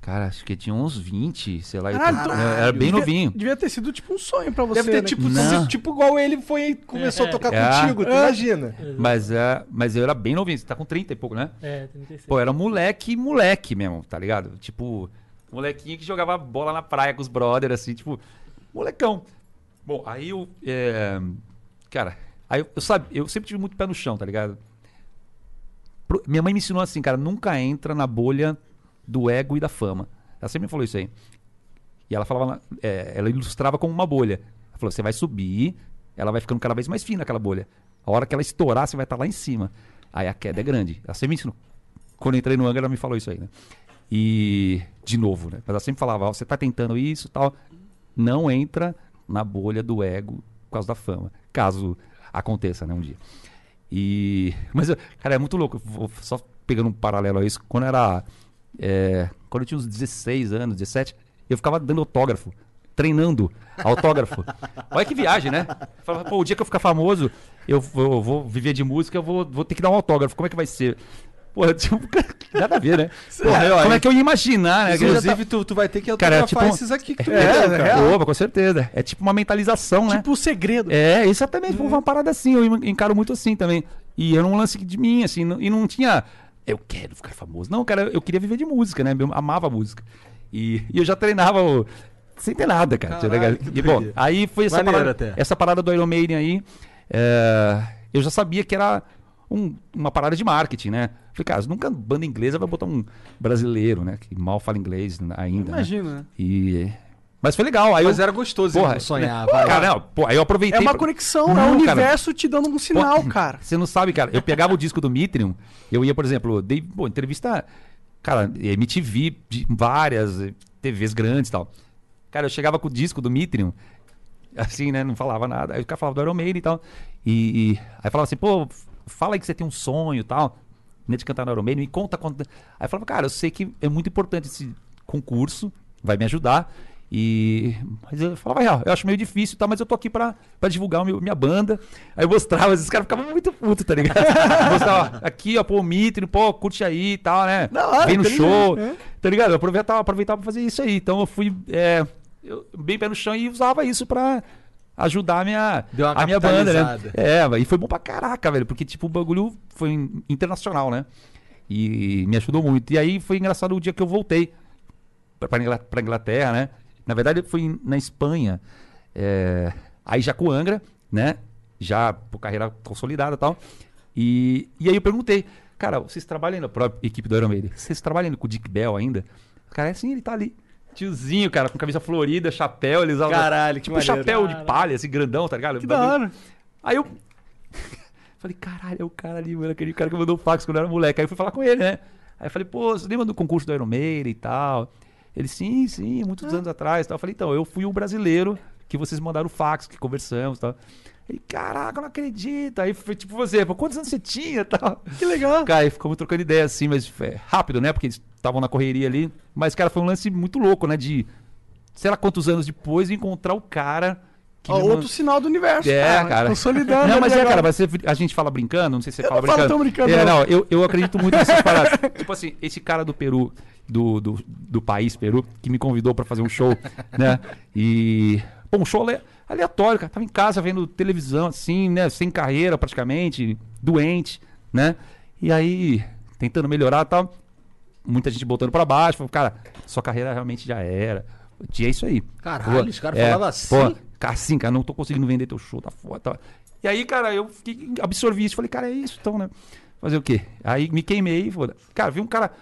Cara, acho que tinha uns 20, sei lá. Caralho, eu era bem devia- novinho. Devia ter sido tipo um sonho pra você, Deve ter né? tipo, Não. se- tipo igual ele foi e começou a tocar É. contigo, tu É. imagina. Mas, é, mas eu era bem novinho. Você tá com 30 e pouco, né? É, 36. Pô, era moleque, moleque mesmo, tá ligado? Tipo, molequinho que jogava bola na praia com os brothers, assim, tipo, molecão. Bom, aí eu. é, cara, aí eu, eu, sabe, eu sempre tive muito pé no chão, tá ligado? Pro- minha mãe me ensinou assim, cara, nunca entra na bolha do ego e da fama. Ela sempre me falou isso aí. E ela falava, é, ela ilustrava como uma bolha. Ela falou: você vai subir, ela vai ficando cada vez mais fina aquela bolha. A hora que ela estourar, você vai estar lá em cima. Aí a queda é grande. Ela sempre me ensinou. Quando eu entrei no Angra, ela me falou isso aí, né? E, de novo, né? Mas ela sempre falava: você tá tentando isso tal. Não entra na bolha do ego por causa da fama. Caso aconteça, né? Um dia. E. Mas, cara, é muito louco. Vou Só pegando um paralelo a isso. Quando era. é, quando eu tinha uns 16 anos, 17, eu ficava dando autógrafo. Treinando autógrafo. Olha que viagem, né? Falava, pô, o dia que eu ficar famoso, eu vou, eu vou viver de música, eu vou, vou ter que dar um autógrafo. Como é que vai ser? Porra, tipo, nada a ver, né? Porra, como é que eu ia imaginar, né? Inclusive, tu, tu vai ter que Cara, autografar tipo- esses aqui que tu É, é cara. real. Opa, com certeza. É tipo uma mentalização, né? Tipo o segredo. É, exatamente, uma parada assim, eu encaro muito assim também. E era um lance de mim, assim, e não tinha. Eu quero ficar famoso. Não, cara, eu queria viver de música, né? Eu amava música. E, e eu já treinava o- sem ter nada, cara. tá Caralho, e bom, aí foi essa Maneiro parada, até. essa parada do Iron Maiden aí. é, eu já sabia que era um- uma parada de marketing, né? Falei, cara, nunca banda inglesa vai botar um brasileiro, né? Que mal fala inglês ainda. né? Imagina, né? E. Mas foi legal. Aí Mas eu, era gostoso Porra, sonhar. lá. Cara, não, pô, aí eu aproveitei. É uma pra- conexão, Não, é o cara. universo te dando um sinal, Pô, cara. Você não sabe, cara. Eu pegava o disco do Mitrium, eu ia, por exemplo, dei pô, entrevista, cara, MTV, de várias TVs grandes e tal. Cara, eu chegava com o disco do Mitrium, assim, né? Não falava nada. Aí o cara falava do Iron Maiden e tal. E, e aí falava assim, pô, fala aí que você tem um sonho e tal. Né, de cantar no Iron Maiden, me conta quanto. Aí eu falava, cara, eu sei que é muito importante esse concurso, vai me ajudar. E. Mas eu falava, real, eu acho meio difícil, tá? Mas eu tô aqui pra, pra divulgar meu- minha banda. Aí eu mostrava, esses caras ficavam muito putos, tá ligado? mostrava, aqui, ó, pô, o Mitre, pô, curte aí e tal, né? Hora, Vem no tá show. ligado, é. Tá ligado? Eu aproveitava, aproveitava pra fazer isso aí. Então eu fui é, eu- bem pé no chão e usava isso pra ajudar a minha, Deu a minha banda, né? É, e foi bom pra caraca, velho, porque tipo, o bagulho foi in- internacional, né? E me ajudou muito. E aí foi engraçado o dia que eu voltei pra, pra Ingla- pra Inglaterra, né? Na verdade, foi na Espanha. é, aí já com o Angra, né? Já por carreira consolidada e tal. E, e aí eu perguntei, cara, vocês trabalham na própria equipe do Iron Maiden? Vocês trabalham com o Dick Bell ainda? Cara, é sim, ele tá ali. Tiozinho, cara, com camisa florida, chapéu, eles usavam Caralho, que tipo maneiro. chapéu de palha, assim, grandão, tá ligado? Que da hora. Aí eu falei, caralho, é o cara ali, mano, aquele cara que mandou fax quando eu era moleque. Aí eu fui falar com ele, né? Aí eu falei, pô, você lembra do concurso do Iron Maiden e tal? Ele, sim, sim, muitos anos atrás e tal. Eu falei, então, eu fui o brasileiro que vocês mandaram fax, que conversamos e tal. Ele, caraca, não acredito. Aí foi tipo você, quantos anos você tinha e tal? Que legal. Cara, aí ficamos trocando ideia assim, mas é, rápido, né? Porque eles estavam na correria ali. Mas, cara, foi um lance muito louco, né? De, sei lá quantos anos depois, encontrar o cara que Ó, outro sinal do universo. é, cara. Consolidando. Não, mas é, cara, mas você- a gente fala brincando, não sei se você Eu fala não falo brincando. tão brincando, É, não. eu, eu acredito muito nessas paradas. tipo assim, esse cara do Peru, do, do, do país Peru, que me convidou pra fazer um show, né? E. Pô, um show aleatório, cara. Tava em casa vendo televisão, assim, né? Sem carreira praticamente, doente, né? E aí, tentando melhorar e tal. Muita gente botando pra baixo. Falou, cara, sua carreira realmente já era. Tinha isso aí. Caralho, Pô, os caras é, falavam assim? Pô, cara, assim, cara, não tô conseguindo vender teu show, tá foda. Tá. E aí, cara, eu fiquei, absorvi isso. Falei, cara, é isso então, né? Fazer o quê? Aí me queimei. Foda. Cara, vi um cara.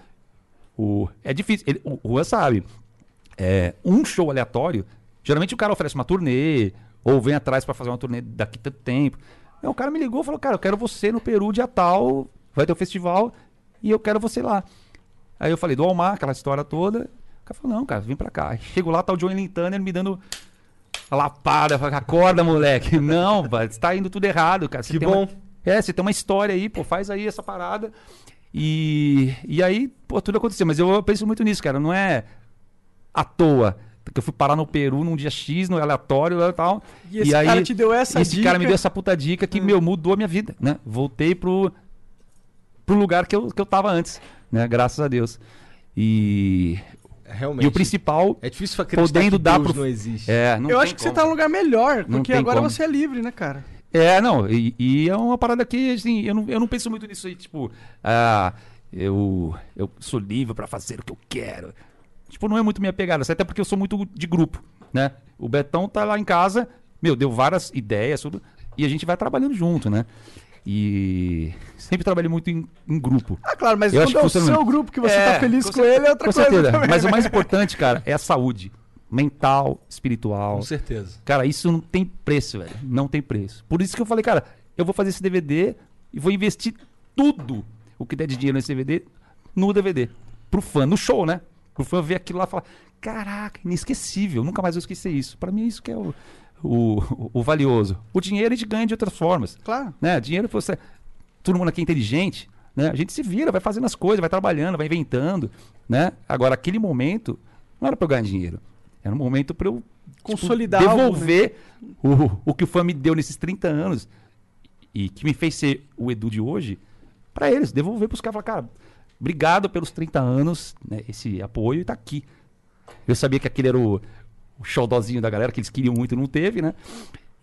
O, é difícil. Ele, o Juan sabe. É, um show aleatório. Geralmente o cara oferece uma turnê. Ou vem atrás pra fazer uma turnê daqui tanto tempo. Não, o cara me ligou e falou, cara, eu quero você no Peru dia tal. Vai ter o festival. E eu quero você lá. Aí eu falei, do Almar, aquela história toda. O cara falou, não, cara, vem pra cá. Aí Chego lá, tá o Joey Lintanner me dando a lapada. Falei, acorda, moleque. Não, vai, tá indo tudo errado, cara. Você Que bom. Uma, é, você tem uma história aí, pô, faz aí essa parada. E, e aí, pô, tudo aconteceu. Mas eu penso muito nisso, cara. Não é à toa. Que eu fui parar no Peru num dia X, no aleatório e tal. E esse cara te deu essa esse dica? cara me deu essa puta dica que, meu, mudou a minha vida, né? Voltei pro, pro lugar que eu, que eu tava antes, né? Graças a Deus. E, Realmente. e o principal, É difícil acreditar podendo que dar Deus pro... não existe. É, não eu acho que você como. tá num lugar melhor, porque agora como. você é livre, né, cara? É, não, e, e é uma parada que, assim, eu não, eu não penso muito nisso aí, tipo, ah, eu, eu sou livre pra fazer o que eu quero. Tipo, não é muito minha pegada, até porque eu sou muito de grupo, né? O Betão tá lá em casa, meu, deu várias ideias, tudo, e a gente vai trabalhando junto, né? E sempre trabalhei muito em, em grupo. Ah, claro, mas Eu acho quando é que o funciona seu muito. grupo que você É, tá feliz com com, ele é outra Com coisa. certeza, também, mas o né? mais importante, cara, é a saúde mental, espiritual. Com certeza. Cara, isso não tem preço, velho. Não tem preço. Por isso que eu falei, cara, eu vou fazer esse DVD e vou investir tudo o que der de dinheiro nesse DVD no DVD. Pro fã, no show, né? Pro fã ver aquilo lá e falar: caraca, inesquecível, nunca mais vou esquecer isso. Pra mim, isso que é o, o, o valioso. O dinheiro a gente ganha de outras formas. Claro. Né? Dinheiro, você. Todo mundo aqui é inteligente, né? A gente se vira, vai fazendo as coisas, vai trabalhando, vai inventando, né? Agora, aquele momento não era pra eu ganhar dinheiro. Era um momento pra eu tipo, Consolidar algo, né? devolver o, o que o fã me deu nesses 30 anos e que me fez ser o Edu de hoje pra eles, devolver pros caras. Falar, cara, obrigado pelos 30 anos, né, esse apoio e tá aqui. Eu sabia que aquele era o, o xodózinho da galera, que eles queriam muito e não teve, né?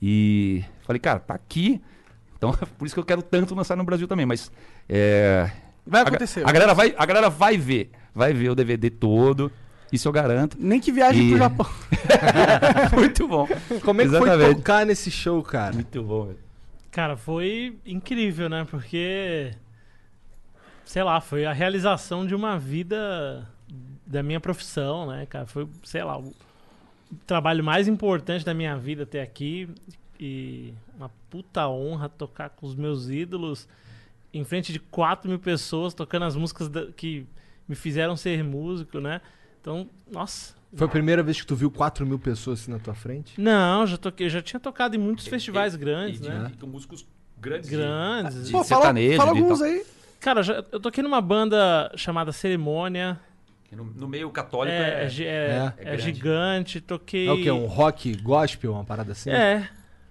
E falei, cara, tá aqui. Então, por isso que eu quero tanto lançar no Brasil também, mas... é, Vai a acontecer. A, galera vai, a galera vai ver. Vai ver o DVD todo. Isso eu garanto. Nem que viaje E- pro Japão. Muito bom. Como é que foi Exatamente. tocar nesse show, cara? Muito bom, velho. Cara, foi incrível, né? Porque. Sei lá, foi a realização de uma vida da minha profissão, né, cara? Foi, sei lá, o trabalho mais importante da minha vida até aqui. E uma puta honra tocar com os meus ídolos em frente de 4 mil pessoas, tocando as músicas da- que me fizeram ser músico, né? Então, nossa. Foi a primeira vez que tu viu 4 mil pessoas assim na tua frente? Não, já toquei, já tinha tocado em muitos festivais grandes, né? com músicos grandes. Grandes. de Pô, fala, sertanejo, fala de alguns aí. Cara, já- eu toquei numa banda chamada Cerimônia. No, no meio católico É, é. é é- é é grande. gigante. Toquei. É o quê? Um rock gospel, uma parada assim? É.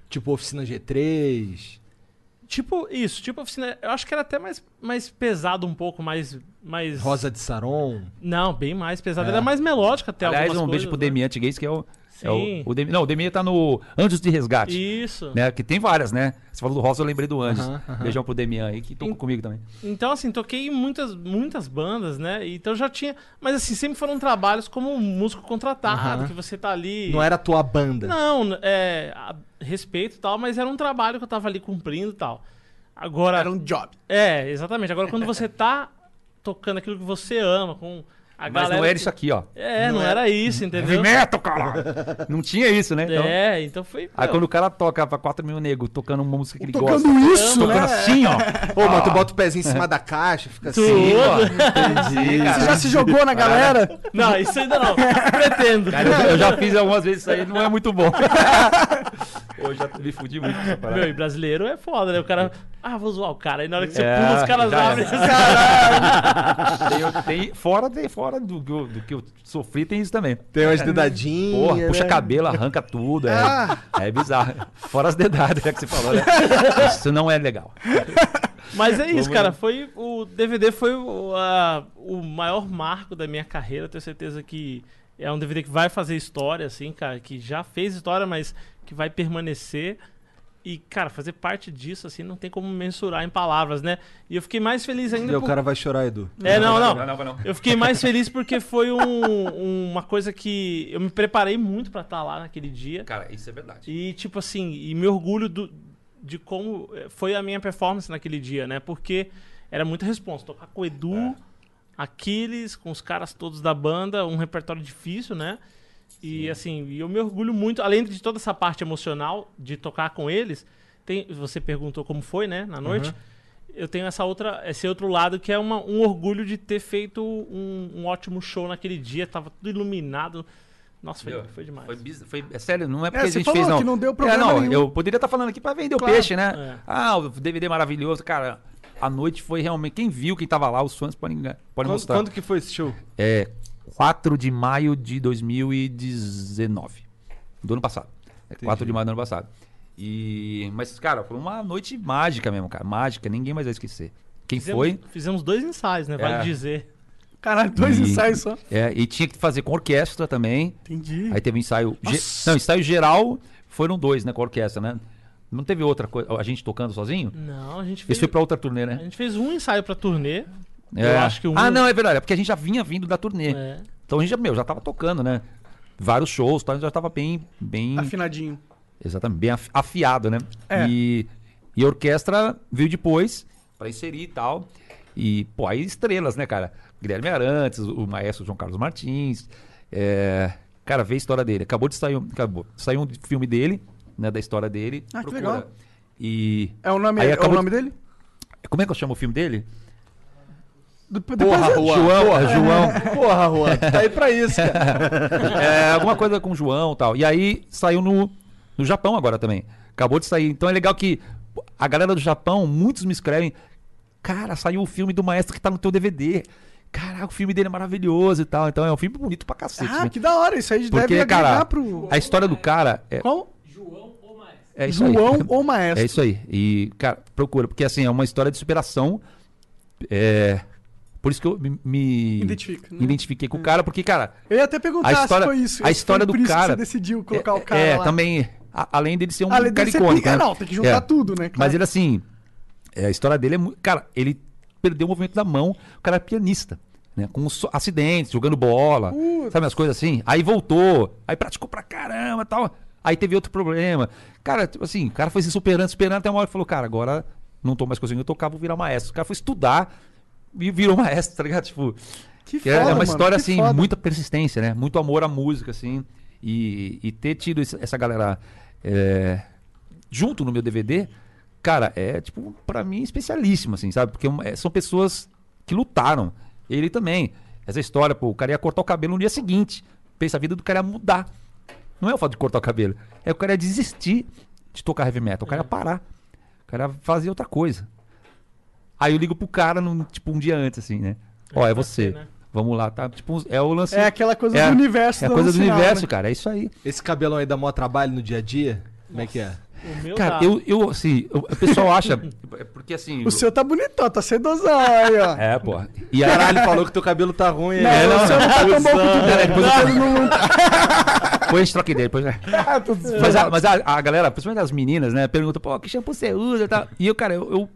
Tipo Oficina G3. Tipo isso, tipo oficina. Eu acho que era até mais, mais pesado um pouco, mais. mais... Rosa de Saron. Não, bem mais pesado. É. Era mais melódica até Aliás, um algumas beijo pro coisas, né? Demian Tiguez, que é o. É o, o Demi- não, o Demian tá no Anjos de Resgate. Isso. Né, que tem várias, né? Você falou do Rosa, eu lembrei do Anjos. Aham. Beijão pro Demian aí, que tocou comigo também. Então, assim, toquei em muitas, muitas bandas, né? Então já tinha. Mas assim, sempre foram trabalhos como um músico contratado, que você tá ali. Não era a tua banda. Não, é. a- respeito e tal, mas era um trabalho que eu tava ali cumprindo e tal. Agora. Era um job. É, exatamente. Agora, quando você tá tocando aquilo que você ama, com a Mas galera. não era que- isso aqui, ó. É, não, era isso, entendeu? Heavy metal, cara! não tinha isso, né? Então, É, então foi. Aí quando o cara toca pra 4 mil negros tocando uma música que ele Tocando gosta. isso, Tocando né? assim, ó. Ô, mas tu bota o pezinho em cima da caixa, fica assim. Tudo. ó. Entendi, Você já se jogou na galera? Não, isso ainda não. Pretendo. Cara, eu, eu já fiz algumas vezes isso aí, não é muito bom. eu já me fudi muito com essa parada. Meu, e brasileiro é foda, né? O cara. Ah, vou zoar o cara. Aí na hora que você É, pula, os caras abrem. Tem, tem- fora tem, fora do, que eu- do que eu sofri, tem isso também. Tem umas dedadinhas. Porra, puxa né? cabelo, arranca tudo. É, é bizarro. Fora as dedadas, é que você falou, né? Isso não é legal. Mas é isso, Vamos cara. Foi o DVD foi o, a- o maior marco da minha carreira. Tenho certeza que é um DVD que vai fazer história, assim, cara, que já fez história, mas que vai permanecer. E, cara, fazer parte disso, assim, não tem como mensurar em palavras, né? E eu fiquei mais feliz ainda E o por- cara vai chorar, Edu. É, não, não. Não, não, não. Eu fiquei mais feliz porque foi um- uma coisa que eu me preparei muito pra estar lá naquele dia. Cara, isso é verdade. E, tipo assim, e me orgulho do- de como eh, foi a minha performance naquele dia, né? Porque era muita responsa. Tocar com o Edu, É. Aquiles, com os caras todos da banda, um repertório difícil, né? E assim, e eu me orgulho muito, além de toda essa parte emocional de tocar com eles, tem, você perguntou como foi, né, na noite. Eu tenho essa outra, esse outro lado que é uma- um orgulho de ter feito um, um ótimo show naquele dia, tava tudo iluminado. Nossa, foi, foi demais. Foi, biz- foi- é sério, não é porque É, a gente falou fez, não. que não deu problema é, não, nenhum. Eu poderia estar falando aqui pra vender Claro. o peixe, né? É. Ah, o DVD maravilhoso. Cara, a noite foi realmente. Quem viu, quem tava lá, os fãs podem, podem Quando, mostrar. quando que foi esse show? É 4 de maio de 2019. Do ano passado. É 4 de maio do ano passado. E, mas, cara, foi uma noite mágica mesmo, cara. Mágica, ninguém mais vai esquecer. Quem Fizemos, foi? Fizemos dois ensaios, né? Vale É. dizer. Caralho, dois E- ensaios só. É, e tinha que fazer com orquestra também. Entendi. Aí teve ensaio. ge-. Não, ensaio geral foram dois, né? Com a orquestra, né? Não teve outra coisa. A gente tocando sozinho? Não, a gente Esse fez. foi pra outra turnê, A né? gente fez um ensaio pra turnê. É. Eu acho que um. Ah, não, é verdade. É porque a gente já vinha vindo da turnê. É. Então a gente já, meu, já tava tocando, né? Vários shows, tá? já tava bem. bem Afinadinho. Exatamente, bem afi- afiado, né? É. E, e a orquestra veio depois pra inserir e tal. E, pô, aí estrelas, né, cara? Guilherme Arantes, o maestro João Carlos Martins. É, cara, vê a história dele. Acabou de sair, um- acabou, saiu um filme dele, né, da história dele. Ah, que legal. E É o nome, Aí é o nome dele? como é que eu chamo o filme dele? Depois Porra, Juan. João, porra, é João. Porra, Juan, tá aí pra isso, cara. É, alguma coisa com o João e tal. E aí saiu no, no Japão agora também. Acabou de sair. Então é legal que a galera do Japão, muitos me escrevem: Cara, saiu o filme do maestro que tá no teu DVD. Caraca, o filme dele é maravilhoso e tal. Então é um filme bonito pra cacete. Ah, né? que da hora. Isso aí Porque, deve cara, pro... a história do cara é, Qual? é isso aí. João ou Maestro. É isso aí. E, cara, procura, porque assim, é uma história de superação É, por isso que eu me, me Identifica, né? identifiquei com o cara, porque, cara, Eu ia até perguntar a história, se foi isso. a história do cara. você decidiu colocar o cara é, lá. também, a- além dele ser um Além cara dele ser icônico, pica, né? não, tem que juntar tudo, né? Claro. Mas ele, assim, é, a história dele é muito. Cara, ele perdeu o movimento da mão, o cara é pianista. Né, com acidentes, jogando bola, sabe as coisas assim. Aí voltou, aí praticou pra caramba e tal. Aí teve outro problema. Cara, tipo assim, o cara foi se superando, superando até uma hora que falou, cara, agora não tô mais conseguindo tocar, vou virar maestro. O cara foi estudar e virou maestro, tá ligado? Tipo, Que é- é foda, uma mano, história assim, foda. muita persistência, né? Muito amor à música, assim. E, e ter tido essa galera é, junto no meu DVD, cara, é tipo, pra mim, especialíssimo, assim, sabe? Porque é, são pessoas que lutaram. Ele também. Essa história, pô, o cara ia cortar o cabelo no dia seguinte. Pensa, a vida do cara ia mudar. Não é o fato de cortar o cabelo. É o cara ia desistir de tocar heavy metal. O cara ia parar. O cara ia fazer outra coisa. Aí eu ligo pro cara, num, tipo, um dia antes, assim, né? Ó, é você. Vamos lá, tá? Tipo, é o lance. É aquela coisa do universo É a coisa do sinal, universo, né? cara. É isso aí. Esse cabelão aí dá maior trabalho no dia a dia? Como é que é? O meu Cara, dá. eu, eu assim, o o pessoal acha. é Porque assim. O seu tá bonitão, tá sedosão aí, ó. É, pô. E aí, Caralho, falou que teu cabelo tá ruim. Não, é, o seu não tá tão bom quanto o depois eu- Não, ele não- Depois a gente troca ideia. Depois... Mas, a, mas a, a galera, principalmente as meninas, né, pergunta, pô, que shampoo você usa e tal. E eu, cara, eu, eu,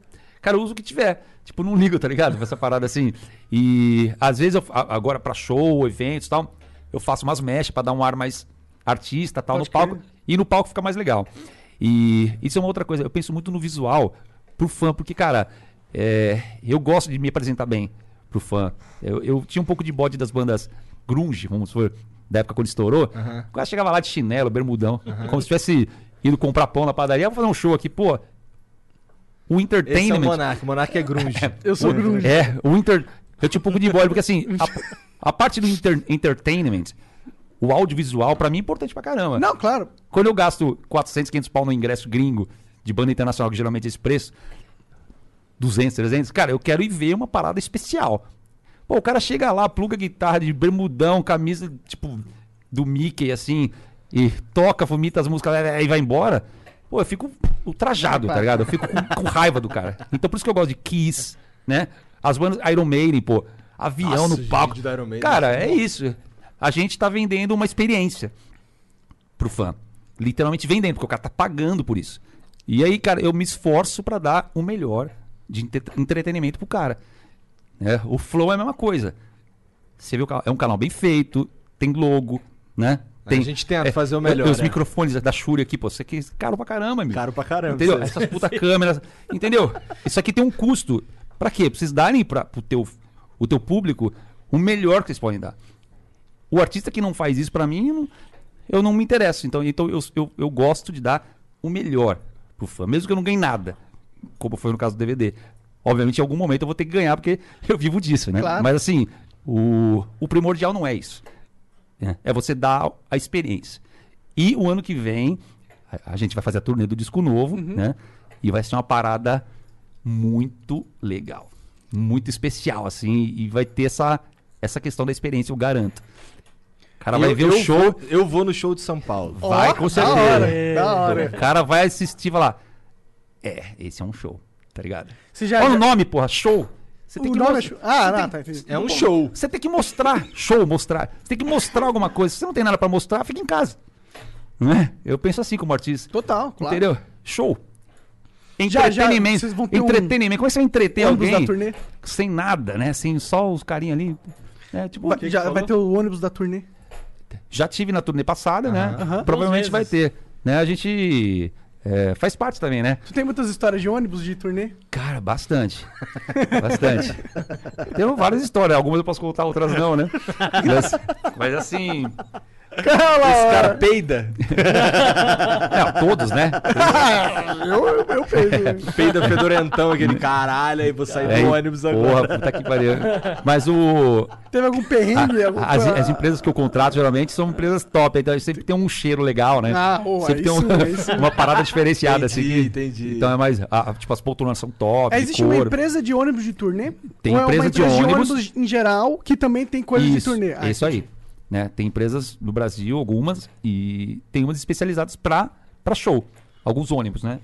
cara, eu uso o que tiver. Tipo, não ligo, tá ligado? Essa parada assim. E às vezes, eu, agora pra show, eventos e tal, eu faço umas mechas pra dar um ar mais artista tal Pode no palco. crer. E no palco fica mais legal. E isso é uma outra coisa. Eu penso muito no visual pro fã, porque, cara, é, eu gosto de me apresentar bem pro fã. Eu, eu tinha um pouco de bode das bandas grunge, vamos supor, da época quando estourou. O cara chegava lá de chinelo, bermudão, como se tivesse ido comprar pão na padaria. Vou fazer um show aqui, pô. O Esse é o entertainment. Monark. O Monark é grunge. Eu sou grunge. É, o inter... Eu um pouco de bode, porque assim, a, a parte do inter- entertainment, o audiovisual, pra mim é importante pra caramba. Não, claro. Quando eu gasto 400, 500 pau no ingresso gringo de banda internacional, que geralmente é esse preço, 200, 300, cara, eu quero ir ver uma parada especial. Pô, o cara chega lá, pluga guitarra de bermudão, camisa, tipo, do Mickey, assim, e toca, vomita as músicas e vai embora. Pô, eu fico ultrajado, tá ligado? Eu fico com, com raiva do cara. Então por isso que eu gosto de Kiss, né? As bandas Iron Maiden, pô, avião Nossa, no palco. Maiden. Cara, é isso. A gente tá vendendo uma experiência pro fã. Literalmente vendendo, porque o cara tá pagando por isso. E aí, cara, eu me esforço pra dar o melhor de entre- entretenimento pro cara. né? O Flow é a mesma coisa. Você vê o canal, é um canal bem feito, tem logo, né? Tem, A gente tenta fazer o melhor, Os né? microfones da Shure aqui, pô, isso aqui é caro pra caramba, amigo. Caro pra caramba. Entendeu? Essas puta câmeras. Entendeu? Isso aqui tem um custo. Pra quê? Pra vocês darem pra, pro teu, o teu público o melhor que vocês podem dar. O artista que não faz isso pra mim, eu não, eu não me interesso. Então, então eu, eu, eu gosto de dar o melhor pro fã, mesmo que eu não ganhe nada, como foi no caso do DVD. Obviamente, em algum momento eu vou ter que ganhar, porque eu vivo disso, né? Claro. Mas assim, o, o primordial não é isso. Né? É você dar a experiência. E o ano que vem, a, a gente vai fazer a turnê do disco novo, né? E vai ser uma parada muito legal. Muito especial, assim. E vai ter essa, essa questão da experiência, eu garanto. O cara vai Eu- ver eu o show, vou- eu vou no show de São Paulo. vai Ó, com da certeza. hora, da hora. O cara vai assistir e falar: É, esse é um show, tá ligado? Você já- Olha já- o nome, porra, show. Você O nome é show. Ah, não, tá, entendi. É um show. Você tem que mostrar, show, mostrar. Você tem que mostrar alguma coisa. Se você não tem nada pra mostrar, fica em casa. Não é? Eu penso assim como artista. Total, claro. Entendeu? Show. Já, já, Entretenimento. vocês vão ter um entretenimento. Como é que você vai entreter ônibus alguém da turnê? sem nada, né? Sem só os carinhos ali. É, tipo, Vai, já vai ter o ônibus da turnê. já tive na turnê passada, né? Provavelmente vai ter. Né? A gente é, faz parte também, né? Tu tem muitas histórias de ônibus de turnê? Cara, bastante. bastante. Tem várias histórias. Algumas eu posso contar, outras não, né? Mas, mas assim. Esse cara peida. É, todos, né? eu, eu, eu peido. Peida fedorentão, aquele caralho, aí vou sair É, do ônibus agora. Porra, puta que pariu. Mas o. Teve algum perrengue? a- algum- as, as empresas que eu contrato geralmente são empresas top, então sempre tem um cheiro legal, né? Ah, oh, sempre tem um- sim. uma parada diferenciada Entendi, assim. entendi. Então é mais. ah, tipo, as poltronas são top. É, de existe uma empresa de ônibus de turnê? Tem é empresa uma de empresa ônibus- em geral que também tem coisas de Isso, turnê? Ah, é isso aí. Né? Tem empresas no Brasil, algumas, e tem umas especializadas para show. Alguns ônibus, né?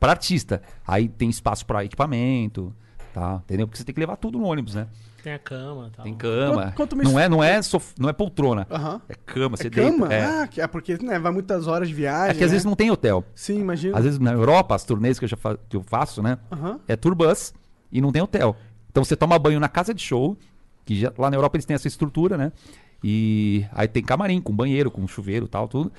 Para artista. Aí tem espaço para equipamento, Tá, entendeu? Porque você tem que levar tudo no ônibus, né? Tem a cama tal. Tem cama. Quanto- quanto me- não, é, não, é sof... não é poltrona. Aham. É cama, você É cama? É. Ah, é porque né, vai muitas horas de viagem. É que às né? vezes não tem hotel. Sim, imagina. Às vezes na Europa, as turnês que eu, já fa- que eu faço, né? Aham. É turbus e não tem hotel. Então você toma banho na casa de show, que já- lá na Europa eles têm essa estrutura, né? E aí tem camarim, com banheiro, com chuveiro e tal, tudo.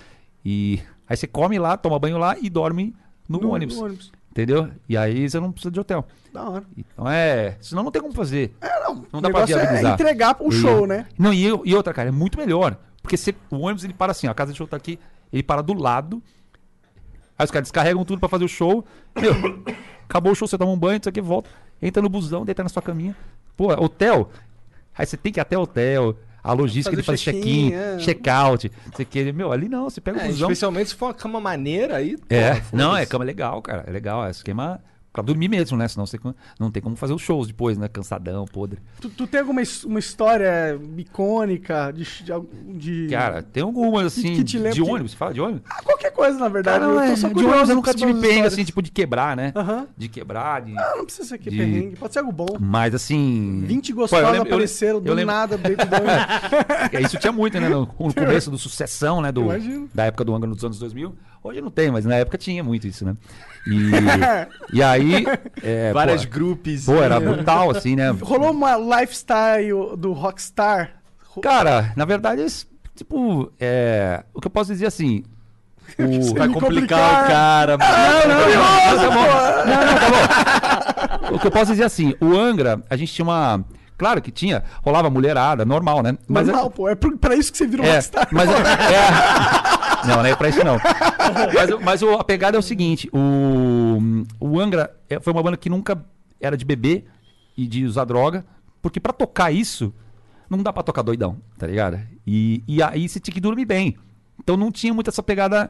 E aí você come lá, toma banho lá e dorme no, No- ônibus. ônibus. Entendeu? E aí você não precisa de hotel. Da hora. Então é. Senão não tem como fazer. É, não. Não dá pra é viabilizar. entregar o E- show, né? Não, e, e outra, cara, é muito melhor. Porque você- o ônibus ele para assim, ó, a casa de show tá aqui, ele para do lado. Aí os caras descarregam tudo pra fazer o show. Meu, acabou o show, você toma um banho, isso aqui, volta, entra no busão, deita na sua caminha. Pô, hotel. Aí você tem que ir até hotel. A logística de fazer check-in, é. check-out. Você quer, meu, ali não, você pega o É, busão. especialmente se for uma cama maneira aí. É, porra, não, é cama legal, cara. É legal, é esquema pra dormir mesmo, né? Senão você não tem como fazer os shows depois, né? Cansadão, podre. Tu, tu tem alguma uma história icônica de. de, de- Cara, tem algumas assim, que te lembra de que- ônibus, fala de ônibus? Ah, qualquer coisa, na verdade. Cara, eu é, tô só de ônibus eu nunca tive penga, histórias. assim, tipo, de quebrar, né? Aham. De quebrar, de... Ah, não precisa ser aqui de- perrengue. Pode ser algo bom. Mas assim... 20 Pô, gostosos eu lembro- eu- apareceram do eu lembro- nada dentro do ônibus. É, Isso tinha muito, né? No, no começo do sucessão, né? Do, da época do Angra nos anos 2000. Hoje não tem, mas na época tinha muito isso, né? E, e aí... é, Várias pô, grupos. Pô, era brutal, assim, né? Rolou uma lifestyle do Rockstar. Ro- Cara, na verdade, tipo, é, o que eu posso dizer assim. O... Vai me complicar, complicar. o cara, mano. Não, tá bom. O que eu posso dizer assim, o Angra, a gente tinha uma. Claro que tinha, rolava mulherada, normal, né? Mas Normal, pô. É pra isso que você virou é, Rockstar. mas é, é- não, não é pra isso não. Mas, o- mas o- a pegada é o seguinte, o, o Angra é- foi uma banda que nunca era de beber e de usar droga, porque pra tocar isso não dá pra tocar doidão, tá ligado? E, e aí você tinha que dormir bem. Então não tinha muito essa pegada.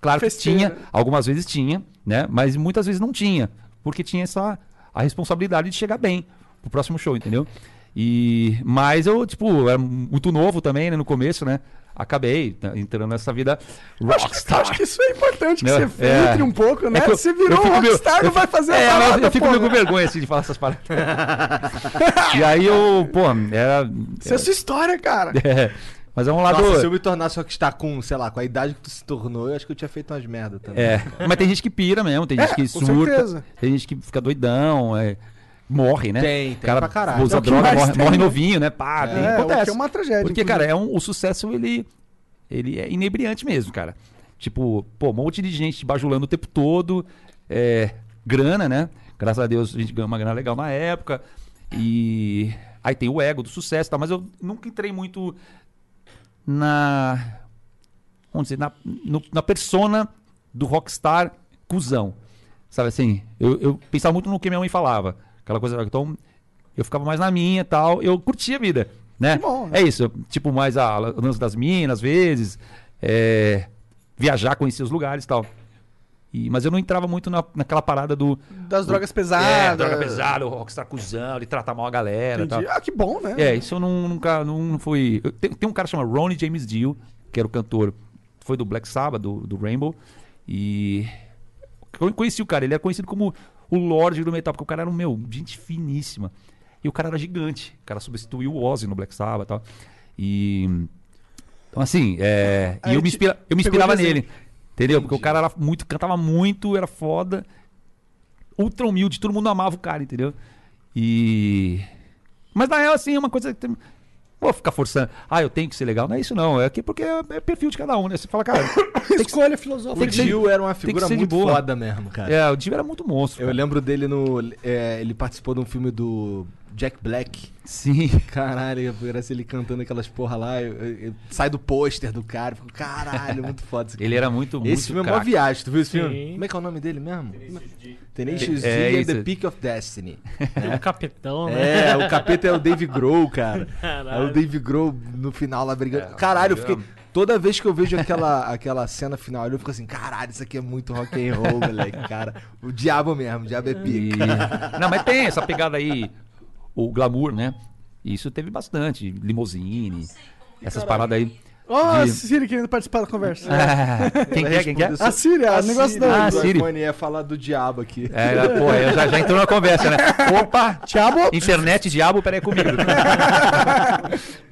Claro que tinha, algumas vezes tinha, né? Mas muitas vezes não tinha, porque tinha essa a responsabilidade de chegar bem pro próximo show, entendeu? E mas eu, tipo, era muito novo também, né, no começo, né? Acabei tá, entrando nessa vida rockstar. Acho que isso é importante que Né? você É. filtre um pouco, né? É que eu- você eu virou Rockstar, eu não vai fico- fazer é, parada, eu, eu fico meio com vergonha assim de falar essas paradas. e aí eu, pô, era. Isso é sua história, cara. é, mas é um lado. Nossa, se eu me tornasse rockstar com, sei lá, com a idade que tu se tornou, eu acho que eu tinha feito umas merda também. É, mas tem gente que pira mesmo, tem É, gente que com surta, certeza. tem gente que fica doidão, é, morre, né? Tem, tem O cara pra caralho. Usa É droga, morre, tem, morre né? novinho, né? Pá, tem, É, acontece. é uma tragédia, Porque, inclusive. cara, é um, o sucesso, ele, ele é inebriante mesmo, cara. Tipo, pô, um monte de gente bajulando o tempo todo, é, grana, né? Graças a Deus a gente ganhou uma grana legal na época. E aí tem o ego do sucesso e tal, mas eu nunca entrei muito na. Vamos dizer, na, no- na persona do rockstar cuzão. Sabe assim? Eu, eu pensava muito no que minha mãe falava. Aquela coisa. Então, eu ficava mais na minha e tal. Eu curtia a vida, né? Que bom, né? É isso. tipo, mais a lance das minas, às vezes. é, viajar, conhecer os lugares e tal. E, mas eu não entrava muito na, naquela parada do. Das drogas É, pesadas. droga pesada, o rockstar cuzão, ele trata mal a galera e tal. Entendi. Ah, que bom, né? É, isso eu não, nunca não fui. eu- tem, tem um cara chamado Ronnie James Dio, que era o cantor, foi do Black Sabbath, do, do Rainbow, e eu conheci o cara, ele era conhecido como o Lorde do Metal, porque o cara era um meu, gente finíssima. E o cara era gigante, o cara substituiu o Ozzy no Black Sabbath e tal. E então assim, é, Aí e eu me, inspira, eu me inspirava nele. Entendeu? Porque o cara era muito, cantava muito, era foda, ultra humilde, todo mundo amava o cara, entendeu? E mas na real, assim, é uma coisa que tem... Vou ficar forçando. Ah, eu tenho que ser legal. Não é isso, não. É aqui porque é, é perfil de cada um, né? Você fala, cara. Escolha filosófica. O Dio era uma figura muito boa. foda mesmo, cara. É, o Dio era muito monstro. Eu cara. lembro dele no. é, ele participou de um filme do Jack Black. Sim. Caralho, parece ele cantando aquelas porra lá. eu- eu- eu- sai do pôster do cara. Fico, caralho, muito foda isso aqui. Ele era muito, muito Esse filme é uma viagem, tu viu esse filme? Sim. Como é que é o nome dele mesmo? Tenacious D É and isso. the Peak of Destiny. É o capitão, né? É, o capeta é o Dave Grohl, cara. É Caralho. o Dave Grohl no final lá brigando. É, caralho, eu eu fiquei. amo. Toda vez que eu vejo aquela, aquela cena final, eu fico assim, caralho, isso aqui é muito rock and roll, moleque, cara. O diabo mesmo, o diabo é E- pica. Não, mas tem essa pegada aí, o glamour, né? Isso teve bastante. Limousine, essas paradas aí. Ó, a De- Siri querendo participar da conversa. Ah, quem Vai quer, quem quer? A Síria, o negócio Siri da- Ah, do Siri. iPhone ia falar do diabo aqui. É, pô, eu já, já entrou na conversa, né? Opa! Diabo. Internet, diabo, peraí comigo.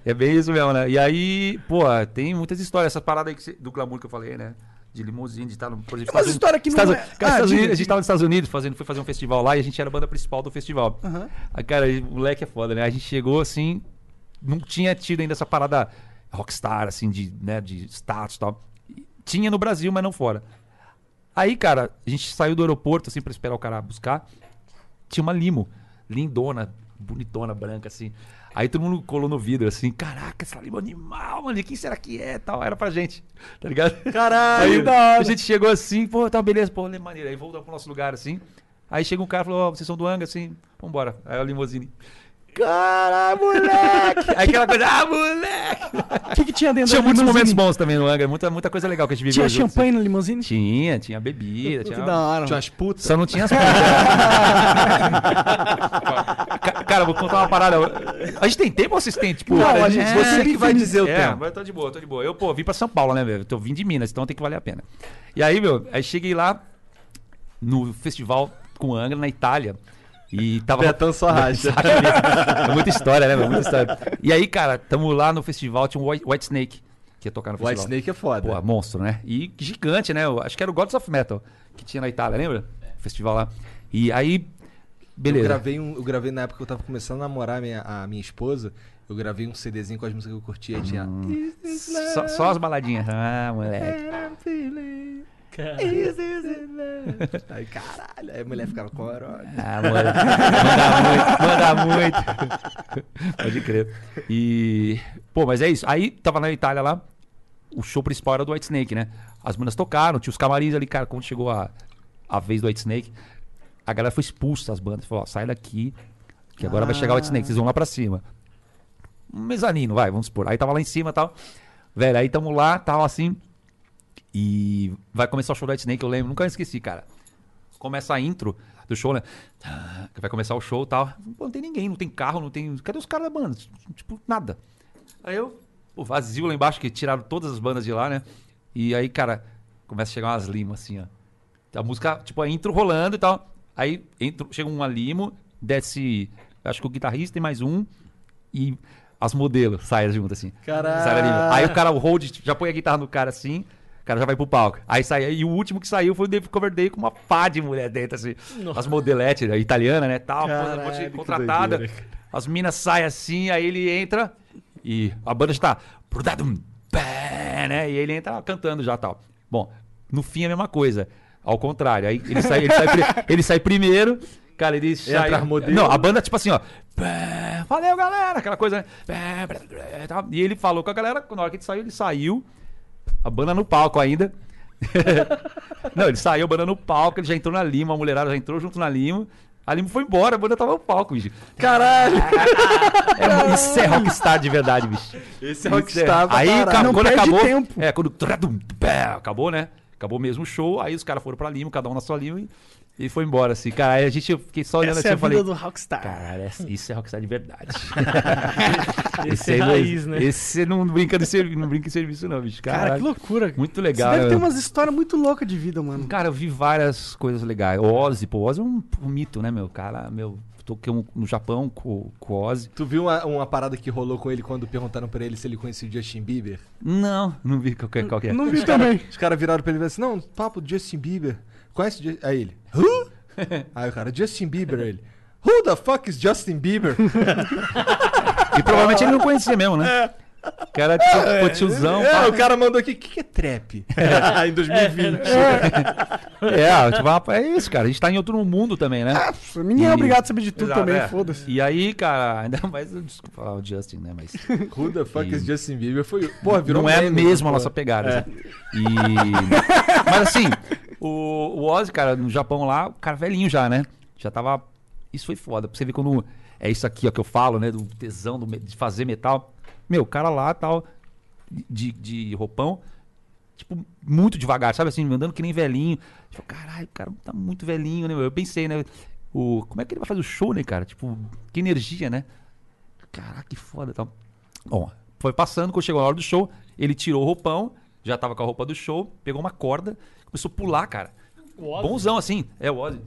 é bem isso mesmo, né? E aí, pô, tem muitas histórias. Essa parada aí do glamour que eu falei, né? De limusine, de estar no. Por exemplo, Tem umas Estados histórias que não Estados, é- Cara, Ah, Estados Unidos, a gente diga. tava nos Estados Unidos, fazendo, foi fazer um festival lá e a gente era a banda principal do festival. Aham. Aí, cara, o moleque é foda, né? A gente chegou assim, não tinha tido ainda essa parada rockstar, assim, de, né, de status e tal. Tinha no Brasil, mas não fora. Aí, cara, a gente saiu do aeroporto, assim, pra esperar o cara buscar. Tinha uma limo, lindona, bonitona, branca, assim. Aí todo mundo colou no vidro, assim, caraca, essa limo é animal, mano, quem será que é? Tal, era pra gente, tá ligado? Caralho! Aí a gente chegou assim, pô, tá beleza, pô, é maneiro. Aí voltamos pro nosso lugar, assim. Aí chega um cara e falou, ó, vocês são do Anga, assim, vambora. Aí a limousine. Caralho, moleque! Aí aquela coisa, ah, moleque! O que, que tinha dentro Tinha muitos momentos bons também no Angra, muita, muita coisa legal que a gente viveu Tinha champanhe na limousine? Tinha, tinha bebida, Que tinha... da hora. Tinha umas putas. Só não tinha as Ca- Cara, vou contar uma parada. A gente tem tempo ou vocês têm, tipo... Não, a é, gente- Você que vai dizer o é, tempo. mas eu tô de boa, tô de boa. Eu, pô, vim pra São Paulo, né, velho? Eu tô vindo de Minas, então tem que valer a pena. E aí, meu, aí cheguei lá no festival com Angra, na Itália. E tava. Betão só racha. é muita história, né, meu? Muita história. E aí, cara, tamo lá no festival, tinha um White, White Snake que ia tocar no White festival. Snake é foda. Pô, monstro, né? E gigante, né? Eu acho que era o Gods of Metal que tinha na Itália, lembra? Festival lá. E aí. Beleza. Eu gravei, um, eu gravei na época que eu tava começando a namorar a minha, a minha esposa. Eu gravei um CDzinho com as músicas que eu curtia. Aí tinha. Hum. Só, só as baladinhas. Ah, moleque. Cara, Aí, caralho. Aí a mulher ficava com horói. Ah, moleque. Manda muito, manda muito. Pode crer. E. Pô, mas é isso. Aí tava na Itália lá. O show principal era do White Snake, né? As bandas tocaram, tinha os camarins ali, cara. Quando chegou a, a vez do White Snake, a galera foi expulsa das bandas. Falou: ó, sai daqui, que agora vai chegar o White Snake, vocês vão lá pra cima. Um mezanino, vai, vamos supor. Aí tava lá em cima e tal. Velho, aí tamo lá, tal, assim. E vai começar o show do White Snake, eu lembro, nunca esqueci, cara. Começa a intro do show, né? Ah, Vai começar o show e tal. Pô, não tem ninguém, não tem carro, não tem. Cadê os caras da banda? Tipo, nada. Aí eu, pô, vazio lá embaixo, que tiraram todas as bandas de lá, né? E aí, cara, começa a chegar umas limas assim, ó. A música, tipo, a intro rolando e tal. Aí entra, chega uma limo, desce, acho que o guitarrista e mais um. E as modelos saem junto, assim. Caralho. Aí o cara, o hold, já põe a guitarra no cara assim. O cara já vai pro palco. Aí sai. E o último que saiu foi o David Coverdale com uma pá de mulher dentro, assim. As modeletes, italiana, né? Tal, Caralho, contratada. doideira. As minas saem assim, aí ele entra e a banda tá. Pé, né? E ele entra cantando já tal. Bom, no fim é a mesma coisa. Ao contrário. Aí ele sai, ele sai, ele sai primeiro. Cara, ele sai. Não, a banda, tipo assim, ó. Valeu, galera! Aquela coisa, né? E ele falou com a galera, na hora que ele saiu, ele saiu. A banda no palco ainda. Não, ele saiu, a banda no palco, ele já entrou na lima, a mulherada já entrou junto na lima. A lima foi embora, a banda tava no palco, bicho. Caralho! É, isso é rockstar de verdade, bicho. Esse é Isso rockstar Aí, Não quando acabou. tempo. É, quando. Acabou, né? Acabou mesmo o show, aí os caras foram pra Lima, cada um na sua Lima e, e foi embora, assim. Cara, aí a gente eu fiquei só olhando Essa assim é a eu falei. do Rockstar. Cara, isso é rockstar de verdade. Esse é aí não- raiz, né? Esse não brinca, de servi- não brinca em serviço, não, bicho. Cara, Caralho. que loucura. Muito legal. Você deve ter umas histórias muito loucas de vida, mano. Cara, eu vi várias coisas legais. O Ozzy, pô, o Ozzy é um, um mito, né, meu? Cara, meu, toquei um- no Japão com, com o Ozzy. Tu viu uma, uma parada que rolou com ele quando perguntaram pra ele se ele conhecia o Justin Bieber? Não, não vi qual que, é- qual que é. Não vi também. Os caras viraram pra ele e falaram assim: Não, papo do Justin Bieber. Conhece Aí ele: Who? Aí o cara: Justin Bieber. Ele: Who the fuck is Justin Bieber? E provavelmente ele não conhecia mesmo, né? O cara tipo, pô, tiozão. é, pá. o cara mandou aqui: O que, que é trap? em 2020. É, tipo, ah, é isso, cara. A gente tá em outro mundo também, né? Ninguém é obrigado a saber de tudo Exato, também, é. foda-se. E aí, cara, ainda mais, desculpa falar o Justin, né? Mas Who the fuck E- is Justin Bieber? Foi. Porra, virou não é meme, mesmo a pô. nossa pegada. É. assim. E... Mas assim, o, o Ozzy, cara, no Japão lá, o cara velhinho já, né? Já tava. Isso foi foda. Pra você ver quando. É isso aqui ó, que eu falo, né? Do tesão do de fazer metal. Meu, o cara lá tal, de, de roupão, tipo, muito devagar, sabe assim, andando que nem velhinho. Tipo, caralho, o cara tá muito velhinho, né? meu? Eu pensei, né? O, como é que ele vai fazer o show, né, cara? Tipo, que energia, né? Caraca, que foda tal. Bom, foi passando, quando chegou na hora do show, ele tirou o roupão, já tava com a roupa do show, pegou uma corda, começou a pular, cara. Bonzão assim, é o Ozzy.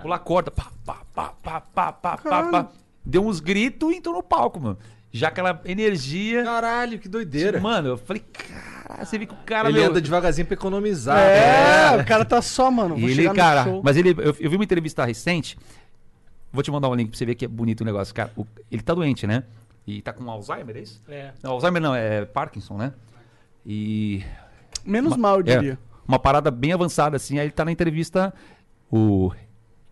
Pular corda, pá, pá, pá, pá, pá, pá, pá, pá. Deu uns gritos e entrou no palco, mano. Já aquela energia. Caralho, que doideira. Mano, eu falei, cara, você vê que o cara. Ele meu, anda devagarzinho pra economizar. É, né? o cara tá só, mano. Vou ele, cara, show. mas ele, eu, eu vi uma entrevista recente. Vou te mandar um link pra você ver que é bonito o negócio. Cara, o- ele tá doente, né? E tá com Alzheimer, é isso? É. Não, Alzheimer não, é Parkinson, né? E. Menos uma- mal, eu é, diria. uma parada bem avançada, assim. Aí ele tá na entrevista, o.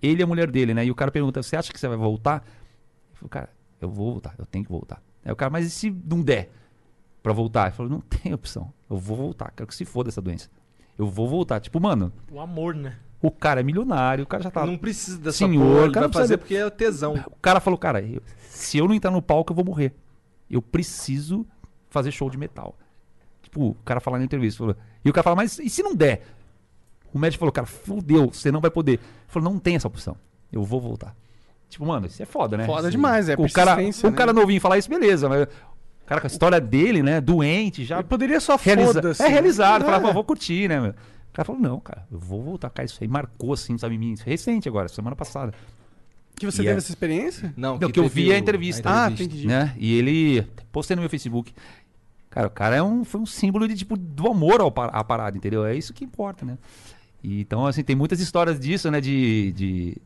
Ele e a mulher dele, né? E o cara pergunta: Você acha que você vai voltar? Ele falou, cara, eu vou voltar, eu tenho que voltar. Aí o cara, mas e se não der pra voltar? Ele falou: Não tem opção, eu vou voltar, quero que se foda essa doença. Eu vou voltar. Tipo, mano, O amor, né? o cara é milionário, o cara já tá. Não precisa dessa Senhor, porra, ele cara, vai fazer de- porque é tesão. O cara falou, cara, eu- se eu não entrar no palco, eu vou morrer. Eu preciso fazer show de metal. Tipo, o cara falando na entrevista. Falou, e o cara fala, mas e se não der? O médico falou, cara, fudeu, você não vai poder. Ele falou, não tem essa opção. Eu vou voltar. Tipo, mano, isso é foda, né? Foda demais, é O cara, persistência, o né? cara novinho falar isso, beleza, mas. O cara com a história dele, né? Doente, já. Ele poderia só realiza- foda-se. É realizado. É. Falar, pô, vou curtir, né, meu? O cara falou, não, cara, eu vou voltar. Cara, isso aí marcou, assim, sabe, em mim. Isso é recente agora, semana passada. Que você E teve é- essa experiência? Não, Não, que eu teve vi a o- entrevista. Ah, entendi. né? E ele postei no meu Facebook. Cara, o cara é um, foi um símbolo de tipo do amor ao, par- à parada, entendeu? É isso que importa, né? E, então, assim, tem muitas histórias disso, né? De, de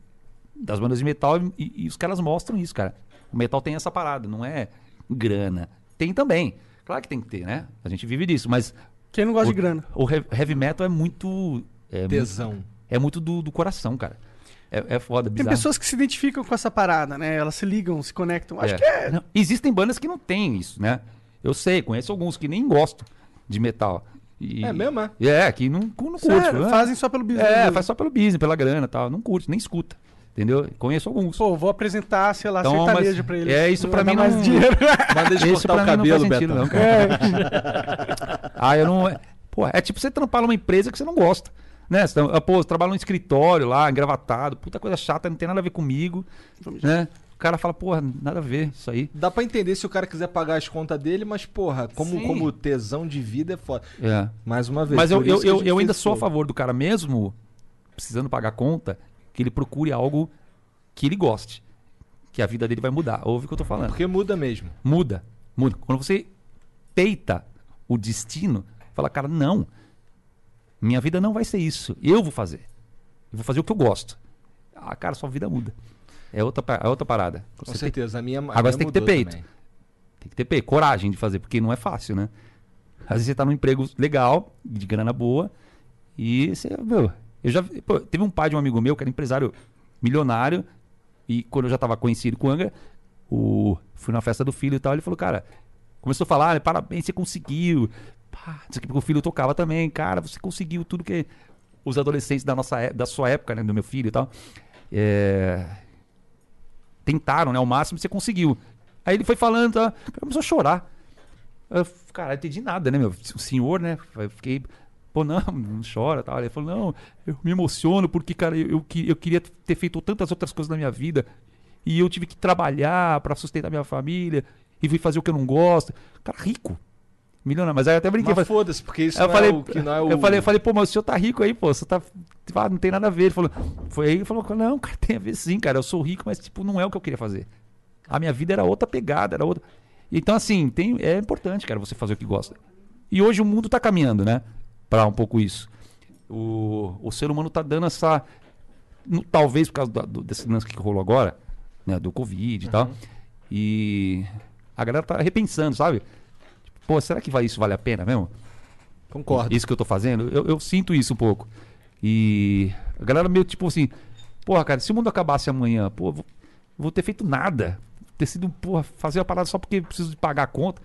das bandas de metal e, e os caras mostram isso, cara. O metal tem essa parada, não é grana. Tem também. Claro que tem que ter, né? A gente vive disso, mas Quem não gosta o, de grana? o he- heavy metal é muito é muito, Tesão. é muito do, do coração, cara. É, é foda, Tem bizarro. pessoas que se identificam com essa parada, né? Elas se ligam, se conectam. Acho É. que é. Não, existem bandas que não têm isso, né? Eu sei, conheço alguns que nem gostam de metal. E- É mesmo, é? É, que não, não curte. Sério, né? fazem só pelo business. É, faz só pelo business, pela grana e tal. Não curte, nem escuta. Entendeu? Conheço alguns. Pô, vou apresentar, sei lá, Então, sertanejo mas pra eles. é, isso pra mim dar mais não- dinheiro. Manda eles cortar o não cabelo, Betão. não, cara. ah, eu não. é- Pô, é tipo você trampar numa empresa que você não gosta. Né? Você, pô, você trabalha num escritório lá, engravatado, puta coisa chata, não tem nada a ver comigo. Né? O cara fala, porra, nada a ver isso aí. Dá pra entender se o cara quiser pagar as contas dele, mas, porra, como, Sim. como tesão de vida é foda. É. Mais uma vez. Mas eu, eu, eu, eu ainda sou a favor do cara, mesmo precisando pagar conta, que ele procure algo que ele goste. Que a vida dele vai mudar. Ouve o que eu tô falando. Porque muda mesmo. Muda. Muda. Quando você peita o destino, fala, cara, não. Minha vida não vai ser isso. Eu vou fazer. Eu vou fazer o que eu gosto. Ah, cara, sua vida muda. É outra, é outra parada. Com Você tem- certeza. A minha, a Agora minha você tem que ter peito. também. tem que ter pe- coragem de fazer, porque não é fácil, né? Às vezes você tá num emprego legal, de grana boa, e você, meu, eu já, pô, teve um pai de um amigo meu que era empresário milionário, e quando eu já tava conhecido com o Anga, o, fui na festa do filho e tal, ele falou, cara, começou a falar, parabéns, você conseguiu. Pá, o porque o filho tocava também, cara, você conseguiu tudo que os adolescentes da nossa é- da sua época, né, do meu filho e tal, é, tentaram, né, ao máximo, você conseguiu. Aí ele foi falando, tá, o começou a chorar. Eu, cara, não entendi nada, né, meu? O senhor, né? Fiquei, pô, não, não chora, tal. Ele falou, não, eu me emociono porque, cara, eu, eu, eu queria ter feito tantas outras coisas na minha vida e eu tive que trabalhar pra sustentar minha família e fui fazer o que eu não gosto. Cara, rico. Milionário. Mas aí eu até brinquei. Mas foda-se, porque isso eu não falei, é o que não é o... eu falei, eu falei, pô, mas o senhor tá rico aí, pô, você tá. ah, não tem nada a ver. Ele falou, foi aí que falou, não, cara, tem a ver sim, cara. Eu sou rico, mas tipo, não é o que eu queria fazer. A minha vida era outra pegada, era outra. Então, assim, tem, é importante, cara, você fazer o que gosta. E hoje o mundo tá caminhando, né? Pra um pouco isso. O, o ser humano tá dando essa. no- talvez por causa da- do- desse lance que rolou agora, né? Do Covid e tal. E a galera tá repensando, sabe? Tipo, pô, será que vai, isso vale a pena mesmo? Concordo. Isso que eu tô fazendo, eu, eu sinto isso um pouco. E a galera meio tipo assim, porra, cara, se o mundo acabasse amanhã, pô, vou, vou ter feito nada. Ter sido, porra, fazer a parada só porque preciso de pagar a conta.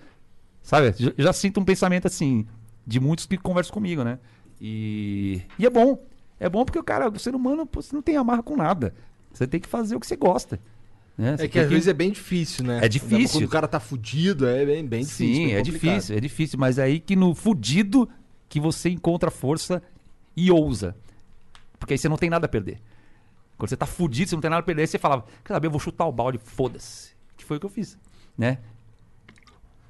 Sabe? Já, já sinto um pensamento assim, de muitos que conversam comigo, né? E, e é bom. É bom porque o cara, o ser humano, pô, você não tem amarra com nada. Você tem que fazer o que você gosta. Né? Você É que às vezes é bem difícil, né? É difícil. Quando o cara tá fudido, é bem, bem difícil. Sim, é difícil, é difícil, mas é aí que no fudido que você encontra força e ousa. Porque aí você não tem nada a perder. Quando você tá fudido, você não tem nada a perder, aí você falava, quer saber, eu vou chutar o balde, foda-se. Que foi o que eu fiz, né?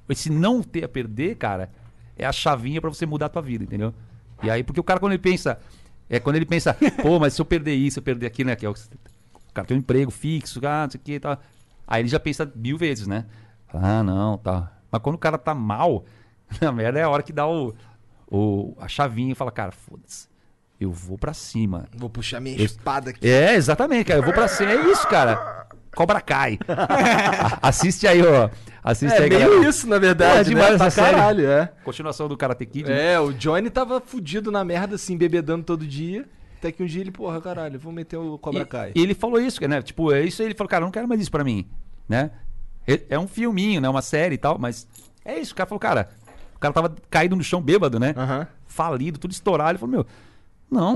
esse não ter a perder, cara, é a chavinha pra você mudar a tua vida, entendeu? E aí, porque o cara, quando ele pensa. É quando ele pensa, pô, mas se eu perder isso, eu perder aquilo, né? Que é o, o cara tem um emprego fixo, ah, não sei o que e tal. Aí ele já pensa mil vezes, né? Ah, não, tá. Mas quando o cara tá mal, na merda é a hora que dá o, o, a chavinha e fala, cara, foda-se. Eu vou pra cima. Vou puxar minha Eu- espada aqui. É, exatamente, cara. Eu vou pra cima. É isso, cara. Cobra cai. Assiste aí, ó. Assiste É aí, meio galera. isso, na verdade, É demais né? Pra essa série. caralho, é. Continuação do Karate Kid. né? É, o Johnny tava fudido na merda, assim, bebedando todo dia. Até que um dia ele, porra, caralho, vou meter o Cobra Kai. E ele falou isso, né? Tipo, é isso aí. Ele falou, cara, eu não quero mais isso pra mim, né? É- É um filminho, né? Uma série e tal, mas é isso. O cara falou, cara, o cara tava caído no chão bêbado, né? Falido, tudo estourado. Ele falou, meu, não,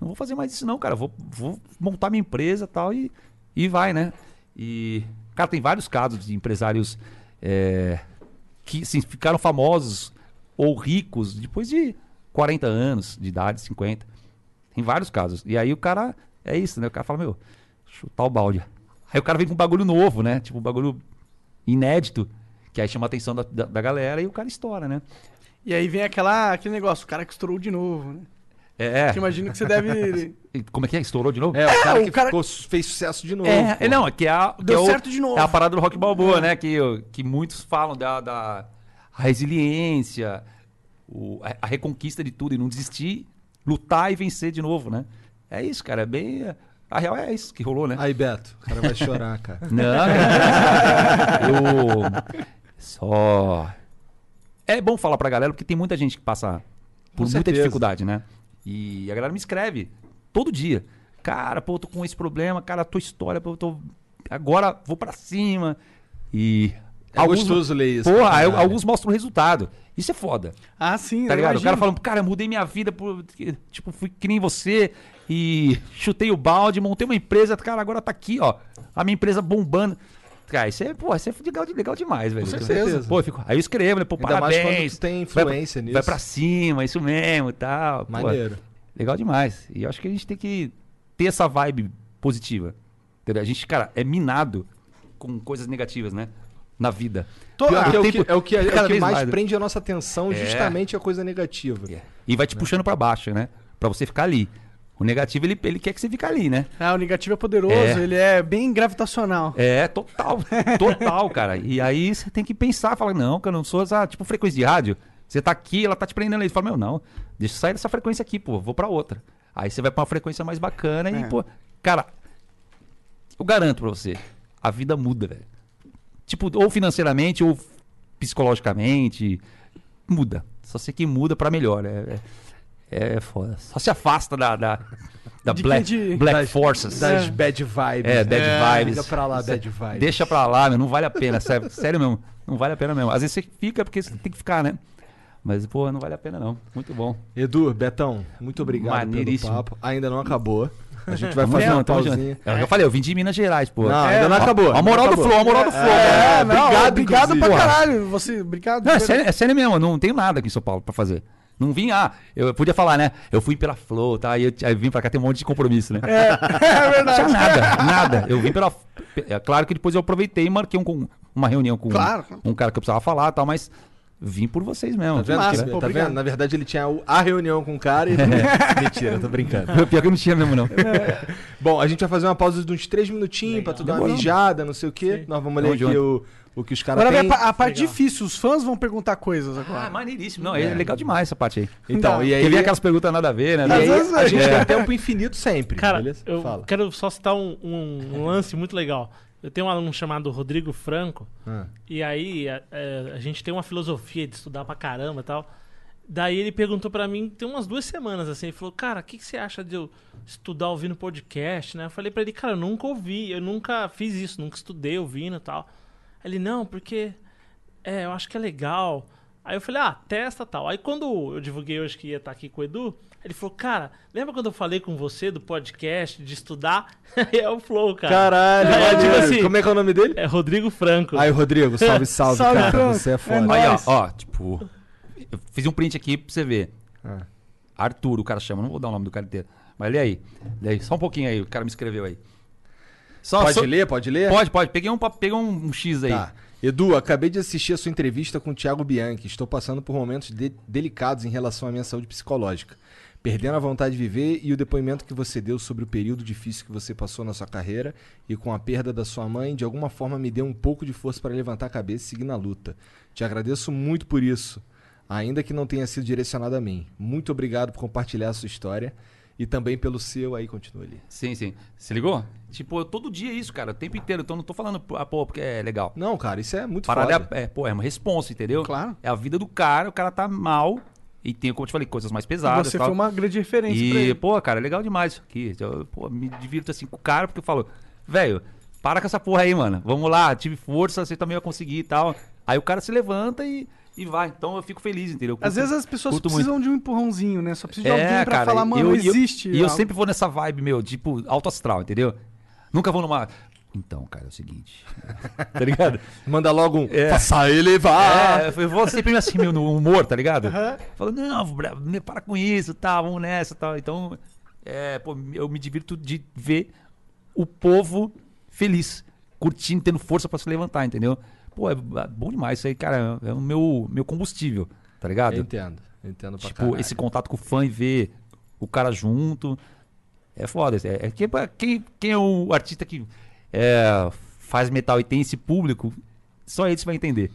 não vou fazer mais isso não, cara. Vou, vou montar minha empresa e tal e, e vai, né? E, cara, tem vários casos de empresários é, que assim, ficaram famosos ou ricos depois de 40 anos de idade, 50. Tem vários casos. E aí o cara, é isso, né? O cara fala, meu, chutar o balde. Aí o cara vem com um bagulho novo, né? Tipo, um bagulho inédito, que aí chama a atenção da, da, da galera e o cara estoura, né? E aí vem aquela, aquele negócio, o cara que estourou de novo, né? É. Que imagino que você deve. Como é que é? Estourou de novo? É, o cara o que cara- ficou, fez sucesso de novo. É, pô. é, não, é que é a, que Deu é o- certo de novo. É a parada do rock balboa, né? Que, que muitos falam da, da resiliência, o- a, a reconquista de tudo e não desistir, lutar e vencer de novo, né? É isso, cara. É bem. A real é isso que rolou, né? Aí, Beto, o cara vai chorar, cara. Não, cara. eu só é bom falar pra galera porque tem muita gente que passa por Com muita certeza. dificuldade, né? E a galera me escreve todo dia. Cara, pô, eu tô com esse problema, cara, a tua história, pô, eu tô agora vou pra cima e É gostoso ler isso, Porra, aí alguns mostram o resultado. Isso é foda. Ah, sim, Tá eu ligado? O cara imagino. falando, cara, eu mudei minha vida, por, tipo, fui que nem você e chutei o balde, montei uma empresa, cara, agora tá aqui, ó, a minha empresa bombando. Cara, isso é, pô, isso é legal, legal demais, velho. certeza. Pô, eu fico, aí eu escrevo, né, pô, Ainda parabéns. tem Vai influência Vai nisso. pra cima, isso mesmo e tal. Pô, Maneiro. legal demais. E eu acho que a gente tem que ter essa vibe positiva. Entendeu? A gente, cara, é minado com coisas negativas, né? Na vida. Pior que é, o que, tempo- é o que, é o cada que mais mais, né? prende a nossa atenção, É. justamente a coisa negativa. E vai te puxando pra baixo, né? Pra você ficar ali. O negativo, ele, ele quer que você fique ali, né? Ah, o negativo é poderoso, É. ele é bem gravitacional. É, total. Total, cara. E aí você tem que pensar, falar, não, que eu não sou essa, tipo, frequência de rádio. Você tá aqui, ela tá te prendendo aí. Você fala, meu, não, deixa eu sair dessa frequência aqui, pô, vou pra outra. Aí você vai pra uma frequência mais bacana e, É. pô, cara, eu garanto pra você, a vida muda, velho. Tipo, ou financeiramente, ou psicologicamente, muda. Só sei que muda pra melhor. É, é, é foda. Só se afasta da, da, da De Black, te- Black das- Forces. Das bad vibes. É, bad vibes. Fica pra lá, bad vibes. Deixa pra lá, meu, não vale a pena, sério, sério mesmo. Não vale a pena mesmo. Às vezes você fica porque você tem que ficar, né? Mas, pô, não vale a pena não. Muito bom. Edu, Betão, muito obrigado pelo Maneiríssimo. papo. Ainda não acabou. A gente vai fazer junto, uma pausinha. É eu falei, eu vim de Minas Gerais, pô. Não, É, ainda não acabou. A não moral do acabou. flow, a moral do flow. É, É, não, obrigado, obrigado pra caralho. Você, obrigado. Não, é de sério, é sério mesmo, eu não tenho nada aqui em São Paulo pra fazer. Não vim, ah, eu podia falar, né? Eu fui pela Flow, tá? E eu, aí eu vim pra cá, tem um monte de compromisso, né? É, é verdade. Não tinha nada, nada. Eu vim pela. É claro que depois eu aproveitei e marquei um, uma reunião com Claro. um cara que eu precisava falar e tal, mas vim por vocês mesmo. Tá vendo? Massa, Que- pô, tá vendo? Na verdade, ele tinha a reunião com o cara e. Mentira, tô brincando. Pior que eu não tinha mesmo, não. Bom, a gente vai fazer uma pausa de uns três minutinhos pra tu dar uma mijada, não sei o quê. Nós vamos ler aqui o, o que os caras Agora têm. a, a parte difícil, os fãs vão perguntar coisas agora. Ah, maneiríssimo. Não, é, legal demais essa parte aí. Então, Não. e aí, Porque vem aquelas perguntas nada a ver, né? e aí Às vezes a gente é. tem tempo infinito sempre, Cara, beleza? eu Fala. quero só citar um, um- um lance muito legal. Eu tenho um aluno chamado Rodrigo Franco, Ah. e aí a, é, a gente tem uma filosofia de estudar pra caramba e tal. Daí ele perguntou pra mim, tem umas duas semanas assim, ele falou, cara, o que, que você acha de eu estudar ouvindo podcast, né? Eu falei pra ele, cara, eu nunca ouvi, eu nunca fiz isso, nunca estudei ouvindo e tal. Ele, não, porque é, eu acho que é legal. Aí eu falei, ah, testa tal. Aí quando eu divulguei hoje que ia estar aqui com o Edu, ele falou, cara, lembra quando eu falei com você do podcast, de estudar? é o Flow, cara. Caralho, É, tipo assim- como é que é o nome dele? É Rodrigo Franco. Aí, Rodrigo, salve, salve, Salve, cara. Franco. Você é É foda. nóis. Aí, ó, ó, tipo. Eu fiz um print aqui pra você ver. Ah. Arthur, o cara chama, não vou dar o nome do cara inteiro. Mas lê aí. Lê aí. Só um pouquinho aí, o cara me escreveu aí. Só, Pode só- ler, pode ler? Pode, pode. Peguei um, peguei um, um X aí. Tá. Edu, acabei de assistir a sua entrevista com o Thiago Bianchi. Estou passando por momentos de- delicados em relação à minha saúde psicológica. Perdendo a vontade de viver e o depoimento que você deu sobre o período difícil que você passou na sua carreira e com a perda da sua mãe, de alguma forma me deu um pouco de força para levantar a cabeça e seguir na luta. Te agradeço muito por isso, ainda que não tenha sido direcionado a mim. Muito obrigado por compartilhar a sua história e também pelo seu aí, continua ali. Sim, sim. Se ligou? Tipo, eu- todo dia é isso, cara, o tempo inteiro. Então não tô falando, ah, pô, porque é legal. Não, cara, isso é muito Parada foda. é, é, pô, é uma responsa, entendeu? Claro. É a vida do cara, o cara tá mal e tem, como eu te falei, coisas mais pesadas. Você tal. foi uma grande referência pra E, ele. pô, cara, é legal demais isso aqui. Eu, pô, me divirto assim com o cara, porque eu falo, velho, para com essa porra aí, mano. Vamos lá, tive força, você também vai conseguir e tal. Aí o cara se levanta e, e vai. Então eu fico feliz, entendeu? Às Curto- vezes as pessoas precisam muito. de um empurrãozinho, né? Só precisa de alguém pra falar, mano, eu- não e eu- existe. E eu algo. sempre vou nessa vibe, meu, tipo, alto astral, entendeu? Nunca vou numa. Então, cara, é o seguinte. tá ligado? Manda logo um. É. Faça elevar. É, eu vou sempre assim, meu, no humor, tá ligado? Aham. Falo, não, para com isso, tá, vamos nessa, tal. Então, é, pô, eu me divirto de ver o povo feliz, curtindo, tendo força pra se levantar, entendeu? Pô, é é bom demais isso aí, cara, é o meu, meu combustível, tá ligado? Eu entendo. Eu entendo pra Tipo, caralho. esse contato com o fã e ver o cara junto. É foda. É, é que, quem, quem é o artista que é, faz metal e tem esse público, só eles vai entender.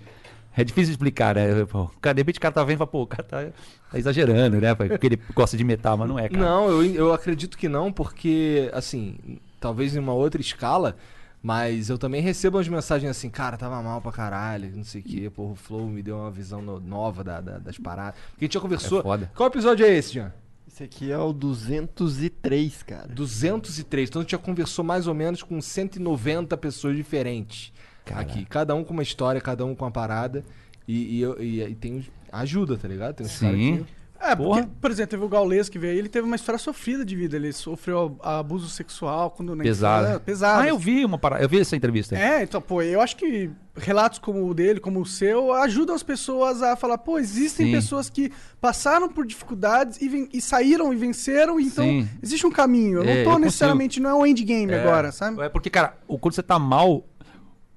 É difícil explicar, né? Pô, cara, de repente o cara tá vendo e fala, pô, o cara tá, tá exagerando, né? Porque ele gosta de metal, mas não é, cara. Não, eu, eu acredito que não, porque, assim, talvez em uma outra escala, mas eu também recebo umas mensagens assim, cara, tava mal pra caralho, não sei o quê, porra, o Flow me deu uma visão no- nova da- da- das paradas. Porque a gente já conversou. É foda. Qual episódio é esse, Jean? Esse aqui é o 203, cara. 203. Então a gente já conversou mais ou menos com 190 pessoas diferentes aqui. Cada um com uma história, cada um com uma parada. E, e, e- e tem ajuda, tá ligado? Tem uns Sim. É, porque, Porra. por exemplo, teve o Gaules que veio aí, ele teve uma história sofrida de vida. Ele sofreu abuso sexual quando na Pesado. infância. Pesado. Ah, eu vi uma parada. Eu vi essa entrevista. É, então, pô, eu acho que relatos como o dele, como o seu, ajudam as pessoas a falar, pô, existem Sim. pessoas que passaram por dificuldades e, e saíram e venceram, então Sim. existe um caminho. Eu É, não eu tô consigo. necessariamente, não é um endgame É. agora, sabe? É porque, cara, o- quando você tá mal,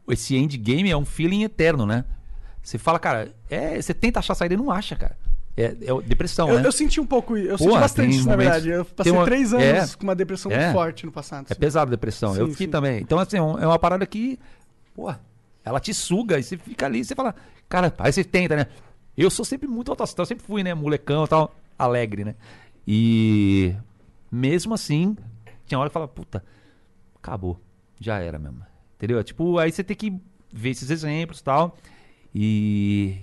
esse endgame é um feeling eterno, né? Você fala, cara, é, você tenta achar saída e não acha, cara. É, é depressão, Eu, né? eu senti um pouco, eu senti bastante isso, na verdade. Eu passei uma- três anos é. com uma depressão É. forte no passado. É sim. pesado a depressão. eu Sim, fiquei sim. também. Então, assim, é é uma parada que, pô, ela te suga e você fica ali, você fala, cara, aí você tenta, né? Eu sou sempre muito autoastral, sempre fui, né, molecão e tal, alegre, né? E mesmo assim, tinha hora que fala, puta, acabou, já era mesmo. Entendeu? Tipo, aí você tem que ver esses exemplos e tal e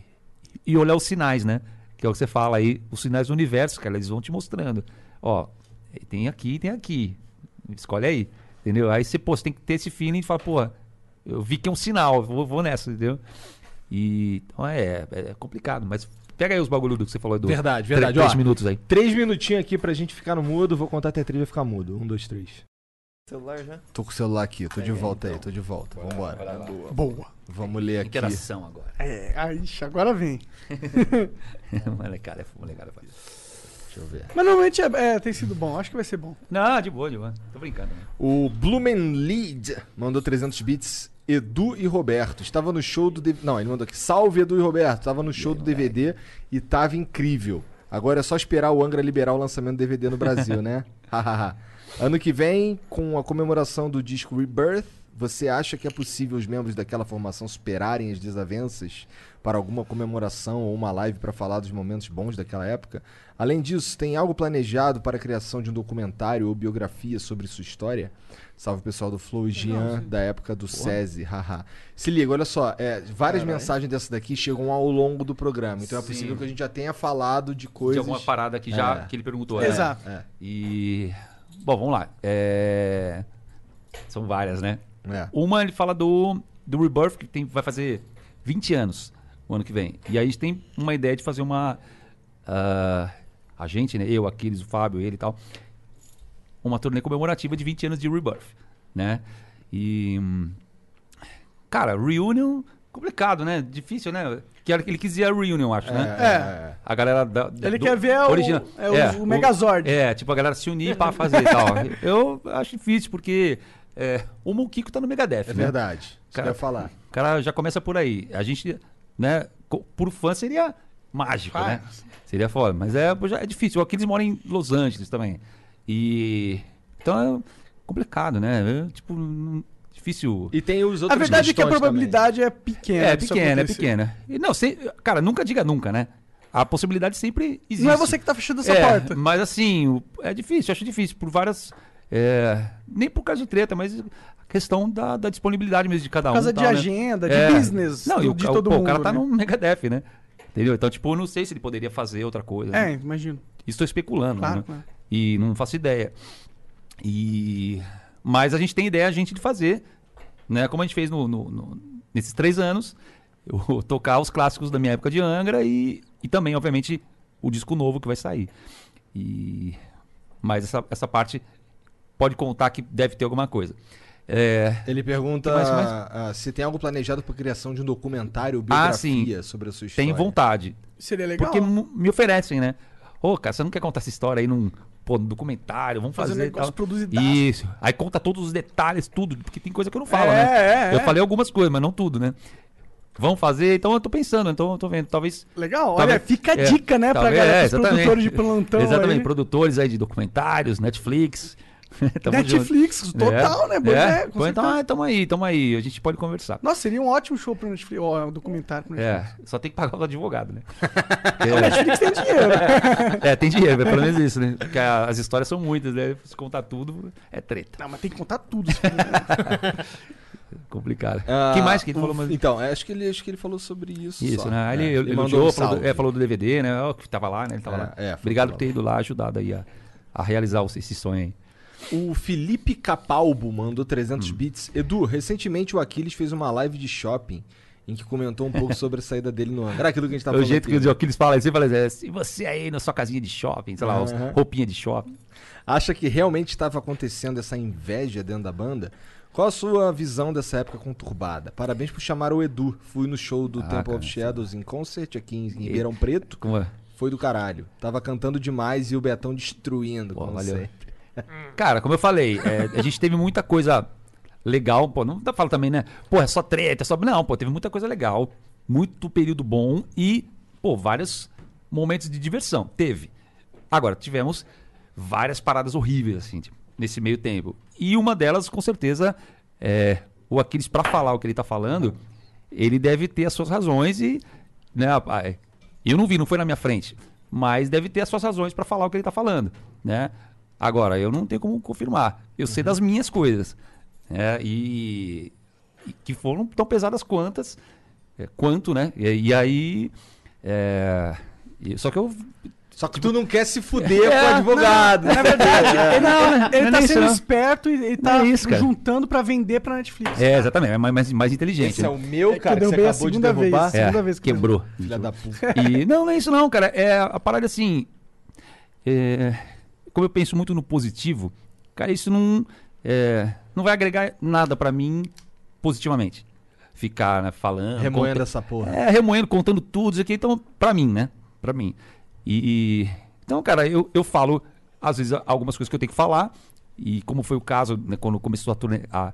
e olhar os sinais, né? Que é o que você fala aí, os sinais do universo, cara, eles vão te mostrando. Ó, tem aqui, tem aqui. Escolhe aí. Entendeu? Aí você, pô, você tem que ter esse feeling de falar, pô, eu vi que é um sinal, vou, vou nessa, entendeu? E então é, é complicado, mas pega aí os bagulho do que você falou do Verdade, verdade. Três Ó, minutos aí. Três minutinhos aqui pra gente ficar no mudo. Vou contar até três e ficar mudo. Um, dois, três. Celular já? Tô com o celular aqui, tô de volta aí, tô de volta. Vambora. Boa. Vamos ler aqui. Interação agora. É, aí, agora vem. molecada, é molecada. faz. Deixa eu ver. Mas normalmente é, é, tem sido bom, acho que vai ser bom. Não, de boa, de boa. Tô brincando. Né? O Blumenlied mandou 300 bits. Edu e Roberto. Estava no show do. Não, ele mandou aqui. Salve, Edu e Roberto. Estava no show do DVD e tava incrível. Agora é só esperar o Angra liberar o lançamento do DVD no Brasil, né? Hahaha. Ano que vem, com a comemoração do disco Rebirth, você acha que é possível os membros daquela formação superarem as desavenças para alguma comemoração ou uma live para falar dos momentos bons daquela época? Além disso, tem algo planejado para a criação de um documentário ou biografia sobre sua história? Salve pessoal do Flow e Jean, da época do SESI, haha. Se liga, olha só, é, várias mensagens dessas daqui chegam ao longo do programa, então é Sim. possível que a gente já tenha falado de coisas... De alguma parada que já É. que ele perguntou. Exato. É, E. Bom, vamos lá. É, São várias, né? é. Uma ele fala do, do Rebirth, que tem, vai fazer 20 anos o ano que vem. E aí a gente tem uma ideia de fazer uma. ah, a gente, né? Eu, Aquiles, o Fábio, ele e tal. Uma turnê comemorativa de 20 anos de Rebirth, né? E. hum, Cara, reunion. Complicado, né? Difícil, né? Que ele quis dizer a reunion, acho, né? É. A galera da, Ele do- quer ver o- original. é o- o Megazord. É, tipo, a galera se unir pra fazer e tal. Eu acho difícil, porque é, o Mon Kiko tá no Megadeth, É né? verdade. Que eu Cara, falar. O cara já começa por aí. A gente, né, por fã seria mágico, né? Seria foda. Mas é, é difícil. O Aquiles mora em Los Angeles também. E. Então é complicado, né? É, tipo, não- difícil. E tem os A outros verdade é que a probabilidade é pequena. É, disso pequena, é pequena. E não, sem, cara, nunca diga nunca, né? A possibilidade sempre existe. Não é você que tá fechando essa É, porta. Mas assim, o- é difícil, acho difícil, por várias. é, nem por causa de treta, mas a questão da, da disponibilidade mesmo de cada um. Por causa tal, de né? agenda, de É. business Não, do- o, de ca- todo pô, mundo. o cara tá né? no Megadeth, né? Entendeu? Então, tipo, eu não sei se ele poderia fazer outra coisa. É, né? imagino. Estou especulando, Claro, né? claro. E não faço ideia. E mas a gente tem ideia a gente de fazer, né? Como a gente fez no, no- no- nesses três anos, eu tocar os clássicos da minha época de Angra e, e também, obviamente, o disco novo que vai sair. E mas essa, essa parte pode contar que deve ter alguma coisa. É, Ele pergunta mais, mais? ah, se tem algo planejado para criação de um documentário ou Ah, sim. biografia sobre a sua história. tem vontade. Seria legal. Porque me oferecem, né? Ô, cara, você não quer contar essa história aí num pô, documentário? Vamos Fazer fazer. negócio tal. Isso. Aí conta todos os detalhes, tudo, porque tem coisa que eu não falo, É, né? é, Eu é. falei algumas coisas, mas não tudo, né? Vão fazer, então eu tô pensando, então eu tô vendo. Talvez. Legal, olha, talvez- fica a é, dica, né, pra talvez- galera, é, produtores de plantão Exatamente, aí. produtores aí de documentários, Netflix. Netflix, junto. total, né? Pois é, com Pô, então, ah, tamo aí, tamo aí. A gente pode conversar. Nossa, seria um ótimo show pro Netflix, ó, um documentário pro Netflix. É, só tem que pagar o advogado, né? O Netflix tem dinheiro. É, tem dinheiro, é pelo menos isso, né? Porque as histórias são muitas, né? Se contar tudo, é treta. Não, mas tem que contar tudo. Complicado. Ah, que mais que ele um- falou? Mas... Então, acho que, ele, acho que ele falou sobre isso. Isso, só. né? É, ele, ele mandou um falou, do, é, falou do DVD, né? Ó, que tava lá, né? Ele tava É, lá. é, foi Obrigado por ter ido lá, ajudado aí a, a realizar o- esse sonho aí. O Felipe Capalbo mandou Hum. 300 bits. Edu, recentemente o Aquiles fez uma live de shopping em que comentou um pouco sobre a saída dele no Angra. Era aquilo que a gente tava o falando jeito aqui, que o Aquiles fala, ele sempre fala assim, é, se você aí na sua casinha de shopping, sei lá, Aham. roupinha de shopping. Acha que realmente estava acontecendo essa inveja dentro da banda? Qual a sua visão dessa época conturbada? Parabéns por chamar o Edu. Fui no show do Ah, Temple cara, of Shadows em concert aqui em Ribeirão Preto. Como é? Foi do caralho. Tava cantando demais e o Betão destruindo, Pô, como valeu. sempre. Cara, como eu falei, é, a gente teve muita coisa legal, pô, não dá pra falar também, né? Pô, é só treta, é só. Não, pô, teve muita coisa legal, muito período bom e, pô, vários momentos de diversão. Teve. Agora, tivemos várias paradas horríveis, assim, tipo, nesse meio tempo. E uma delas, com certeza, é o Aquiles, pra falar o que ele tá falando, ele deve ter as suas razões e, né, eu não vi, não foi na minha frente, mas deve ter as suas razões pra falar o que ele tá falando, né? Agora, eu não tenho como confirmar. Eu sei das minhas coisas, né? E, e que foram tão pesadas quantas, é, quanto, né? E, e aí, é, e- só que eu Só que tu não quer se fuder É, com o advogado. Na verdade, ele, Não, ele não tá é isso, sendo não. esperto e ele tá Não é isso, juntando pra vender pra Netflix. é exatamente, é mais, mais, inteligente. Esse é né? o meu, É que cara, que você acabou de segunda vez. derrubar. É. segunda É, vez que eu- quebrou. Filha da puta. E não, não é isso não, cara. É a parada assim. é, como eu penso muito no positivo, cara, isso não, é, não vai agregar nada pra mim positivamente. Ficar né, falando. Remoendo conta- essa porra. É, remoendo, contando tudo isso aqui. Então, pra mim, né? Pra mim. E. e- então, cara, eu, eu falo, às vezes, algumas coisas que eu tenho que falar. E como foi o caso, né, quando começou a, turnê, a,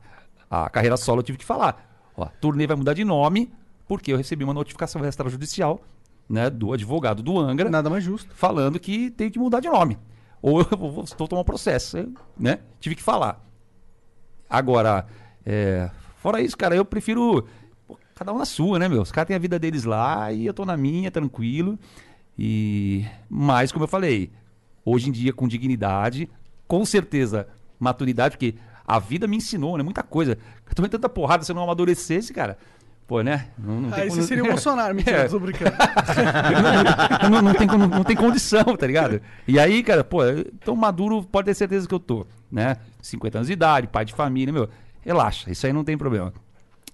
a carreira solo, eu tive que falar. Ó, a turnê vai mudar de nome, porque eu recebi uma notificação extrajudicial né, do advogado do Angra Nada mais justo. falando que tem que mudar de nome. Ou eu vou, vou tomar processo, né? Tive que falar. Agora, é, fora isso, cara, eu prefiro pô, cada um na sua, né, meu? Os caras têm a vida deles lá e eu tô na minha, tranquilo. E mas como eu falei, hoje em dia com dignidade, com certeza maturidade, porque a vida me ensinou, né, muita coisa. Eu tomei tanta porrada se eu não amadurecesse, cara. Pô, né? Não, não tem Aí como- você seria o Bolsonaro, mentira, É. tô brincando. não, não, não tem, não, não tem condição, tá ligado? E aí, cara, pô, tão maduro, pode ter certeza que eu tô, né? 50 anos de idade, pai de família, meu. Relaxa, isso aí não tem problema.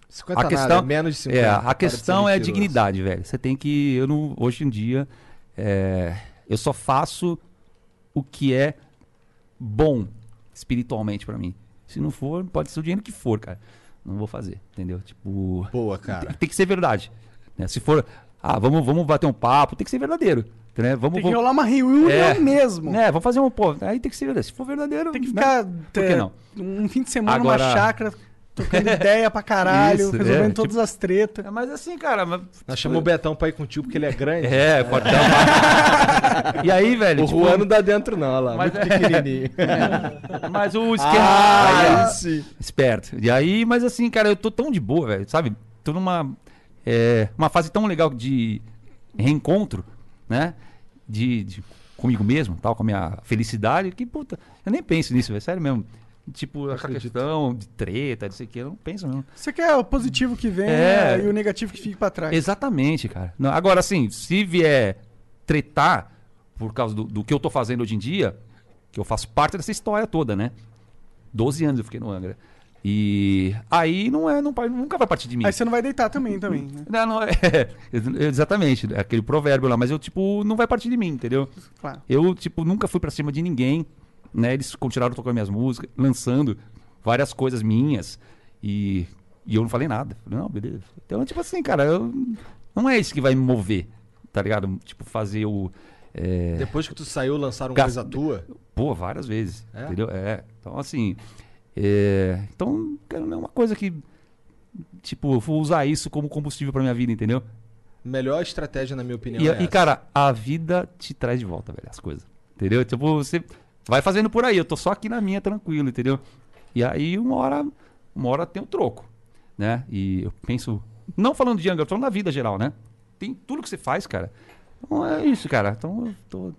50 a questão, nada, menos de 50. É, para a questão é dignidade, velho. Você tem que. Eu não, hoje em dia, é, eu só faço o que é bom espiritualmente pra mim. Se não for, pode ser o dinheiro que for, cara. Não vou fazer, entendeu? Tipo. Boa, cara. Tem, tem que ser verdade. né? Se for, ah, vamos, vamos bater um papo, tem que ser verdadeiro. Né? Vamos, Tem que vamos- rolar uma reunião É. mesmo. né? Vamos fazer um, pô, aí tem que ser verdadeiro. Se for verdadeiro, Tem que né? ficar Por que é, não? um fim de semana Agora- numa chácara. Trocando ideia pra caralho, Isso, resolvendo é, todas as tretas. É, mas assim, cara. Mas, Nós chamamos o Betão pra ir contigo porque ele é grande. É, fortão. e aí, velho? O tipo, Juan não dá dentro, não, olha lá. Mas muito é- pequenininho. Mas o esquema. Ah, aí, sim. Esperto. E aí, mas assim, cara, eu tô tão de boa, velho, sabe? Tô numa é, uma fase tão legal de reencontro, né? De, de- comigo mesmo, tal, com a minha felicidade, que puta, eu nem penso nisso, velho, sério mesmo. Tipo, essa questão de treta, não sei o que, eu não penso não. Você quer o positivo que vem É. e o negativo que fica pra trás. Exatamente, cara. Não, agora, assim, se vier tretar por causa do, do que eu tô fazendo hoje em dia, que eu faço parte dessa história toda, né? 12 anos eu fiquei no Angra. E aí não é, não, nunca vai partir de mim. Aí você não vai deitar também, também. Né? Não, não, é, exatamente, é aquele provérbio lá, mas eu, tipo, não vai partir de mim, entendeu? Claro. Eu, tipo, nunca fui pra cima de ninguém, né? Eles continuaram tocando minhas músicas, lançando várias coisas minhas e, e eu não falei nada. Falei, não, beleza. Então, tipo assim, cara, eu, não é isso que vai me mover, tá ligado? Tipo, fazer o... é, Depois que tu saiu, lançaram Gas- coisa tua? Pô, várias vezes. É? Entendeu? É. Então, assim. é, Então, cara, não é uma coisa que. Tipo, eu vou usar isso como combustível pra minha vida, entendeu? Melhor estratégia, na minha opinião, E, é e, cara, a vida te traz de volta, velho, as coisas. Entendeu? Tipo, você vai fazendo por aí. Eu tô só aqui na minha, tranquilo, entendeu? E aí, uma hora, uma hora tem o troco, né? E eu penso. Não falando de Younger, eu tô falando da vida geral, né? Tem tudo que você faz, cara. Então é isso, cara. Então eu tô,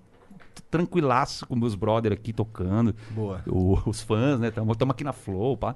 tranquilaço com meus brother aqui tocando. Boa. O- os fãs, né? Tamo, tamo aqui na Flow, pá.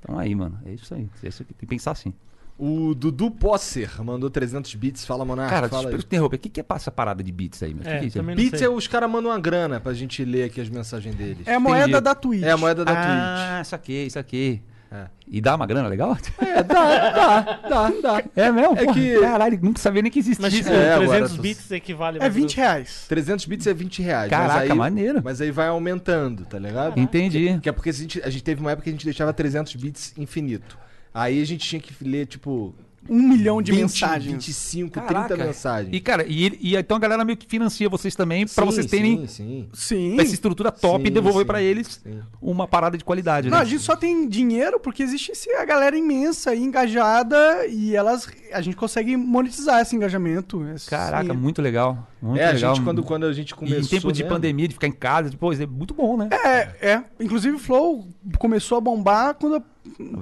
Então aí, mano. É isso aí. É isso aqui. Tem que pensar assim. O Dudu Posser mandou 300 bits. Fala, Monark. cara, fala deixa eu interromper. O que, que é essa parada de beats aí, meu? É, que que é isso? Bits é os caras mandam uma grana pra gente ler aqui as mensagens deles. É a moeda Entendi. da Twitch. É a moeda da Ah, saquei, saquei. É. E dá uma grana legal? É, dá, dá, dá, dá. É mesmo? É Porra, que- Caralho, nunca sabia nem que existia Mas tipo, isso. É, agora 300 tu- bits equivale É mais ou 20 menos- reais. 300 bits é 20 reais. Caraca, mas aí, maneiro. Mas aí vai aumentando, tá ligado? Entendi. Que é porque a gente, a gente teve uma época que a gente deixava 300 bits infinito. Aí a gente tinha que ler, tipo, Um milhão de 20, mensagens. 25, Caraca. 30 mensagens. E, cara, e, e então a galera meio que financia vocês também pra Sim, vocês terem Sim, sim. Essa estrutura top Sim, e devolver pra eles sim. uma parada de qualidade, Não, né? a gente só tem dinheiro porque existe a galera imensa aí, engajada, e elas a gente consegue monetizar esse engajamento. esse- Caraca, muito legal. Muito É, a legal. gente, quando, quando a gente E começou. em tempo de mesmo- pandemia, de ficar em casa, depois é muito bom, né? É, é. Inclusive o Flow começou a bombar quando a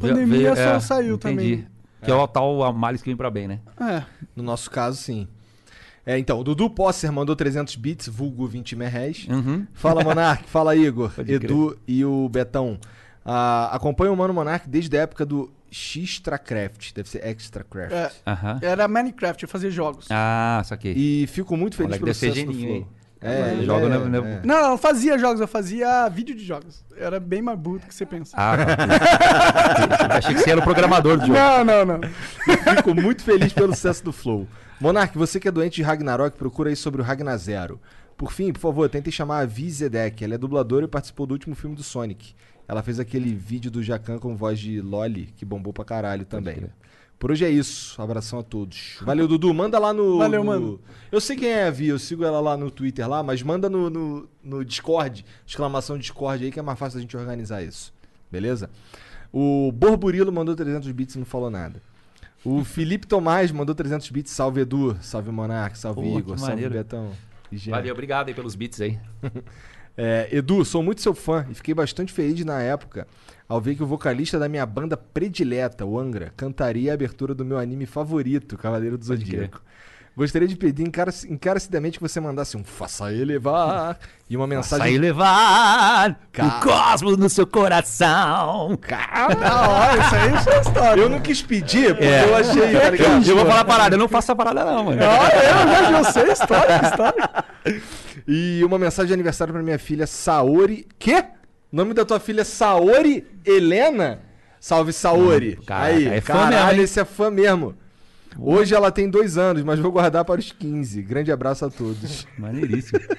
pandemia Veio- só é, saiu entendi. também. Que é o tal a males que vem pra bem, né? É. No nosso caso, sim. É, então, o Dudu Posser mandou 300 bits, vulgo 20 merréis. Uhum. Fala, Monark. Fala, Igor, Pode Edu e o Betão. Ah, acompanho o Mano Monark desde a época do Xtracraft. Deve ser Extracraft. É. Aham. Era Minecraft, eu fazia jogos. Ah, saquei. E fico muito feliz Moleque pelo deve ser sucesso do geninho, Flow. É, ele Joga é, no- no- é. Não, não, eu fazia jogos, eu fazia vídeo de jogos. Era bem mais burro do que você pensa. Ah, não. Achei que você era o programador do jogo. Não, não, não. Fico muito feliz pelo sucesso do Flow. Monark, você que é doente de Ragnarok, procura aí sobre o Ragnar Zero. Por fim, por favor, tentem chamar a Vi Zedek. Ela é dubladora e participou do último filme do Sonic. Ela fez aquele vídeo do Jacan com voz de Loli, que bombou pra caralho também. crer. Por hoje é isso. Abração a todos. Valeu, Dudu. Manda lá no. Valeu, no- mano. Eu sei quem é a Vi, eu sigo ela lá no Twitter lá, mas manda no, no, no Discord, exclamação Discord aí, que é mais fácil a gente organizar isso. Beleza? O Borburilo mandou 300 bits e não falou nada. O Felipe Tomás mandou 300 bits. Salve, Edu. Salve, Monark. Salve, Pô, Igor. Salve. Betão. Valeu, obrigado aí pelos beats aí. É, Edu, sou muito seu fã e fiquei bastante feliz na época ao ver que o vocalista da minha banda predileta, o Angra, cantaria a abertura do meu anime favorito, Cavaleiro do Zodíaco. Gostaria de pedir encarecidamente que você mandasse um Faça elevar e uma mensagem. Sair levar Cara. o cosmos no seu coração. Da hora, isso aí é história. Eu não quis pedir, porque É. eu achei. tá ligado? Eu vou falar a parada, eu não faço a parada não, mano. Olha, eu já sei história, história. E uma mensagem de aniversário pra minha filha Saori. Quê? O nome da tua filha é Saori Helena? Salve Saori. Hum, caraca, Aí, é fã caralho, mesmo, esse é fã mesmo. Hoje ela tem dois anos, mas vou guardar para os 15. Grande abraço a todos. Maneiríssimo.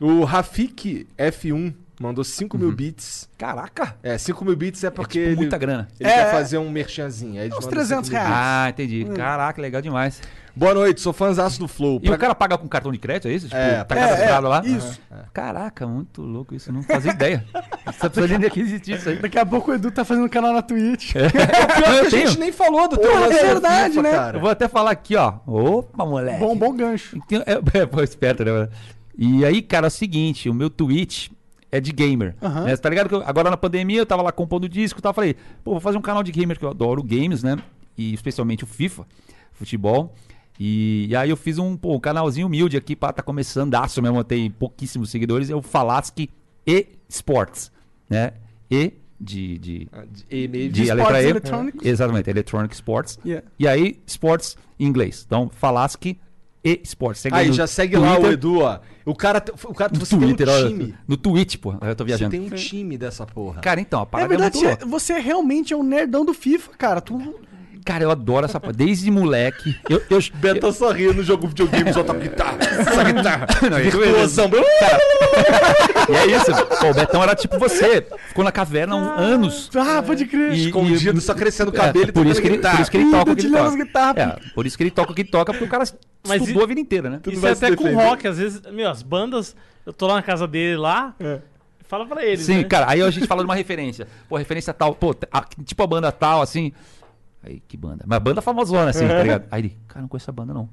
O Rafik F1 Mandou 5 mil bits. Caraca! É, 5 mil bits é porque tipo ele, muita grana. ele É, quer é. fazer um merchanzinho. Aí eles Uns mandam 300 5 mil reais. Ah, entendi. Caraca, legal demais. Boa noite, sou fãzaço do Flow. E Pra- o cara paga com cartão de crédito, é isso? Tipo, É, tá é, cadastrado é, lá? isso. Caraca, muito louco isso. Não fazia ideia. Você precisa nem que existia isso aí. Daqui a pouco o Edu tá fazendo um canal na Twitch. Pior que a gente nem falou do teu Porra, é da verdade, FIFA, né? cara. Eu vou até falar aqui, ó. Opa, moleque. bom, bom gancho. Então, É, é, esperto, né? E aí, cara, é o seguinte, o meu Twitch é de gamer. Aham. né? Você tá ligado que eu- agora na pandemia eu tava lá compondo disco e tal, falei, pô, vou fazer um canal de gamer que eu adoro games, né? E especialmente o FIFA, futebol. E, e aí eu fiz um, pô, um canalzinho humilde aqui pra tá começando, aço mesmo, tem pouquíssimos seguidores, é o Falasque e Sports, né? E de, de, Ah, de- e meio de de a Sports letra E. Exatamente, Electronic Sports. Yeah. E aí, Sports em inglês. Então, Falasque e Sports. Segue Aí, já segue lá o Twitter, Edu, ó. O cara, o cara No você Twitter, tem um time. no Twitch, pô. Eu tô Você viajando. tem um time dessa porra. Cara, então, a É parada é, verdade, muito você, louca. você realmente é um nerdão do FIFA, cara. Tu, Cara, eu adoro essa parada. Desde moleque. Eu, eu, Beto sorrindo no jogo de videogame, só toca guitarra. Essa guitarra. Não. Virtuosão. E é isso. Pô, o Betão era tipo você. Ficou na caverna há um- anos. ah, pode crer. E- Escondido, só crescendo o cabelo É, e por, isso que ele, por isso que ele toca o que ele toca. É, por isso que ele toca o que toca, porque o cara Mas estudou e- a vida inteira, né? Isso é até com defender. rock, às vezes, meu, as bandas, eu tô lá na casa dele lá, fala pra eles, Sim, né? cara, aí a gente fala de uma referência. Pô, referência tal, pô, a- tipo a banda tal, assim. Aí, que banda? Mas banda famosona, assim, tá ligado? Aí ele, cara, não conheço essa banda, não.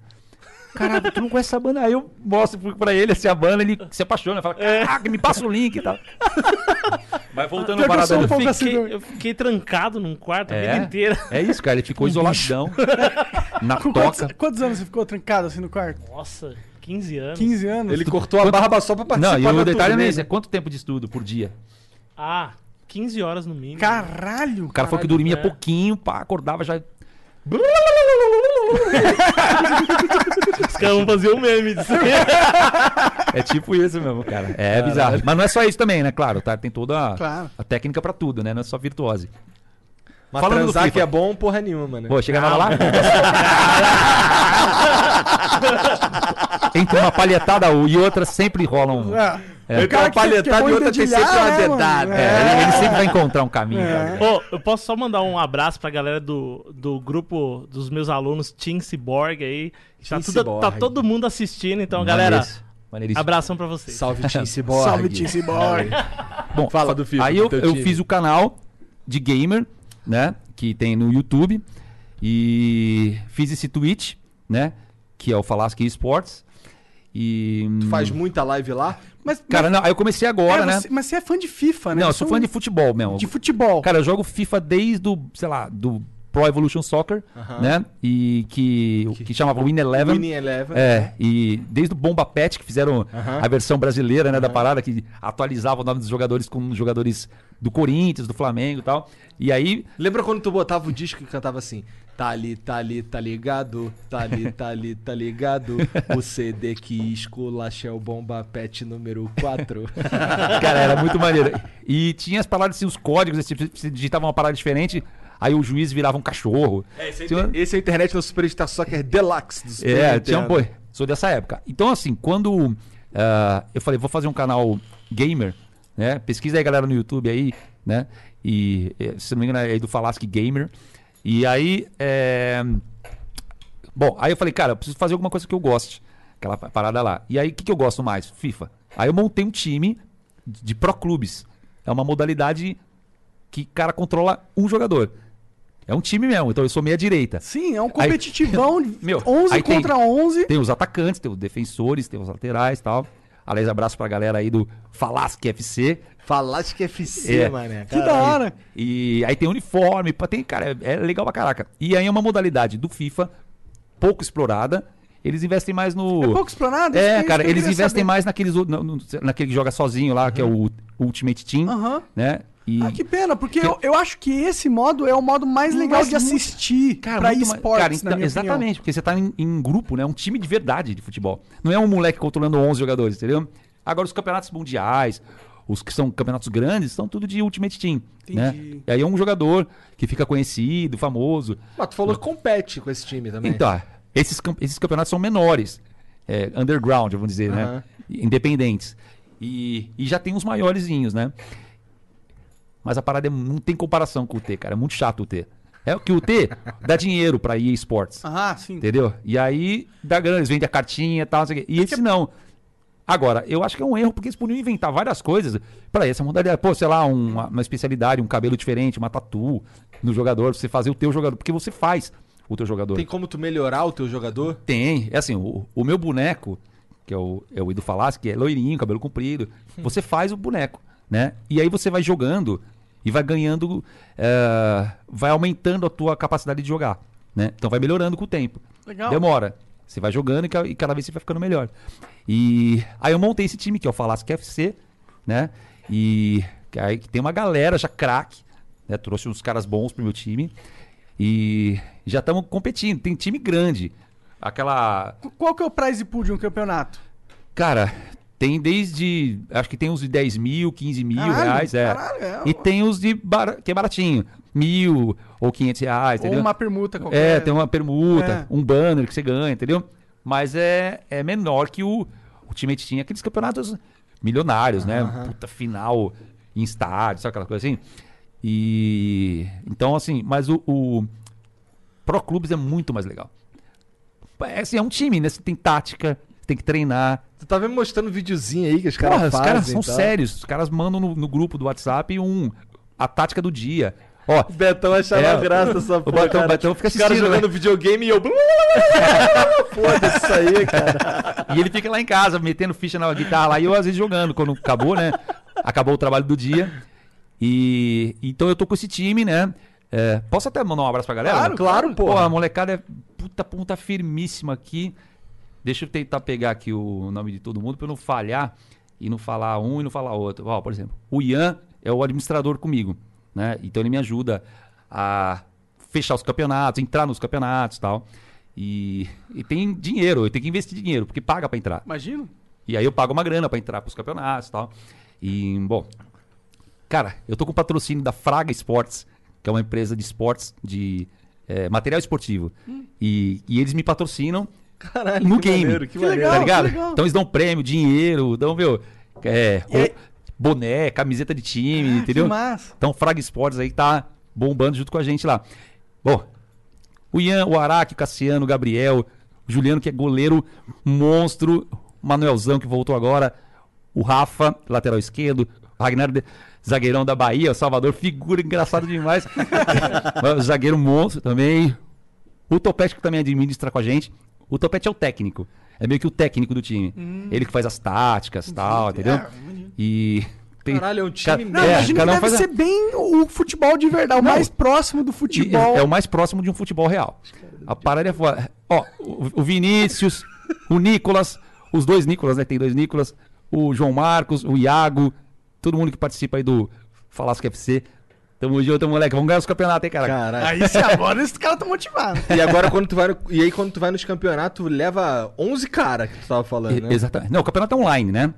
Caralho, tu não conhece essa banda? Aí eu mostro pra ele assim, a banda, ele se apaixona, fala, caraca, me passa o link e tal. Mas voltando ao que eu um assim Fiquei, também. eu fiquei trancado num quarto a É, vida inteira. é isso, cara, ele ficou isoladão. na Com quantos, toca. quantos anos você ficou trancado assim no quarto? Nossa, 15 anos. 15 anos? Ele cortou a barba só pra participar Não, e o detalhe é esse, é quanto tempo de estudo por dia? Ah, 15 horas no mínimo. Caralho! O cara falou que dormia é. pouquinho, pá, acordava já. Os caras vão fazer um meme disso. É tipo isso mesmo, cara. É bizarro. Mas não é só isso também, né? Claro, tá? Tem toda a, Claro. a técnica pra tudo, né? Não é só virtuose. Mas Falando do transar FIFA. que é bom, porra nenhuma, né? Pô, chegava lá. Entre uma palhetada e outra sempre rola um. É. É. Entre uma palhetada e outra tem sempre uma né, dedada. É, ele, ele sempre vai encontrar um caminho. cara. Ô, eu posso só mandar um abraço pra galera do, do grupo dos meus alunos Team Cyborg aí. Tá, Team tudo- tá todo mundo assistindo, então, galera, Maneiríssimo. Maneiríssimo. abração pra vocês. Salve, Tim Cyborg. Salve, Tim Cyborg. Bom, Fala do FIFA, Aí eu, eu fiz o canal de gamer, né? Que tem no YouTube. E fiz esse tweet, né? Que é o Falasque Esports. E. Tu faz muita live lá? Mas, Cara, não, aí eu comecei agora, é, né? você, mas você é fã de FIFA, né? Não, eu sou é fã um- de futebol mesmo. de futebol. Cara, eu jogo FIFA desde o, sei lá, do Pro Evolution Soccer, né? E que, que chamava Win Eleven. Winning Eleven. É, e desde o Bomba Pet, que fizeram Aham. a versão brasileira, né, da parada, que atualizava o nome dos jogadores com os jogadores do Corinthians, do Flamengo e tal. E aí, Lembra quando tu botava o disco e cantava assim? Tá ali, tá ali, tá ligado? Tá ali, tá ali, tá ligado? O CD que esculacha é o Bomba Pet número 4. cara, era muito maneiro. E tinha as palavras assim, os códigos, assim, você digitava uma parada diferente, aí o juiz virava um cachorro. Tinha- Esse é a internet do Superstar Soccer Deluxe do Super É, Nintendo. tinha um, pô, sou dessa época. Então, assim, quando ah, eu falei, vou fazer um canal gamer, né? Pesquisa aí, galera, no YouTube aí, né? E, eh, se não me engano, é aí do Falasque Gamer. E aí, é... Bom, aí eu falei, cara, eu preciso fazer alguma coisa que eu goste. Aquela pa- parada lá. E aí, o que, que eu gosto mais? FIFA. Aí eu montei um time de pro clubes. É uma modalidade que o cara controla um jogador. É um time mesmo, então eu sou meia direita. Sim, é um competitivão. de Meu, 11 aí tem- contra 11. Tem os atacantes, tem os defensores, tem os laterais e tal. Aliás, abraço pra galera aí do Falasque FC. Falaste que é FC, É. mané. Que da hora. E aí tem uniforme, tem, cara, é, é legal pra caraca. E aí é uma modalidade do FIFA pouco explorada. Eles investem mais no. É pouco explorado? É, cara, eles investem saber. mais naqueles, no- naquele que joga sozinho lá, que é o Ultimate Team, Aham. né? E, Ah, que pena, porque Que- eu, eu acho que esse modo é o modo mais legal Mas de assistir pra muito mais- esportes, cara, na então- exatamente, opinião. porque você tá em, em grupo, né? Um time de verdade de futebol. Não é um moleque controlando 11 jogadores, entendeu? Agora, os campeonatos mundiais, os que são campeonatos grandes, são tudo de Ultimate Team. Né? Entendi. E aí é um jogador que fica conhecido, famoso. Mas tu falou que compete com esse time também. Então, esses, cam- esses campeonatos são menores. é, underground, vamos dizer, né? Aham. Independentes. E, e já tem os maiorzinhos, né? Mas a parada é- não tem comparação com o T, cara. É muito chato o T. É que o T dá dinheiro pra EA Sports. Ah, sim. Entendeu? E aí dá grana, eles vendem a cartinha e tal, não sei o quê. E esse não. Agora, eu acho que é um erro, porque eles podiam inventar várias coisas pra essa modalidade. Pô, sei lá, uma, uma especialidade, um cabelo diferente, uma tatu no jogador, pra você fazer o teu jogador. Porque você faz o teu jogador. Tem como tu melhorar o teu jogador? Tem. É assim, o, o meu boneco, que é o, é o Edu Falaschi, que é loirinho, cabelo comprido, você faz o boneco, né? E aí você vai jogando e vai ganhando, eh, vai aumentando a tua capacidade de jogar, né? Então vai melhorando com o tempo. Legal. Demora. Você vai jogando e ca- e cada vez você vai ficando melhor. E aí eu montei esse time, que é o Falaschi FC, né? E que aí que tem uma galera já craque, né? Trouxe uns caras bons pro meu time. E já estamos competindo. Tem time grande. Aquela. Qual que é o prize pool de um campeonato? Cara, tem desde. Acho que tem uns de 10 mil, 15 mil Caralho, reais. É. caralho, é. E tem os de bara- que é baratinho. Mil ou 500 reais, Ou entendeu? uma permuta qualquer. É, tem uma permuta, É. um banner que você ganha, entendeu? Mas é, é menor que o, o Ultimate tinha aqueles campeonatos milionários, né? Puta final em estádio, sabe aquela coisa assim? E. Então, assim, mas o, o Pro Clubes é muito mais legal. É, assim, é um time, né? Você tem tática, você tem que treinar. Tu tava me mostrando um videozinho aí que os caras os fazem. caras são e tal. sérios. Os caras mandam no, no grupo do WhatsApp um, a tática do dia. Ó, O Betão achava É, graça essa o porra, Betão- cara. o Betão fica Os caras assistindo, né? jogando videogame e eu... Foda-se isso aí, cara. E ele fica lá em casa, metendo ficha na guitarra lá, e eu às vezes jogando, quando acabou, né? Acabou o trabalho do dia. E então eu tô com esse time, né? É, posso até mandar um abraço pra galera? Claro, claro, pô. Pô, a molecada é puta ponta firmíssima aqui. Deixa eu tentar pegar aqui o nome de todo mundo pra eu não falhar e não falar um e não falar outro. Ó, por exemplo, o Ian é o administrador comigo, né? Então ele me ajuda a fechar os campeonatos, entrar nos campeonatos e tal. E, e tem dinheiro, eu tenho que investir dinheiro, porque paga pra entrar. Imagino. E aí eu pago uma grana pra entrar pros campeonatos e tal. E, bom. Cara, eu tô com o patrocínio da Fraga Esportes, que é uma empresa de esportes, de eh, material esportivo. E, e eles me patrocinam Caralho, no que game. maneiro, que Que maneiro. legal. tá ligado? legal. Então eles dão prêmio, dinheiro, dão, meu, é, E boné, camiseta de time, Ah, entendeu? Que massa. Então, Fraga Esportes aí tá bombando junto com a gente lá. Bom, o Ian, o Araque, o Cassiano, o Gabriel, o Juliano, que é goleiro monstro, o Manuelzão, que voltou agora, o Rafa, lateral esquerdo, o Ragnar, zagueirão da Bahia, o Salvador, figura engraçado demais. zagueiro monstro também. O Topete, que também administra com a gente. O Topete é o técnico. É meio que o técnico do time. Ele que faz as táticas e tal, entendeu? É. E. Tem, Caralho, é um time mesmo. Não, é, imagino que deve faz ser bem o futebol de verdade, o Não. mais próximo do futebol. É o mais próximo de um futebol real. A parada é foda. Ó, o, o Vinícius, o Nicolas, os dois Nicolas, né? Tem dois Nicolas, o João Marcos, o Iago, todo mundo que participa aí do Falasco FC. Tamo junto, moleque. Vamos ganhar os campeonatos, hein, cara? Caralho. Aí se agora esse cara tá motivado. E agora quando tu vai no... E aí quando tu vai nos campeonatos, tu leva 11 cara que tu tava falando, E- né? Exatamente. Não, o campeonato é online, né?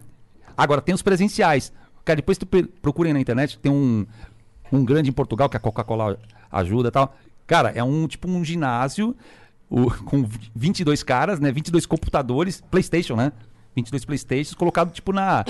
Agora tem os presenciais. Cara, depois tu procura aí na internet, tem um, um grande em Portugal, que a Coca-Cola ajuda e tal. Cara, é um tipo um ginásio o- com 22 caras, né? 22 computadores, PlayStation, né? 22 PlayStations colocado tipo na.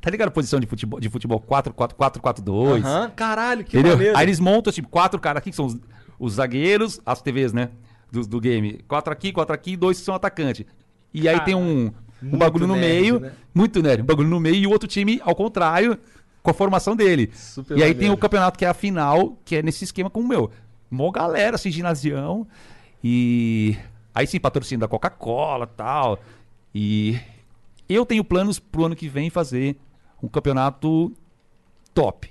Tá ligado a posição de futebol, de futebol 4, 4, 4, 4, 2? Aham, caralho, que Entendeu? maneiro. Aí eles montam, tipo, quatro caras aqui, que são os, os zagueiros, as TVs, né? Do, do game. Quatro aqui, quatro aqui, dois que são atacante. E aí tem um, um Muito bagulho no nerd, meio, né? muito nerd, um bagulho no meio e o outro time ao contrário, com a formação dele. Super e aí maneiro. tem o campeonato que é a final, que é nesse esquema com o meu. Mó galera, assim, ginasião. E aí sim, patrocínio da Coca-Cola e tal. E eu tenho planos pro ano que vem fazer um campeonato top.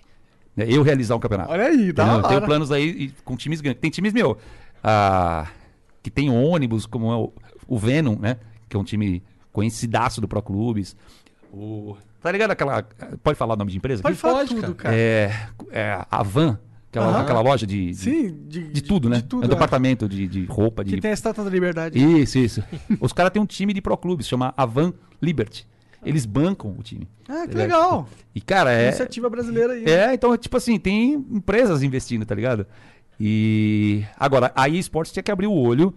né? Eu realizar um campeonato. Olha aí, Entendeu? Eu tenho planos aí e- com times grandes. Tem times, meu, ah, que tem ônibus, como é o, o Venom, né? Que é um time conhecidaço do Pro Clubes. O, tá ligado aquela... Pode falar o nome de empresa? Pode aqui? falar Pode, tudo, cara. É, é a Van, aquela, Aham. aquela loja de, de, Sim, de, de tudo, né? De tudo, é um departamento de, de roupa, de Que tem a estátua da liberdade. isso, isso. Os caras têm um time de pro clubes, chama Avan Liberty. Eles bancam o time. Ah, que É, legal. E, cara, é. Iniciativa brasileira aí. É, então, tipo assim, tem empresas investindo, tá ligado? E. Agora, a eSports tinha que abrir o olho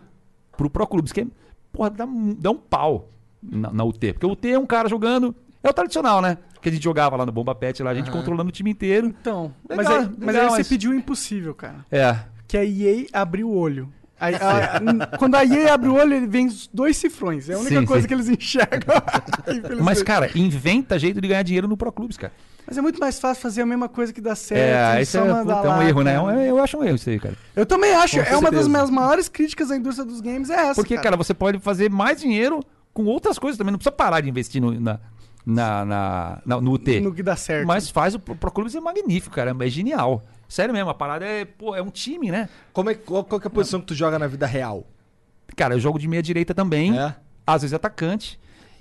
pro Pro Clubes, que, porra, dá, um- dá um pau na, na UT. Porque o UT é um cara jogando, É o tradicional, né? Que a gente jogava lá no Bomba Pet, lá a gente controlando o time inteiro. Então, mas, Legal, aí, mas legal, aí você mas- pediu o impossível, cara. É. Que a EA abriu o olho. A- n- quando a EA abre o olho, ele vem dois cifrões. É a única Sim, coisa sim. que eles enxergam. Mas, cara, inventa jeito de ganhar dinheiro no Pro Clubes, cara. Mas é muito mais fácil fazer a mesma coisa que dá certo. É, isso é, puta, é um lá, erro, né? Cara. um- Eu acho um erro isso aí, cara. Eu também acho. Com é uma das certeza. minhas maiores críticas à indústria dos games, é essa. Porque, cara, você pode fazer mais dinheiro com outras coisas também. Não precisa parar de investir no, na, na, na- na- no UT. no que dá certo. Mas faz o Pro Clubes é magnífico, cara. É genial. Sério mesmo, a parada é, pô, é um time, né? Como é, qual, qual que é a posição que tu joga na vida real? Cara, eu jogo de meia direita também. É? Às vezes atacante.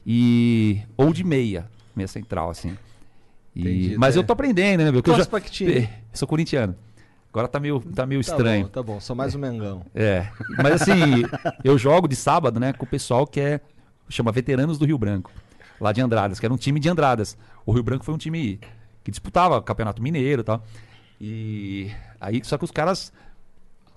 E. Ou de meia. Meia central, assim. E- Entendi, mas tá. eu tô aprendendo, né, meu? Que eu já- pra que time? É, Sou corintiano. Agora tá meio, tá meio Tá estranho. bom, tá bom. Só mais um Mengão. É. Mas assim, eu jogo de sábado, né, com o pessoal que é. chama Veteranos do Rio Branco. Lá de Andradas, que era um time de Andradas. O Rio Branco foi um time que disputava Campeonato Mineiro e tal. E aí, só que os caras.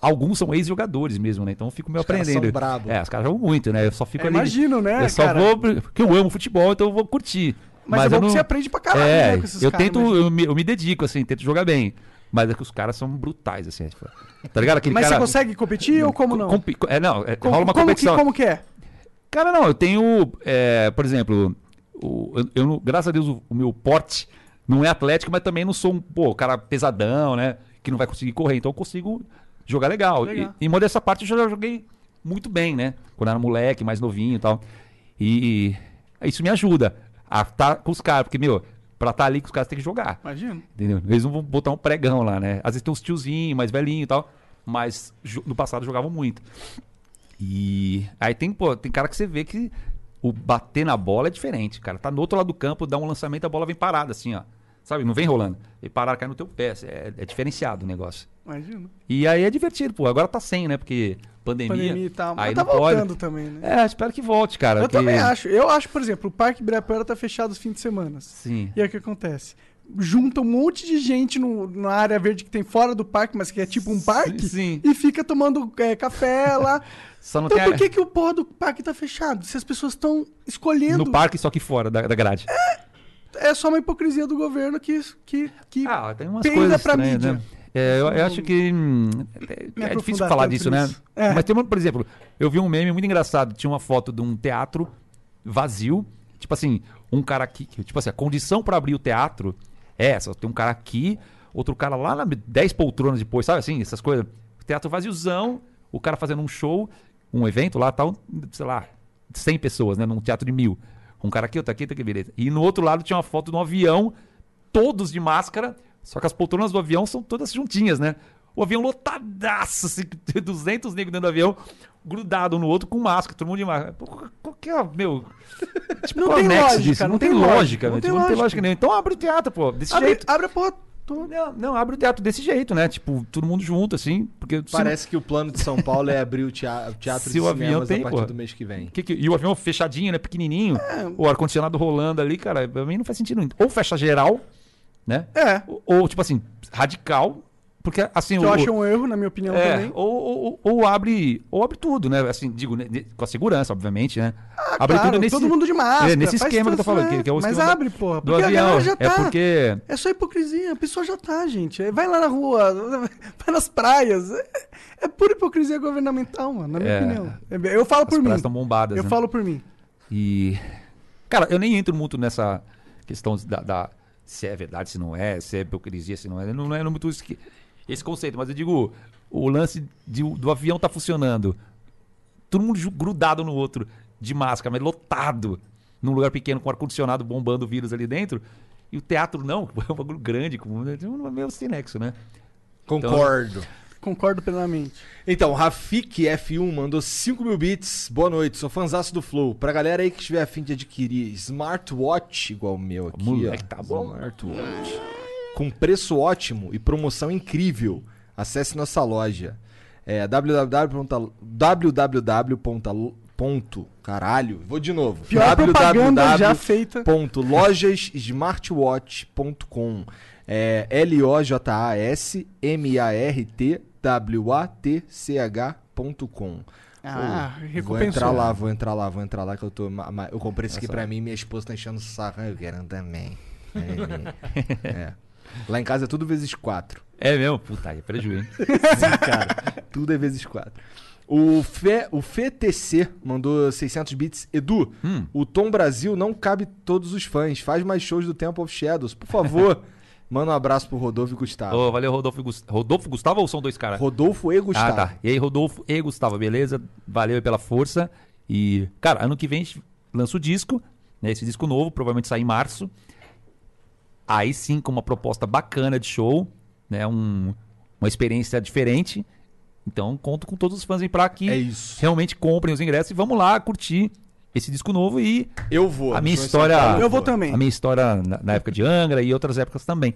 Alguns são ex-jogadores mesmo, né? Então eu fico meio Os caras aprendendo. são brabo. É, os caras jogam muito, né? Eu só fico É, ali. imagino, né, Eu só cara? vou. Porque eu amo futebol, então eu vou curtir. Mas, é eu bom que não- você aprende pra caralho, é, né, com esses eu caras, tento, imagina. eu me, eu me dedico, assim, tento jogar bem. Mas é que os caras são brutais, assim. tipo, Tá ligado? Aquele Mas cara... você consegue competir ou como não? Compi- É, não, é, Como- rola uma como competição. Que, como que é? Cara, não, eu tenho, é, por exemplo, o- eu, eu graças a Deus o, o meu porte não é atlético, mas também não sou um pô, cara pesadão, né? Que não vai conseguir correr, então eu consigo jogar legal. Legal. E, em modéstia parte eu já joguei muito bem, né? Quando eu era moleque, mais novinho e tal. E isso me ajuda a estar com os caras, porque, meu, pra estar ali com os caras tem que jogar. Imagina. Entendeu? Eles não vão botar um pregão lá, né? Às vezes tem uns tiozinhos mais velhinhos e tal, mas no passado jogavam muito. E aí tem, pô, tem cara que você vê que o bater na bola é diferente, cara. Tá no outro lado do campo, dá um lançamento, a bola vem parada, assim, ó. Sabe? Não vem rolando. Vem parar, cai no teu pé. É, é diferenciado o negócio. Imagina. E aí é divertido, pô. Agora tá sem, né? Porque pandemia. Pandemia e tal. Mas Aí tá não pode. voltando também, né? É, espero que volte, cara. Eu que- também acho. Eu acho, por exemplo, o Parque Ibirapuera tá fechado os fins de semana. Sim. E aí o que acontece? Junta um monte de gente no- na área verde que tem fora do parque, mas que é tipo um parque, Sim. e fica tomando é, café lá. Então tem por que, que o porra do parque tá fechado? Se as pessoas estão escolhendo. No parque, só que fora da, da grade. É só uma hipocrisia do governo que, que, que Ah, tem umas coisas pra estranhas, mídia. né? É, eu, eu acho que hum, é, é difícil falar disso, né? É. Mas tem uma, por exemplo, eu vi um meme muito engraçado. Tinha uma foto de um teatro vazio. Tipo assim, um cara aqui. que- Tipo assim, a condição pra abrir o teatro é essa. Tem um cara aqui, outro cara lá na 10 poltronas depois, sabe assim? Essas coisas. Teatro vaziozão, o cara fazendo um show, um evento lá, tal, sei lá, 100 pessoas, né? Num teatro de mil. Um cara aqui, outro aqui, outro aqui, beleza. E no outro lado tinha uma foto de um avião, todos de máscara, só que as poltronas do avião são todas juntinhas, né? O avião lotadaço, assim, 200 negros dentro do avião, grudado um no outro com máscara, todo mundo de máscara. Pô, Qual que é, meu... Tipo, Não é tem nexo lógica, disso? não Não, tem lógica, lógica, meu. não tem Tipo, não tem lógica. lógica nenhuma. Então abre o teatro, pô, desse abre, jeito. abre a porra toda. Não, não, abre o teatro desse jeito, né? Tipo, todo mundo junto, assim, porque... se Parece que o plano de São Paulo é abrir o teatro, teatro Se de o avião cinemas tem, a partir porra. do mês que vem. Que que- e o avião fechadinho, né? Pequenininho. O ar-condicionado rolando ali, cara, pra mim não faz sentido. Ou fecha geral, né? É. Ou, ou, tipo assim, radical. Porque assim. Que eu acho um erro, na minha opinião, é, também. ou, ou, ou abre ou abre tudo, né? Assim, digo, né, com a segurança, obviamente, né? abre Ah, claro, todo mundo de máscara, É, nesse esquema que eu tô tudo, falando, é. que, que é o Mas abre, porra, Do porque a avião. galera já É tá. porque. É só hipocrisia, a pessoa já tá, gente. Vai lá na rua, vai nas praias. É, é pura hipocrisia governamental, mano, na minha É. opinião. É, Eu falo As por mim. praias estão bombadas. Eu né? falo por mim. E. Cara, eu nem entro muito nessa questão da, da- se é verdade, se não é, se é hipocrisia, se não é. Não, não é muito isso que- esse conceito, mas eu digo, o lance de- do avião tá funcionando. Todo mundo grudado no outro, de máscara, mas lotado, num lugar pequeno, com ar-condicionado bombando o vírus ali dentro. E o teatro não, é um bagulho grande, com, é meio sem nexo, né? Concordo. Concordo plenamente. Então, Rafik F1 mandou 5 mil bits. Boa noite, sou fãzaço do Flow. Pra galera aí que estiver afim de adquirir smartwatch igual o meu aqui, Moleque, ó. tá bom. Smartwatch. Com preço ótimo e promoção incrível. Acesse nossa loja. É www. www. ponto- Caralho, vou de novo. Pior propaganda já feita. Ponto lojasmartwatch.com é L-O-J-A-S-M-A-R-T-W-A-T-C-H.com Ah, Vou recompensou. entrar lá, vou entrar lá, vou entrar lá que eu tô. Eu comprei isso aqui pra mim e minha esposa tá enchendo o saco. Eu quero também. É. É. Lá em casa é tudo vezes quatro. É mesmo? Puta, é prejuízo, hein? Sim, cara. Tudo é vezes quatro. O, Fe, o FTC mandou 600 bits. Edu, Hum. o Tom Brasil não cabe todos os fãs. Faz mais shows do Temple of Shadows. Por favor, manda um abraço pro Rodolfo e Gustavo. Ô, valeu, Rodolfo e Gustavo. Rodolfo e Gustavo ou são dois caras? Rodolfo e Gustavo. Ah, tá. E aí, Rodolfo e Gustavo, beleza? Valeu aí pela força. E, cara, ano que vem a gente lança o disco, né? Esse disco novo, provavelmente sai em março. Aí sim, com uma proposta bacana de show, né? Um, uma experiência diferente. Então, conto com todos os fãs aí pra que É isso. realmente comprem os ingressos e vamos lá curtir esse disco novo e Eu vou. a minha história. Eu vou também. A minha história na, na época de Angra e outras épocas também.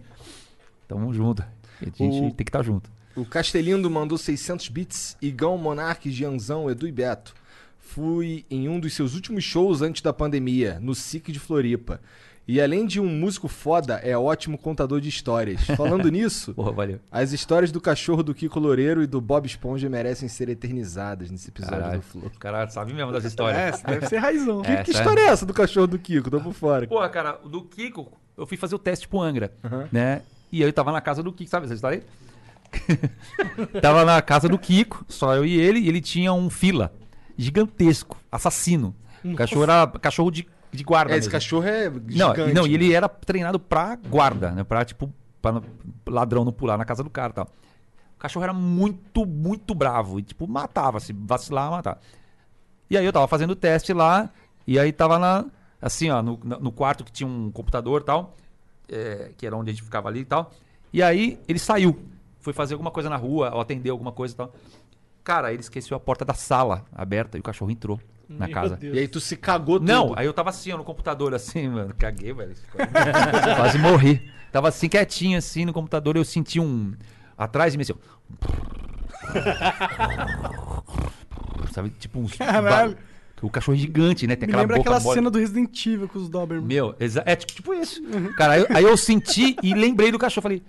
Tamo junto. A gente O- tem que estar junto. O Castelindo mandou 600 bits. Igão, Monark, Gianzão, Edu e Beto. Fui em um dos seus últimos shows antes da pandemia, no SIC de Floripa. E além de um músico foda, é ótimo contador de histórias. Falando nisso, Porra, valeu. as histórias do cachorro do Kiko Loureiro e do Bob Esponja merecem ser eternizadas nesse episódio Caralho, do Flow. cara sabe mesmo das histórias. É, deve ser raizão. É, Que essa história é essa do cachorro do Kiko? Tô por fora. Porra, cara, o do Kiko, eu fui fazer o teste pro Angra, né? E eu tava na casa do Kiko, sabe essa história aí? tava na casa do Kiko, só eu e ele, e ele tinha um fila gigantesco, assassino. O cachorro era cachorro de, de guarda É, esse mesmo. cachorro é Não, gigante. não, e né? ele era treinado pra guarda, né? Pra, tipo, pra não- ladrão não pular na casa do cara e tal. O cachorro era muito, muito bravo. E, tipo, matava, se vacilar, matava. E aí eu tava fazendo o teste lá, e aí tava na, assim, ó, no, no quarto que tinha um computador e tal, é, que era onde a gente ficava ali e tal. E aí ele saiu, foi fazer alguma coisa na rua, ou atender alguma coisa e tal. Cara, ele esqueceu a porta da sala aberta e o cachorro entrou na Meu casa. Deus. E aí tu se cagou tudo. Não, aí eu tava assim, ó, no computador, assim, mano. Caguei, velho. Quase morri. Tava assim, quietinho, assim, no computador. Eu senti um. Atrás de mim, assim. ó. Sabe, tipo uns. Caralho. O cachorro é gigante, né? Tem Me aquela lembra boca aquela mole. cena do Resident Evil com os Doberman. Meu, é tipo, tipo isso. Cara, aí, aí eu senti e lembrei do cachorro. Falei,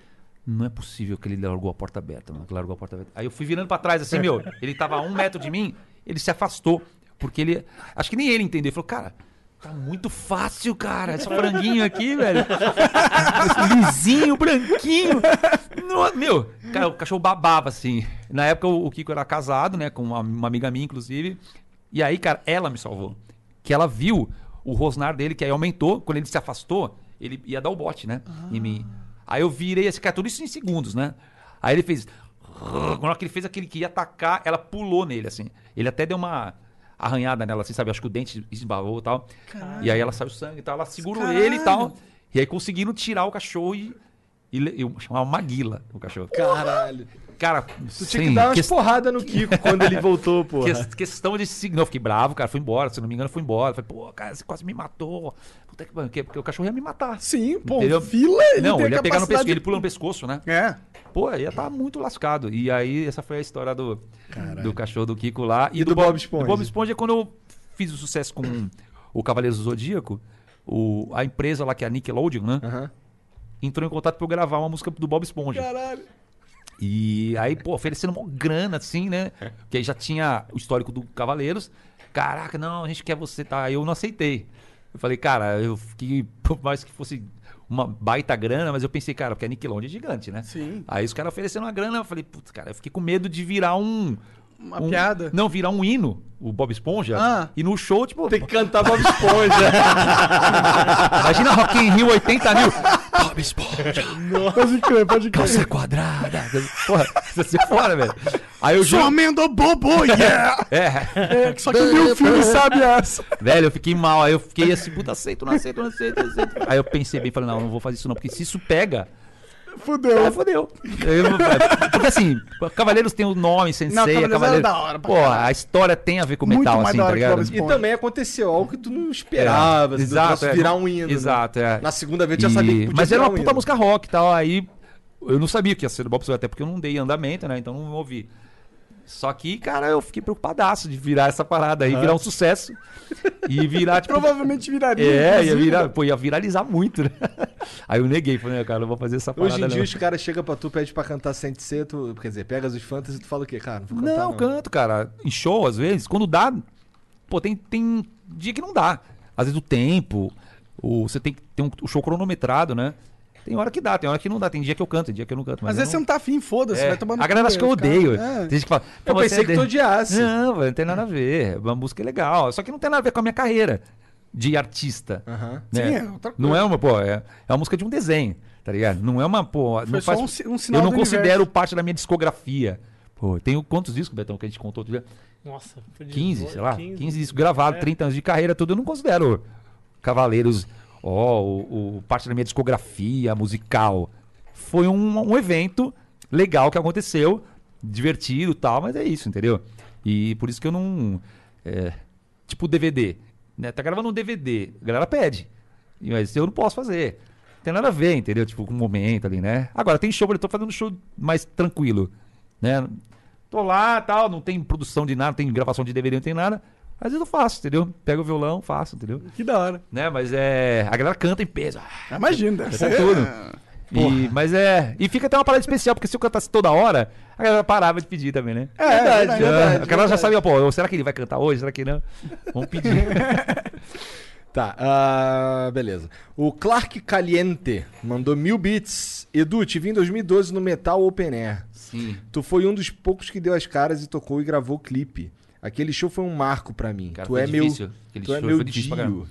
não é possível que ele largou a porta aberta, mano. que largou a porta aberta. Aí eu fui virando pra trás, assim, meu. Ele tava a um metro de mim, ele se afastou. Porque ele. Acho que nem ele entendeu. Ele falou, cara. Tá muito fácil, cara. Esse franguinho aqui, velho. Lisinho, branquinho. No- meu, cara, o cachorro babava, assim. Na época o o Kiko era casado, né? Com uma, uma amiga minha, inclusive. E aí, cara, ela me salvou. Que ela viu o rosnar dele, que aí aumentou. Quando ele se afastou, ele ia dar o bote, né? Em mim. Aí eu virei esse cara, tudo isso em segundos, né? Aí ele fez. Que ele fez aquele que ia atacar, ela pulou nele, assim. Ele até deu uma arranhada nela, assim, sabe? Acho que o dente esbarrou e tal. E aí ela saiu sangue e tal. Ela segurou Caralho. ele e tal. E aí conseguiram tirar o cachorro e. e eu chamava Maguila o cachorro. Caralho. Cara, Tu tinha que dar umas porradas no Kiko quando ele voltou, pô. que- questão de signo. Eu fiquei bravo, cara. Foi embora, se não me engano, foi embora. Falei, pô, cara, você quase me matou. Puta que pariu, porque, o cachorro ia me matar. Sim, pô, Entendeu? fila, ele Não, ele ia pegar no pescoço, de- ele pula no pescoço, né? É. Pô, ia estar muito lascado. E aí, essa foi a história do, do cachorro do Kiko lá. E do Bob Esponja? Do Bob Esponja, quando eu fiz o sucesso com o Cavaleiros do Zodíaco, o, a empresa lá, que é a Nickelodeon, né? Entrou em contato pra eu gravar uma música do Bob Esponja. Caralho. E aí, pô, oferecendo uma grana, assim, né? Porque aí já tinha o histórico do Cavaleiros. Caraca, não, a gente quer você, tá? Aí eu não aceitei. Eu falei, cara, eu fiquei, por mais que fosse uma baita grana, mas eu pensei, cara, porque a Nickelodeon é gigante, né? Sim. Aí os caras ofereceram uma grana, eu falei, putz, cara, eu fiquei com medo de virar um. Uma um- piada. Não, virar um hino, o Bob Esponja. Ah. E no show, tipo. Tem que cantar Bob Esponja. Imagina Rock in Rio 80 mil. Bob Esponja. Pode crer, pode crer. Calça quadrada. Porra, ia ser fora, velho. Aí eu Sou juro. amendo bobo, yeah! É. É, só que eu vi o filme, sabe essa? Velho, eu fiquei mal. Aí eu fiquei assim, puta, aceito, não aceito, não aceito, não aceito. Aí eu pensei bem, falei, não, não vou fazer isso não, porque se isso pega, Fudeu. aí fodeu. Eu- porque assim, Cavaleiros tem o nome, Sensei, Não, Cavaleiros Cavaleiro. era da hora Pô, a história tem a ver com Muito metal, mais assim, da tá ligado? E também aconteceu algo que tu não esperava. do Exato, é, virar um hino. né? Exato, é. Na segunda vez tu já sabia que podia Mas era uma um puta hino. música rock e tal, aí eu não sabia que ia ser do Bob Esponja, até porque eu não dei andamento, né? Então não ouvi. Só que, cara, eu fiquei preocupadaço de virar essa parada aí, virar um sucesso. E virar, tipo. Provavelmente viraria. É, ia, virar, pô, ia viralizar muito, né? Aí eu neguei, falei, "Não, cara, não vou fazer essa parada. Hoje em dia não. os caras chegam pra tu, pede pra cantar Sente Ser, tu, quer dizer, pegas os fantasy e tu fala o quê? Cara, não vou cantar Não, não. canto, cara. Em show, às vezes, quando dá. Pô, tem, tem dia que não dá. Às vezes o tempo, o, você tem que ter um, o show cronometrado, né? Tem hora que dá, tem hora que não dá. Tem dia que eu canto, tem dia que eu não canto. Mas Às vezes você não tá afim, foda-se, É, vai tomando. A galera acha que eu odeio. É. Tem gente que fala. Eu "Pô, você pensei que tu odeia." odiasse. Não, não tem nada a ver. Uma música é legal. Só que não tem nada a ver com a minha carreira de artista. Né? Sim, é outra Não coisa. é uma, pô, é, é uma música de um desenho, tá ligado? Não é uma, pô. não só faz, um um sinal eu não do considero universo. parte da minha discografia. Pô, tenho quantos discos, Betão, que a gente contou outro dia? Nossa, foi de 15, dois- sei lá. 15, 15, discos gravados, é. 30 anos de carreira, tudo. Eu não considero Cavaleiros, ó, o, o- parte da minha discografia musical. Foi um, um evento legal que aconteceu, divertido e tal, mas é isso, entendeu? E por isso que eu não. é, tipo DVD. Né? Tá gravando um DVD, a galera pede. Mas eu não posso fazer. Tem nada a ver, entendeu? Tipo, com o momento ali, né? Agora, tem show, eu tô fazendo um show mais tranquilo, né? Tô lá, tal, não tem produção de nada, não tem gravação de DVD, não tem nada. Às vezes eu faço, entendeu? Pego o violão, faço, entendeu? Que da hora. Né? Mas é. A galera canta em peso. Imagina, deve ser. tudo. E, mas é. E fica até uma parada especial, porque se eu cantasse toda hora, a galera parava de pedir também, né? É, verdade, É, a galera já sabia, pô, será que ele vai cantar hoje? Será que não? Vamos pedir. Tá, ah, beleza. O Clark Caliente mandou mil bits. Edu, te vi em 2012 no Metal Open Air. Sim. Tu foi um dos poucos que deu as caras e tocou e gravou o clipe. Aquele show foi um marco pra mim. Cara, tu foi é difícil. meu, Aquele tu é show meu foi difícil pra Dio.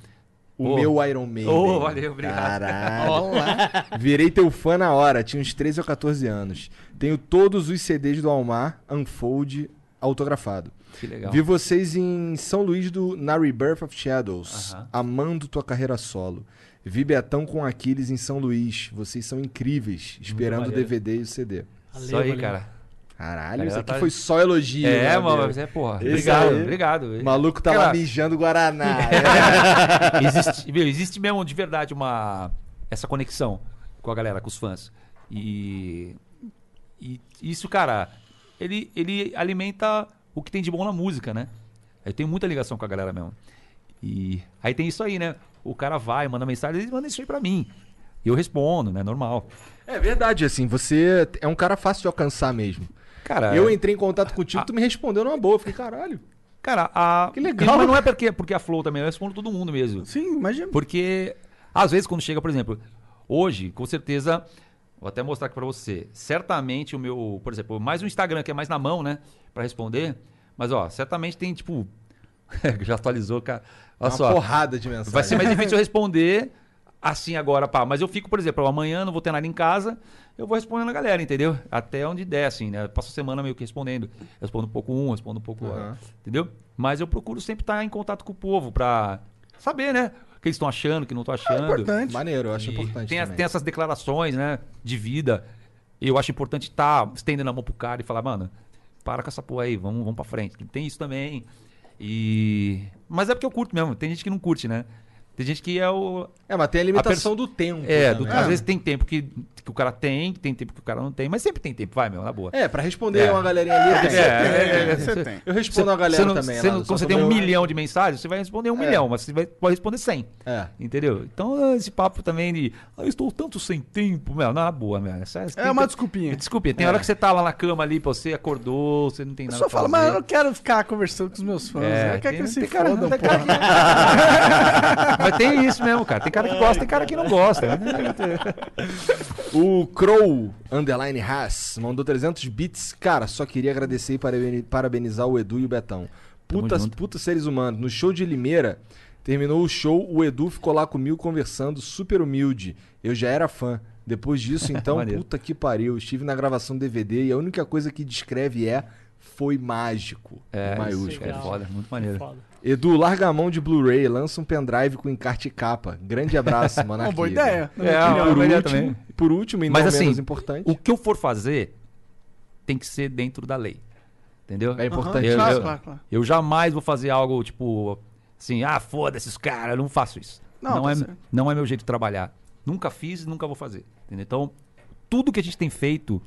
O Ô. meu Iron Maiden. Ô, valeu, obrigado. Caralho. Virei teu fã na hora, tinha uns 13 ou 14 anos. Tenho todos os CDs do Almar, Unfold, autografado. Que legal. Vi vocês em São Luís do Na Rebirth of Shadows, Aham. amando tua carreira solo. Vi Betão com Aquiles em São Luís. Vocês são incríveis, esperando o. DVD e o CD. Valeu, Isso aí, valeu. cara. Caralho, Cara, isso aqui tá- foi só elogio. É, né, mano, mas é, porra. Esse Obrigado, aí- obrigado. O maluco lá Cara, mijando Guaraná. existe, meu, existe mesmo de verdade uma essa conexão com a galera, com os fãs. E, e isso, cara, ele, ele alimenta o que tem de bom na música, né? Eu tenho muita ligação com a galera mesmo. E aí tem isso aí, né? O cara vai, manda mensagem, ele manda isso aí pra mim. E eu respondo, né? Normal. É verdade, assim, você é um cara fácil de alcançar mesmo. Cara, Eu entrei em contato contigo, tu me respondeu numa boa. Eu fiquei, caralho. cara, a... Que legal. Mas não é porque, porque a Flow também, eu respondo todo mundo mesmo. Sim, imagina. Porque, às vezes, quando chega, por exemplo, hoje, com certeza, vou até mostrar aqui pra você. Certamente o meu, por exemplo, mais o Instagram, que é mais na mão, né? Pra responder. Mas, ó, certamente tem, tipo. já atualizou, cara. Olha Uma só. porrada de mensagem. Vai ser mais difícil eu responder assim agora, pá. Mas eu fico, por exemplo, amanhã não vou ter nada em casa, eu vou respondendo a galera, entendeu? Até onde der, assim, né? Eu Passo a semana meio que respondendo. Respondo um pouco um, respondo um pouco. Aham. Entendeu? Mas eu procuro sempre estar em contato com o povo pra saber, né? O que eles estão achando, o que não estão achando. importante. Maneiro, eu acho E importante Tem, tem essas declarações, né? De vida. Eu acho importante estar estendendo a mão pro cara e falar, mano, para com essa porra aí, vamos, vamos pra frente. Tem isso também. E. Mas é porque eu curto mesmo. Tem gente que não curte, né? Tem gente que é o. É, mas tem a limitação perso- do tempo. É, do- também. às vezes tem tempo que, que o cara tem, tem tempo que o cara não tem, mas sempre tem tempo, vai, meu, na boa. É, pra responder É. uma galerinha ali. tem. É, é, é, você é. tem. Eu respondo a galera não- também. você não- eu só quando você tem um milhão de mensagens, você vai responder um É. milhão, mas você vai, pode responder 100. É. Entendeu? Então, esse papo também de. Ah, eu estou tanto sem tempo, meu, na boa, meu. Essa, É uma desculpinha. Desculpinha. Tem hora que você tá lá na cama ali, você acordou, você não tem Eu nada só pra falo, mas eu não quero ficar conversando com os meus fãs. É, eu quero que se fodam, porra. Mas tem isso mesmo, cara. Tem cara que gosta, tem cara que não gosta. O Crow Underline Haas mandou 300 bits. Cara, só queria agradecer e parabeni- parabenizar o Edu e o Betão. Putas, putas seres humanos. No show de Limeira, terminou o show, o Edu ficou lá comigo conversando, super humilde. Eu já era fã. Depois disso, então, puta que pariu. Estive na gravação do DVD e a única coisa que descreve é foi mágico. É, maiúsculo. É foda, muito maneiro. Foda. Edu, larga a mão de Blu-ray, lança um pendrive com encarte e capa. Grande abraço, mano. Uma boa ideia. É, opinião. por, boa ideia último, também. por último, e Mas não assim, menos importante. O que eu for fazer tem que ser dentro da lei. Entendeu? É importante. Eu, Claro, eu- claro, claro. eu jamais vou fazer algo tipo assim, ah, foda-se os caras, eu não faço isso. Não, Não, tá é, certo. não é meu jeito de trabalhar. Nunca fiz e nunca vou fazer. Entendeu? Então, tudo que a gente tem feito,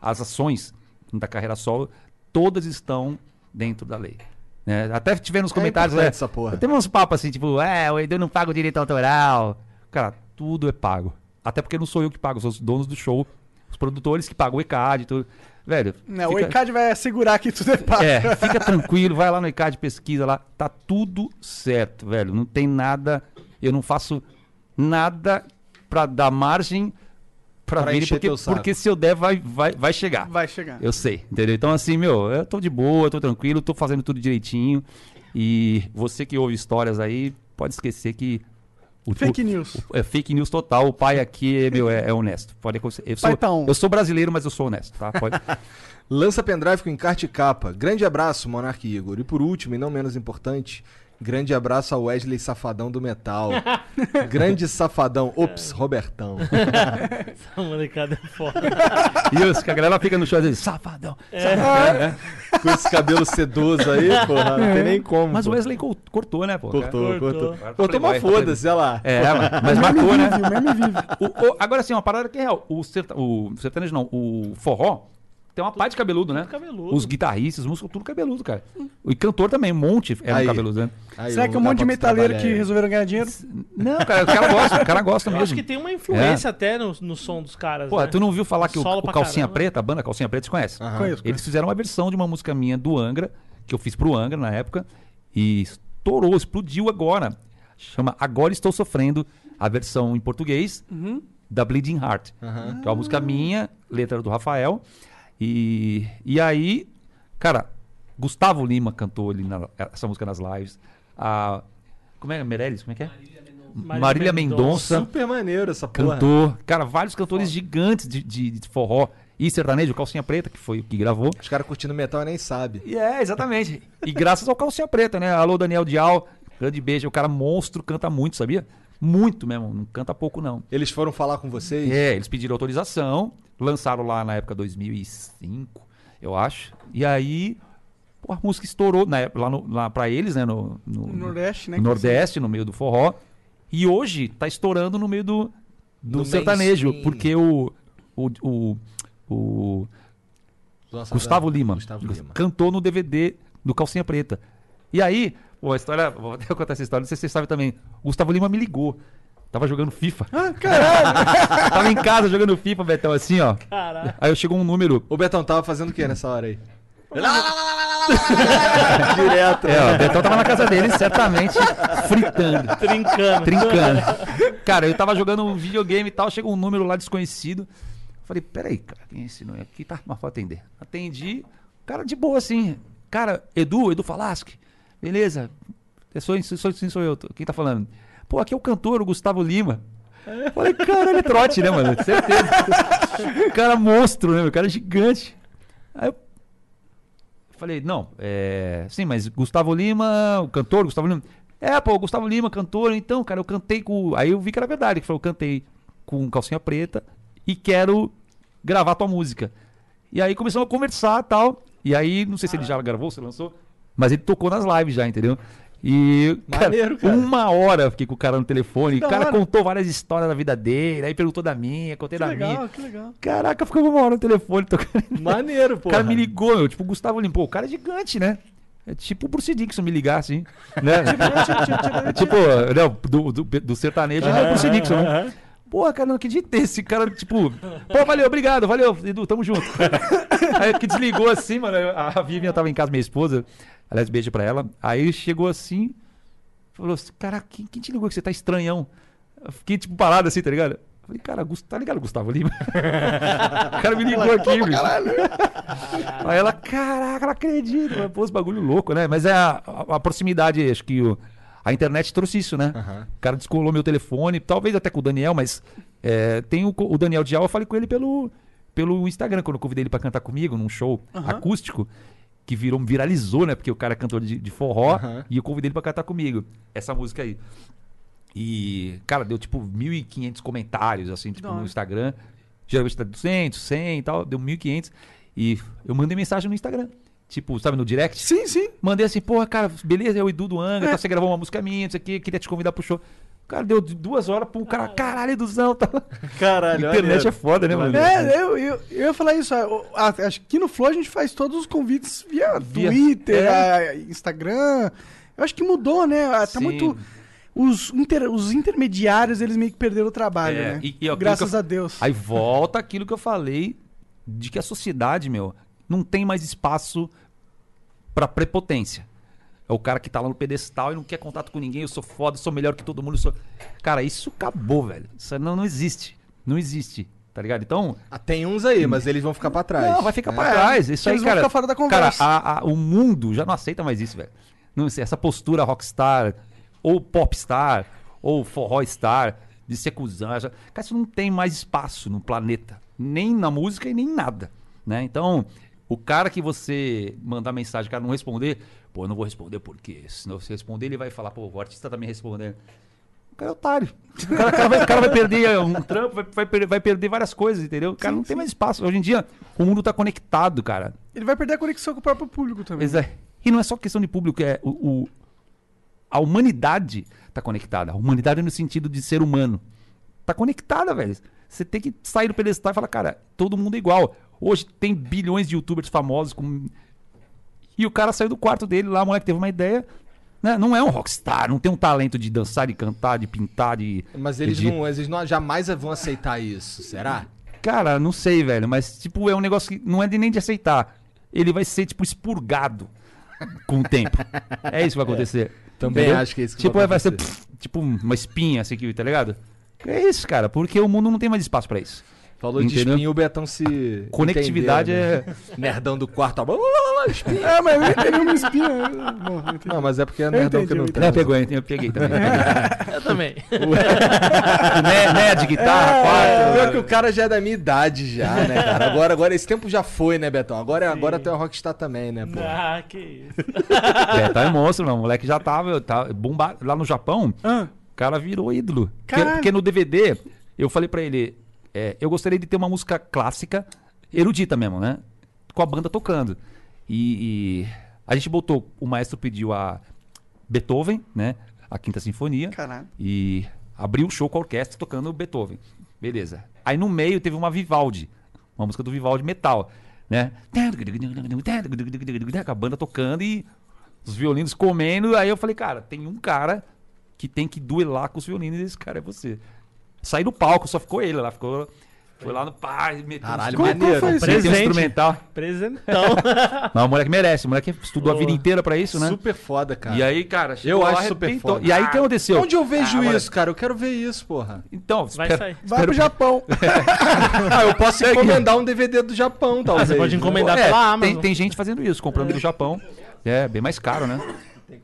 as ações da carreira solo, todas estão dentro da lei. Né? Até tiveram nos É comentários. né, essa porra. Teve uns papos assim, tipo, é, o Edu não paga o direito autoral. Cara, tudo é pago. Até porque não sou eu que pago, são os donos do show, os produtores que pagam o ECAD e tudo. Velho. Não, o fica- ECAD vai assegurar que tudo é pago. é, fica tranquilo, vai lá no ECAD, pesquisa lá, tá tudo certo, velho. Não tem nada, eu não faço nada pra dar margem pra, Pra vir, porque, porque se eu der, vai, vai, vai chegar. Vai chegar. Eu sei, entendeu? Então, assim, meu, eu tô de boa, tô tranquilo, tô fazendo tudo direitinho. E você que ouve histórias aí, pode esquecer que. O, Fake o- news. o- é fake news total. O pai aqui, meu, é, é honesto. Pode. Eu Pai sou, tá on. eu sou brasileiro, mas eu sou honesto, tá? Pode. Lança pendrive com encarte e capa. Grande abraço, Monark e Igor. E por último, e não menos importante, grande abraço ao Wesley Safadão do Metal. grande Safadão. Ops, Robertão. Essa molecada é foda. E os, que a galera fica no show e diz, safadão. É, com esse cabelo sedoso aí, porra, não tem nem como. Mas o pô. Wesley cor- cortou, né, pô? Cortou, Cortou. cortou. Cortou, mas foda-se, olha lá. É, mas, mas marcou, né? O meme vive. O- o- agora sim, uma parada que é real. O, serta, o sertanejo não, o forró tem uma parte de cabeludo, né? cabeludo. Os guitarristas, os músicos, tudo cabeludo, cara. E cantor também, um monte é um Aí. cabeludo, né? Aí, Será que é um monte de metaleiro que aí. resolveram ganhar dinheiro? Não, cara, o cara gosta, o cara gosta Eu mesmo. acho que tem uma influência até no, no som dos caras. Pô, né? tu não viu falar que o, Solo o Calcinha caramba. Preta, a banda Calcinha Preta, você conhece? Aham. Conheço, Eles fizeram uma versão de uma música minha do Angra, que eu fiz pro Angra na época, e estourou, explodiu agora. Chama Agora Estou Sofrendo, a versão em português da Bleeding Heart. Que é uma música minha, letra do Rafael. E, e aí, cara, Gustavo Lima cantou ali na- essa música nas lives. A, como é? Meirelles? Como é que é? Marília Mendonça Super maneiro essa porra. cantou. Cara, vários cantores gigantes de, de- de forró e sertanejo, o Calcinha Preta, que foi o que gravou. Os caras curtindo metal e nem sabe. E é, exatamente. E graças ao Calcinha Preta, né? Alô, Daniel Dial, grande beijo. O cara monstro, canta muito, sabia? Muito mesmo, não canta pouco não. Eles foram falar com vocês? É, eles pediram autorização, lançaram lá na época 2005, eu acho. E aí, pô, a música estourou na época, lá, no, lá pra eles, né? No, no- No Nordeste, né? no Nordeste, no meio do forró. E hoje tá estourando no meio do, do No sertanejo, mainstream. porque o, o, o, o Gustavo Lima, Gustavo Lima. cantou no DVD do Calcinha Preta. E aí, pô, a história, vou até contar essa história, não sei se vocês sabem também. O Gustavo Lima me ligou. Tava jogando FIFA. Ah, caralho. Tava em casa jogando FIFA, Betão, assim, ó. Caralho. Aí eu chegou um número. O Betão tava fazendo o que nessa hora aí? Direto. É, ó, o Betão tava na casa dele, certamente, fritando. Trincando. Trincando. Cara, eu tava jogando um videogame e tal, chegou um número lá desconhecido. Falei, peraí, cara, quem é esse número aqui? Tá, mas vou atender. Atendi, cara de boa assim. Cara, Edu, Edu Falaschi. Beleza. Eu sou, sou, sim, sou eu. Quem tá falando? Pô, aqui é o cantor, o Gustavo Lima. Falei, caralho, é trote, né, mano? Certeza. cara monstro, né? O cara é gigante. Aí eu falei, não, é. Sim, mas Gustavo Lima, o cantor, Gustavo Lima. É, pô, Gustavo Lima, cantor, então, cara, eu cantei com. Aí eu vi que era verdade, que falou, eu cantei com calcinha preta e quero gravar tua música. E aí começamos a conversar tal. E aí, não sei se ele já gravou, se lançou, mas ele tocou nas lives já, entendeu? E, Maneiro, cara. uma hora eu fiquei com o cara no telefone, da o cara hora. contou várias histórias da vida dele, aí perguntou da minha, contei Que da legal, minha. que legal. Caraca, ficou uma hora no telefone tocando. Maneiro, pô. O cara me ligou, meu, tipo, o Gustavo limpou. O cara é gigante, né? É tipo o Bruce Dixon me ligar, assim. Né? é tipo, não, do, do, do sertanejo é o Bruce Dixon, né? Porra, cara, não acreditei. Esse cara, tipo, pô, valeu, obrigado, valeu, Edu, tamo junto. Aí que desligou assim, mano. A Vivian tava em casa, minha esposa. Aliás, beijo pra ela. Aí chegou assim, falou assim: Cara, quem, quem te ligou que você tá estranhão? Eu fiquei, tipo, parado assim, tá ligado? Eu Falei, cara, tá ligado, Gustavo Lima? o cara me ligou aqui, bicho. Aí ela, caraca, não acredito. Pô, esse bagulho louco, né? Mas é a, a- a proximidade, acho que o- a internet trouxe isso, né? Aham. O cara descolou meu telefone, talvez até com o Daniel, mas é, tem o, o Daniel Dial, eu falei com ele pelo, pelo Instagram, quando eu convidei ele pra cantar comigo num show acústico, que virou, viralizou, né? Porque o cara é cantor de, de forró, Aham. e eu convidei ele pra cantar comigo. Essa música aí. E, cara, deu tipo 1.500 comentários, assim, tipo, no Instagram. Geralmente tá 200, 100 e tal, deu 1.500. E eu mandei mensagem no Instagram. Tipo, sabe, no direct? Sim, sim. Mandei assim, porra, cara, beleza, é o Edu do Angra, É. tá, você gravou uma música minha, não sei o quê, queria te convidar pro show. Cara deu duas horas pro cara, caralho, Eduzão. Tá... Caralho, Internet é foda, né, mano? É, eu, eu, eu ia falar isso. ó, ah, Acho que no Flow a gente faz todos os convites via, Via- Twitter, é. ah, Instagram. Eu acho que mudou, né? Ah, Tá Sim. muito. Os, inter- os intermediários, eles meio que perderam o trabalho, É, né? e- e aquilo Graças eu- a Deus. Aí volta aquilo que eu falei de que a sociedade, meu, não tem mais espaço pra prepotência. É o cara que tá lá no pedestal e não quer contato com ninguém, eu sou foda, eu sou melhor que todo mundo. Sou... Cara, isso acabou, velho. Isso não, não existe. Não existe. Tá ligado? Então, Ah, tem uns aí, mas eles vão ficar pra trás. não, vai ficar né? pra trás. Isso aí, Eles vão cara. ficar fora da Cara, conversa. a- a- o mundo já não aceita mais isso, velho. Não sei, essa postura rockstar, ou popstar, ou forró star, de ser cuzão. já- Cara, isso não tem mais espaço no planeta. Nem na música e nem em nada. Né? Então, o cara que você mandar mensagem, o cara não responder, pô, eu não vou responder porque se não você responder, ele vai falar, pô, o artista tá me respondendo. O cara é otário. O cara, o cara vai, o cara vai perder um trampo, vai, vai per- vai perder várias coisas, entendeu? O cara não tem mais espaço. Hoje em dia, o mundo tá conectado, cara. Ele vai perder a conexão com o próprio público também. Pois é. E não é só questão de público, é o, o- a humanidade tá conectada. A humanidade no sentido de ser humano. Tá conectada, velho. Você tem que sair do pedestal e falar, cara, todo mundo é igual. Hoje tem bilhões de youtubers famosos com... E o cara saiu do quarto dele lá, o moleque teve uma ideia. Né? Não é um rockstar, não tem um talento de dançar, de cantar, de pintar, de. Mas eles, de- não, eles não, jamais vão aceitar isso, será? Cara, não sei, velho, mas tipo, é um negócio que não é de nem de aceitar. Ele vai ser, tipo, expurgado com o tempo. É isso que vai acontecer. Também Entendeu? acho que é isso que tipo, vai vai ser pff, tipo uma espinha assim, que, tá ligado? É isso, cara, porque o mundo não tem mais espaço pra isso. Falou de Entendeu? espinho, o Betão se. Conectividade entendeu, né? é. Nerdão do quarto. ó, blá, blá, blá, blá, espinho. É, mas eu entendi uma espinha. Bom, eu entendi. Não, mas é porque é nerdão entendi, que não tem. É, pegou, hein? eu peguei também. Eu também. né, né, de guitarra, É, quarto. pior que o cara já é da minha idade já, né, cara? Agora, agora esse tempo já foi, né, Betão? Agora, agora tu é Rockstar também, né, pô? ah, que isso. É, tá é monstro, não. O moleque já tava, tá bomba... lá no Japão. Ah, O cara virou ídolo. Porque, porque no DVD, eu falei pra ele, é, eu gostaria de ter uma música clássica, erudita mesmo, né? Com a banda tocando. E, e a gente botou, o maestro pediu a Beethoven, né? A Quinta Sinfonia. Caralho. E abriu o show com a orquestra tocando Beethoven. Beleza. Aí no meio teve uma Vivaldi, uma música do Vivaldi metal, né? Com a banda tocando e os violinos comendo. Aí eu falei, cara, tem um cara que tem que duelar com os violinos e esse cara é você. Saí do palco, só ficou ele lá, ficou. Foi lá no pai, meteu Caralho, uns- maneiro. um Presente. instrumental. Presentão. Não, o moleque merece, o moleque estudou a vida inteira pra isso, né? Super foda, cara. E aí, cara, Eu acho super foda. E aí o que aconteceu? Onde eu vejo Ah, isso, cara? Eu quero ver isso, porra. Então, Vai espera- sair. vai pro Japão. Ah, eu posso encomendar um DVD do Japão, talvez. você pode encomendar É, pela tem, Amazon. tem gente fazendo isso, comprando do Japão. É, bem mais caro, né?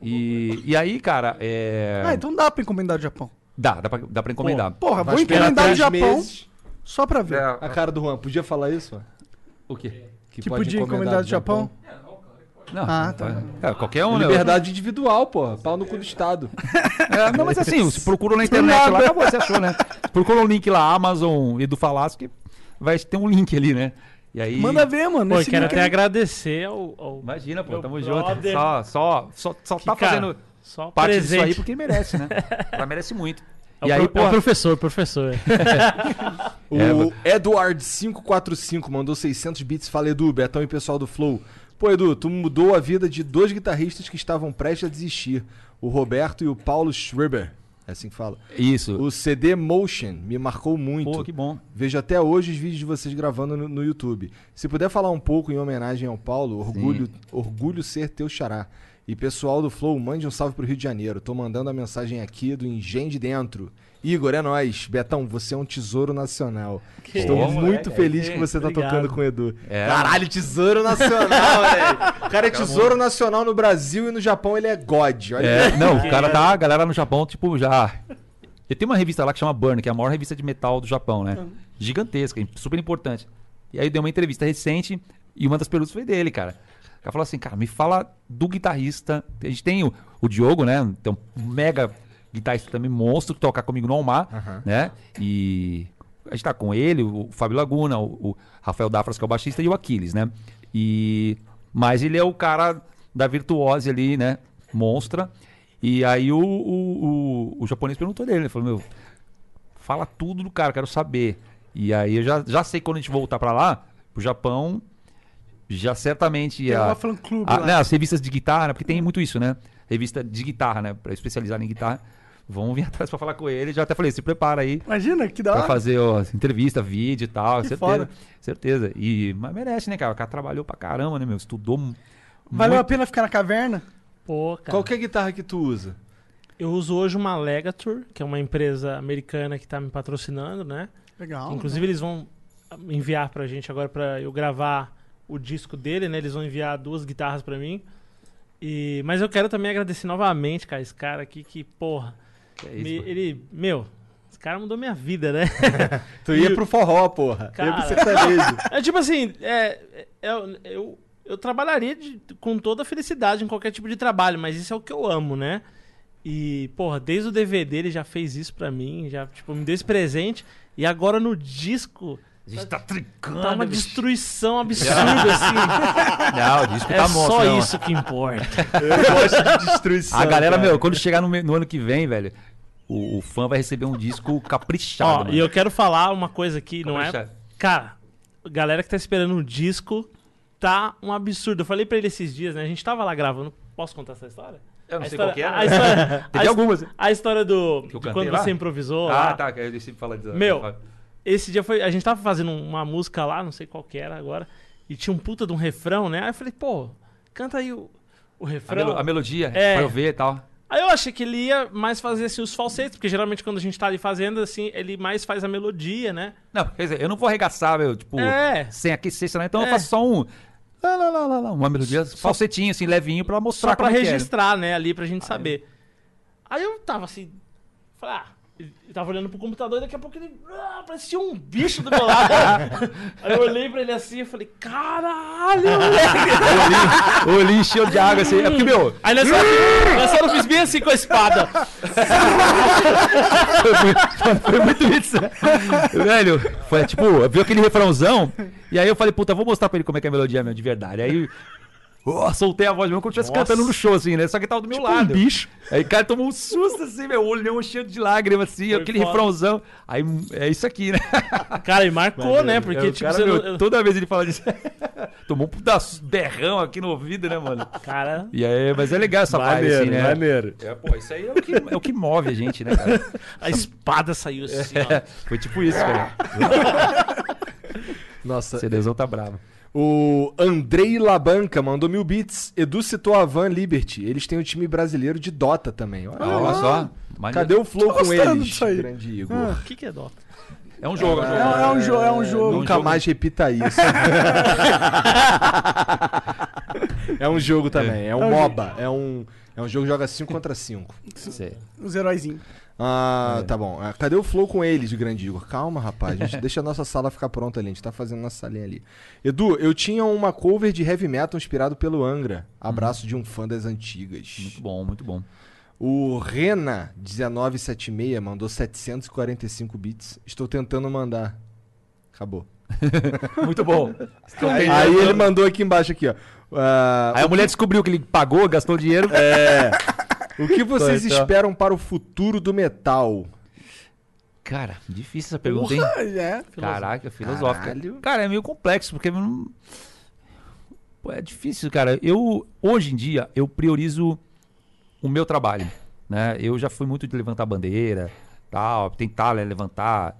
E, e aí, cara, é... Ah, então dá pra encomendar do Japão. Dá, dá pra, dá pra encomendar. Porra, Vai vou esperar encomendar três Japão meses. só pra ver. É, A cara do Juan, podia falar isso? o quê? Que podia encomendar do Japão. Não, Ah, tá. é, qualquer um, né? Liberdade individual, porra. Pau no cu do Estado. É, não, mas assim, você procurou na internet lá, acabou, você achou, né? Procurou o link lá, Amazon e do Falasco, que vai ter um link ali, né? E aí... Manda ver, mano. Pô, eu Esse quero link até aí- agradecer ao. ao Imagina, pô, Meu tamo brother. junto. Só, só, só, só que, tá cara, fazendo só parte presente. disso aí porque merece, né? Ela merece muito. É o E aí, pro- é o pô, professor, professor. O É, mano. Edward545 mandou 600 bits. Fala, Edu, Betão e pessoal do Flow. Pô, Edu, tu mudou a vida de dois guitarristas que estavam prestes a desistir. O Roberto e o Paulo Schreiber. É assim que fala. Isso. O CD Motion me marcou muito. Pô, que bom. Vejo até hoje os vídeos de vocês gravando no, no YouTube. Se puder falar um pouco em homenagem ao Paulo, orgulho, orgulho ser teu xará. E pessoal do Flow, mande um salve pro Rio de Janeiro. Tô mandando a mensagem aqui do Engenho de Dentro. Igor, é nóis. Betão, você é um tesouro nacional. Estou bom, muito moleque. feliz Aí, que você tá obrigado. tocando com o Edu. É. Caralho, tesouro nacional, velho. O cara é tesouro nacional no Brasil e no Japão ele é God. Olha É, não, o cara tá, a galera no Japão, tipo, já. E tem uma revista lá que chama Burn, que é a maior revista de metal do Japão, né? Gigantesca, super importante. E aí deu uma entrevista recente e uma das perguntas foi dele, cara. O cara falou assim, cara, me fala do guitarrista. A gente tem o, o Diogo, né? Tem um mega guitarrista também, monstro, que toca comigo no Almar, né? E a gente tá com ele, o Fábio Laguna, o, o Rafael Dafras, que é o baixista, e o Aquiles, né? E... Mas ele é o cara da virtuose ali, né? Monstra. E aí o, o, o, o japonês perguntou dele, ele falou, meu, fala tudo do cara, quero saber. E aí eu já, já sei quando a gente voltar pra lá, pro Japão, já certamente Tem a, uma fã-clube a- lá. né, as revistas de guitarra, porque tem muito isso, né? Revista de guitarra, né? Pra especializar em guitarra. Vão vir atrás pra falar com ele. Já até falei, se prepara aí Imagina, que da pra hora. fazer ó, entrevista, vídeo e tal. Que certeza. foda. Certeza. E, mas merece, né, cara? O cara trabalhou pra caramba, né, meu? Estudou. Valeu muito. a pena ficar na caverna? Pô, cara. Qual que é a guitarra que tu usa? Eu uso hoje uma Legatur, que é uma empresa americana que tá me patrocinando, né? Legal. Inclusive eles vão enviar pra gente agora pra eu gravar o disco dele, né? Eles vão enviar duas guitarras pra mim. E mas eu quero também agradecer novamente, cara, esse cara aqui que, porra, Que é isso, me- ele, meu, esse cara mudou minha vida, né? Tu ia E- pro forró, porra. Ia pro Cara. sertanejo. É tipo assim, é, é- eu, eu, eu trabalharia de- com toda felicidade em qualquer tipo de trabalho, mas isso é o que eu amo, né? E, porra, desde o DVD ele já fez isso pra mim, já, tipo, me deu esse presente. E agora no disco, A gente tá trincando. tá uma bicho. destruição absurda, assim. Não, o disco É tá monstro. só não. isso que importa. Eu gosto de destruição. A galera, cara. meu, quando chegar no, no ano que vem, velho, o, o fã vai receber um disco caprichado. Ó, mano. e eu quero falar uma coisa aqui, não é? Cara, galera que tá esperando um disco, tá um absurdo. Eu falei pra ele esses dias, né? A gente tava lá gravando. Posso contar essa história? Eu não A sei história- qual que é. a história- Teve a- algumas. A história do. Que eu de cantei quando lá? você improvisou. Ah, lá. tá. que Eu sempre falo disso. Meu, esse dia foi. A gente tava fazendo uma música lá, não sei qual que era agora. E tinha um puta de um refrão, né? Aí eu falei, pô, canta aí o, o A, refrão. melo- a melodia, É. pra eu ver e tal. Aí eu achei que ele ia mais fazer assim, os falsetes, porque geralmente quando a gente tá ali fazendo, assim, ele mais faz a melodia, né? Não, quer dizer, eu não vou arregaçar, meu, tipo, É. sem aquecer, né? Então eu É. faço só um. Lá, lá, lá, lá, lá, uma melodia, falsetinho, assim, levinho, pra mostrar Só pra é. registrar, né, ali pra gente saber. Aí eu tava assim, falei, ah, ele tava olhando pro computador e daqui a pouco ele ah, parecia um bicho do meu lado. Aí eu olhei pra ele assim e falei, caralho, moleque. O olhinho encheu de água, assim. É porque, meu, Aí nessa hora eu fiz bem assim com a espada. foi muito isso. Velho, foi tipo, viu aquele refrãozão, e aí eu falei, puta, vou mostrar pra ele como é que é a melodia mesmo, de verdade. Aí. Ó, soltei a voz mesmo como se estivesse cantando no show, assim, né? Só que tava do meu lado. bicho. Aí o cara tomou um susto, assim, meu, o olhão cheio de lágrimas, assim, Foi aquele foda. refrãozão. Aí é isso aqui, né? Cara, e marcou, né? Porque, É, tipo, cara, você meu, não- toda vez ele fala disso. Tomou um puta berrão aqui no ouvido, né, mano? Cara, E aí, mas é legal essa vibe, Maneiro, assim, né? maneiro. É, pô, isso aí é o que, é o que move a gente, né, cara? a espada saiu assim, ó. É, foi tipo isso, cara. Nossa, CDzão tá bravo. O Andrei Labanca mandou mil bits. Edu citou a Van Liberty. Eles têm um time brasileiro de Dota também. Olha Olha lá. só. maneiro. Cadê o flow Tô com gostando eles, disso aí. grande Igor? O que, que é Dota? É um jogo, é um É, jogo. é um jogo, é um jogo. Nunca jogo- mais repita isso. é um jogo também, é um É um MOBA. É um, é um jogo que joga 5 contra 5. Sei. Os heróizinhos. Ah, tá bom. Ah, Cadê o flow com eles, grande Igor? Calma, rapaz. A gente deixa a nossa sala ficar pronta ali. A gente tá fazendo nossa salinha ali. Edu, eu tinha uma cover de heavy metal inspirado pelo Angra. Abraço de um fã das antigas. Muito bom, muito bom. O Rena1976 mandou 745 bits. Estou tentando mandar. Acabou. Muito bom. Aí, aí ele mandou aqui embaixo aqui, ó. Ah, Aí a mulher descobriu que ele pagou, gastou dinheiro. é, o que vocês Então, então. esperam para o futuro do metal? Cara, difícil essa pergunta, hein? É. Caraca, filosófica. Caralho. Cara, é meio complexo, porque não... Pô, é difícil, cara. Eu, hoje em dia, eu priorizo o meu trabalho, né? Eu já fui muito de levantar bandeira, tal, tentar né, levantar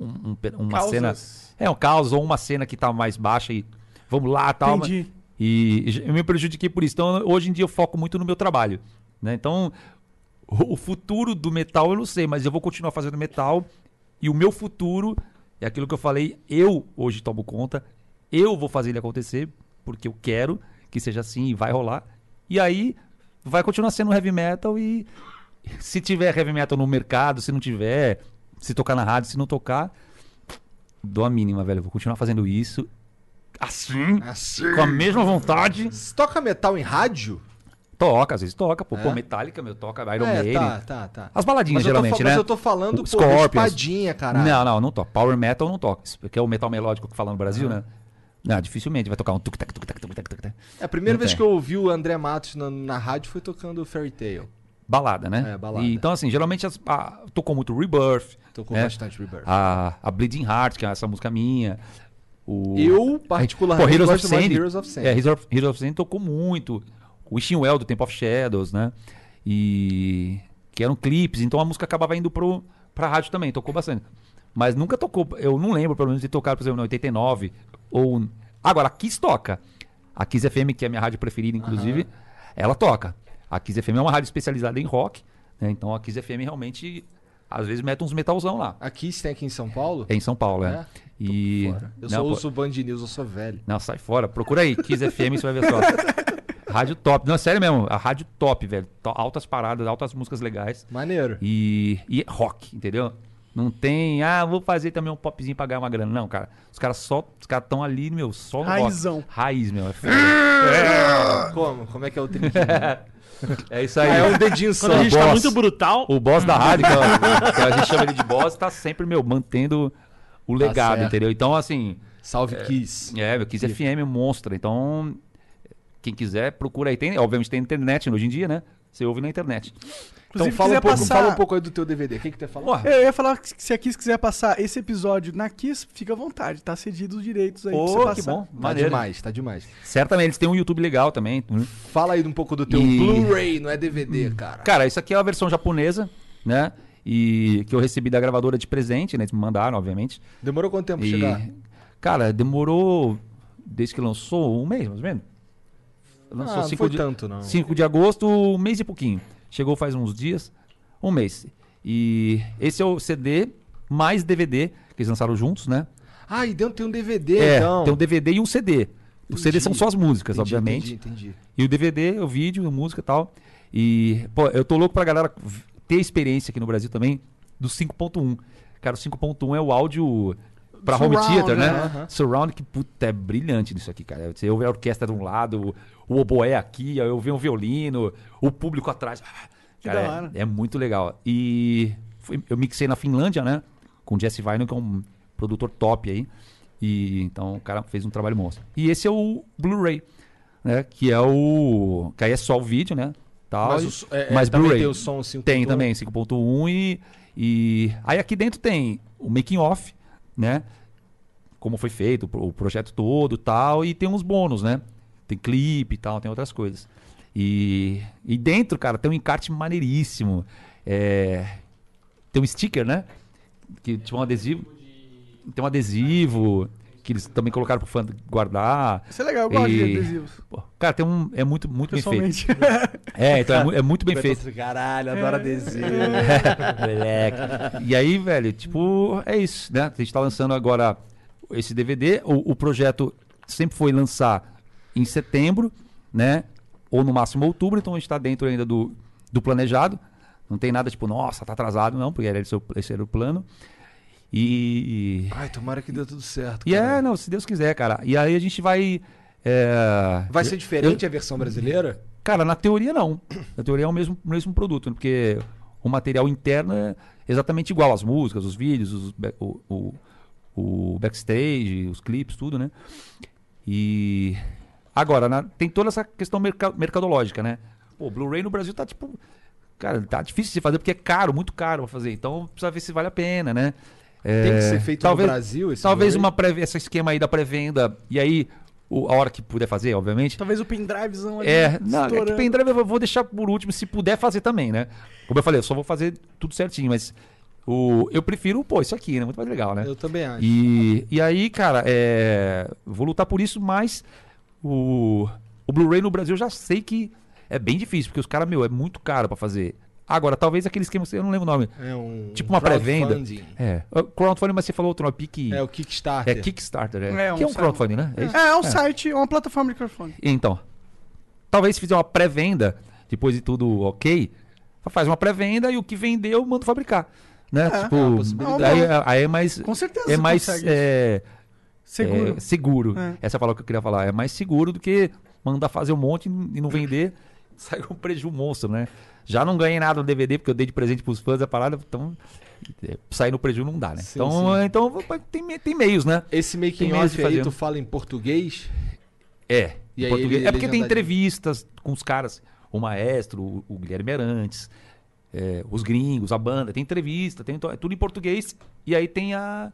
um- um uma Causas. cena... É, um caos ou uma cena que tá mais baixa e vamos lá, tal. mas- Entendi. E e eu me prejudiquei por isso. Então, hoje em dia eu foco muito no meu trabalho, né? Então, o futuro do metal eu não sei, mas eu vou continuar fazendo metal e o meu futuro é aquilo que eu falei, eu hoje tomo conta, eu vou fazer ele acontecer porque eu quero que seja assim e vai rolar. E aí vai continuar sendo heavy metal e se tiver heavy metal no mercado, se não tiver, se tocar na rádio, se não tocar, dou a mínima, velho. Eu vou continuar fazendo isso assim, Assim. com a mesma vontade. Você toca metal em rádio? Toca, às vezes toca. Pô, É? pô Metallica, meu, toca Iron é, Maiden. tá, tá, tá. As baladinhas, geralmente, né? Mas eu tô falando, O pô, Scorpions. espadinha, caralho. Não, não, não toca. Power Metal não toca. Porque é o metal melódico que fala no Brasil, né? Não, dificilmente vai tocar um tuk-tac, tuk-tac, tuk-tac, tuk-tac. É, a primeira Não vez tem. que eu ouvi o André Matos na, na rádio foi tocando Fairy Tail. balada, né? É, balada. E, então, assim, geralmente as- a- tocou muito Rebirth. Tocou né? bastante Rebirth. A, a Bleeding Heart, que é essa música minha. O... Eu, particularmente, Pô, Heroes of gosto de Sand. Heroes of Sand. É, Heroes of, Heroes of Sand tocou muito. O Wishing Well, do Temple of Shadows, né? E... Que eram clipes, então a música acabava indo pro, pra rádio também, tocou bastante. Mas nunca tocou, eu não lembro, pelo menos, de tocar, por exemplo, no 89, ou... Agora, a Kiss toca. A Kiss FM, que é a minha rádio preferida, inclusive, ela toca. A Kiss FM é uma rádio especializada em rock, né? Então a Kiss FM realmente, às vezes, mete uns metalzão lá. Aqui tem aqui em São Paulo? É em São Paulo, é. É? E... Eu Não, só pô- ouço Band News, eu sou velho. não, sai fora. Procura aí, Kiss FM, você vai ver só. Rádio top. Não, sério mesmo. A rádio top, velho. Altas paradas, altas músicas legais. Maneiro. E, e rock, entendeu? Não tem, ah, vou fazer também um popzinho pra ganhar uma grana. Não, cara. Os caras só, os caras estão ali, meu, só no Raizão. rock. Raiz, meu. É, foda. Como? Como é que é o trinquinho? é isso aí. É um dedinho só. Quando a gente tá boss. muito brutal, O boss da rádio, que, é- que a gente chama ele de boss, tá sempre, meu, mantendo o legado, certo. entendeu? Então, assim, Salve Kiss. É, meu, Kiss FM monstra. Então, quem quiser, procura aí. Tem, obviamente tem internet hoje em dia, né? Você ouve na internet. Então Inclusive, fala um, pouco, passar- fala um pouco aí do teu DVD. O que, que tu ia falar? Eu ia falar que se a Kiss quiser passar esse episódio na Kiss, fica à vontade, tá cedido os direitos aí pra você passar. que bom. Tá Maneiro. demais, tá demais. Certamente, eles têm um YouTube legal também. né? Fala aí um pouco do teu E- Blu-ray, não é DVD, cara. Cara, isso aqui é a versão japonesa, né? E que eu recebi da gravadora de presente, né? Eles me mandaram, obviamente. Demorou quanto tempo pra E, chegar? cara, demorou desde que lançou um mês, mais ou menos. Lançou Ah, não 5 foi de, tanto, não. 5 de agosto, um mês e pouquinho. Chegou faz uns dias, um mês. E esse é o CD mais DVD que eles lançaram juntos, né? Ah, e dentro tem um DVD, é, então. tem um DVD e um CD. O CD são só as músicas, Entendi, obviamente. Entendi, entendi. E o DVD, o vídeo, a música e tal. E, pô, eu tô louco pra galera ter experiência aqui no Brasil também do 5.1. Cara, o 5.1 é o áudio pra home Surround, theater, né? né? Aham. Surround, que puta, é brilhante nisso aqui, cara. Você ouve a orquestra de um lado, o oboé aqui, aí eu vejo um violino, o público atrás. Ah, Cara, é- é, muito legal. E fui- eu mixei na Finlândia, né? Com o Jesse Vino, que é um produtor top aí. E então o cara fez um trabalho monstro. E esse é o Blu-ray, né? Que é o. Que aí é só o vídeo, né? Tal, Mas o é- é, mas também Blu-ray. tem o som 5.1? Tem também, 5.1 e, e. Aí aqui dentro tem o making off, né? Como foi feito, o pro- o projeto todo tal. E tem uns bônus, né? Tem clipe e tal, tem outras coisas. E, e dentro, cara, tem um encarte maneiríssimo. É, tem um sticker, né? Que tipo um adesivo. Tem um adesivo que eles também colocaram pro fã guardar. Isso é legal, eu gosto de E- adesivos. Pô, cara, tem um. É muito, muito bem feito. É, então é, é muito bem feito. Caralho, adoro adesivo. Moleque. E aí, velho, tipo, é isso, né? A gente tá lançando agora esse DVD. O, o projeto sempre foi lançar em setembro, né? Ou no máximo outubro, então a gente tá dentro ainda do, do planejado. Não tem nada tipo, nossa, tá atrasado, não, porque era esse, o- esse era o plano. E. Ai, tomara que dê tudo certo. E é, cara. não, se Deus quiser, cara. E aí a gente vai. é, Vai ser eu- diferente a versão brasileira? Cara, na teoria não. Na teoria é o mesmo, mesmo produto, né? porque o material interno é exatamente igual, as músicas, os vídeos, os o, o, o backstage, os clipes, tudo, né? E agora, na- tem toda essa questão merca- mercadológica, né? Pô, Blu-ray no Brasil tá tipo. Cara, tá difícil de fazer porque é caro, muito caro pra fazer. Então precisa ver se vale a pena, né? Tem que É, ser feito talvez, no Brasil esse Talvez uma pré esse esquema aí da pré-venda. E aí, o- a hora que puder fazer, obviamente. Talvez o pendrivezão ali. É, não, é que pendrive eu vou deixar por último, se puder fazer também, né? Como eu falei, eu só vou fazer tudo certinho, mas o, eu prefiro, pô, isso aqui, né? Muito mais legal, né? Eu também acho. E, e aí, cara, é, vou lutar por isso, mas o, o Blu-ray no Brasil eu já sei que é bem difícil, porque os caras, meu, é muito caro pra fazer. Agora, talvez aquele esquema, eu não lembro o nome. É um Tipo uma pré-venda. É. O Crowdfunding, mas você falou outro nome, Pique. É o Kickstarter. É Kickstarter, é. É, um que é um site. crowdfunding, né? isso? É, é um site, é uma plataforma de crowdfunding. Então, talvez se fizer uma pré-venda, depois de tudo ok, faz uma pré-venda e o que vendeu, manda fabricar. Né? É, tipo, é aí, aí é mais. Com certeza É mais. é, Seguro. é, seguro. É. Essa é a palavra que eu queria falar. É mais seguro do que mandar fazer um monte e não vender, sai com um prejuízo monstro, né? Já não ganhei nada no DVD, porque eu dei de presente pros fãs da parada, então. é, Sair no prejuízo não dá, né? Sim, então, sim. é, então tem, tem meios, né? Esse making off de aí, tu fala em português? É. E aí português. ele- é porque tem entrevistas com os caras. O Maestro, o, o Guilherme Arantes, é, os gringos, a banda, tem entrevista, tem to- é tudo em português. E aí tem a,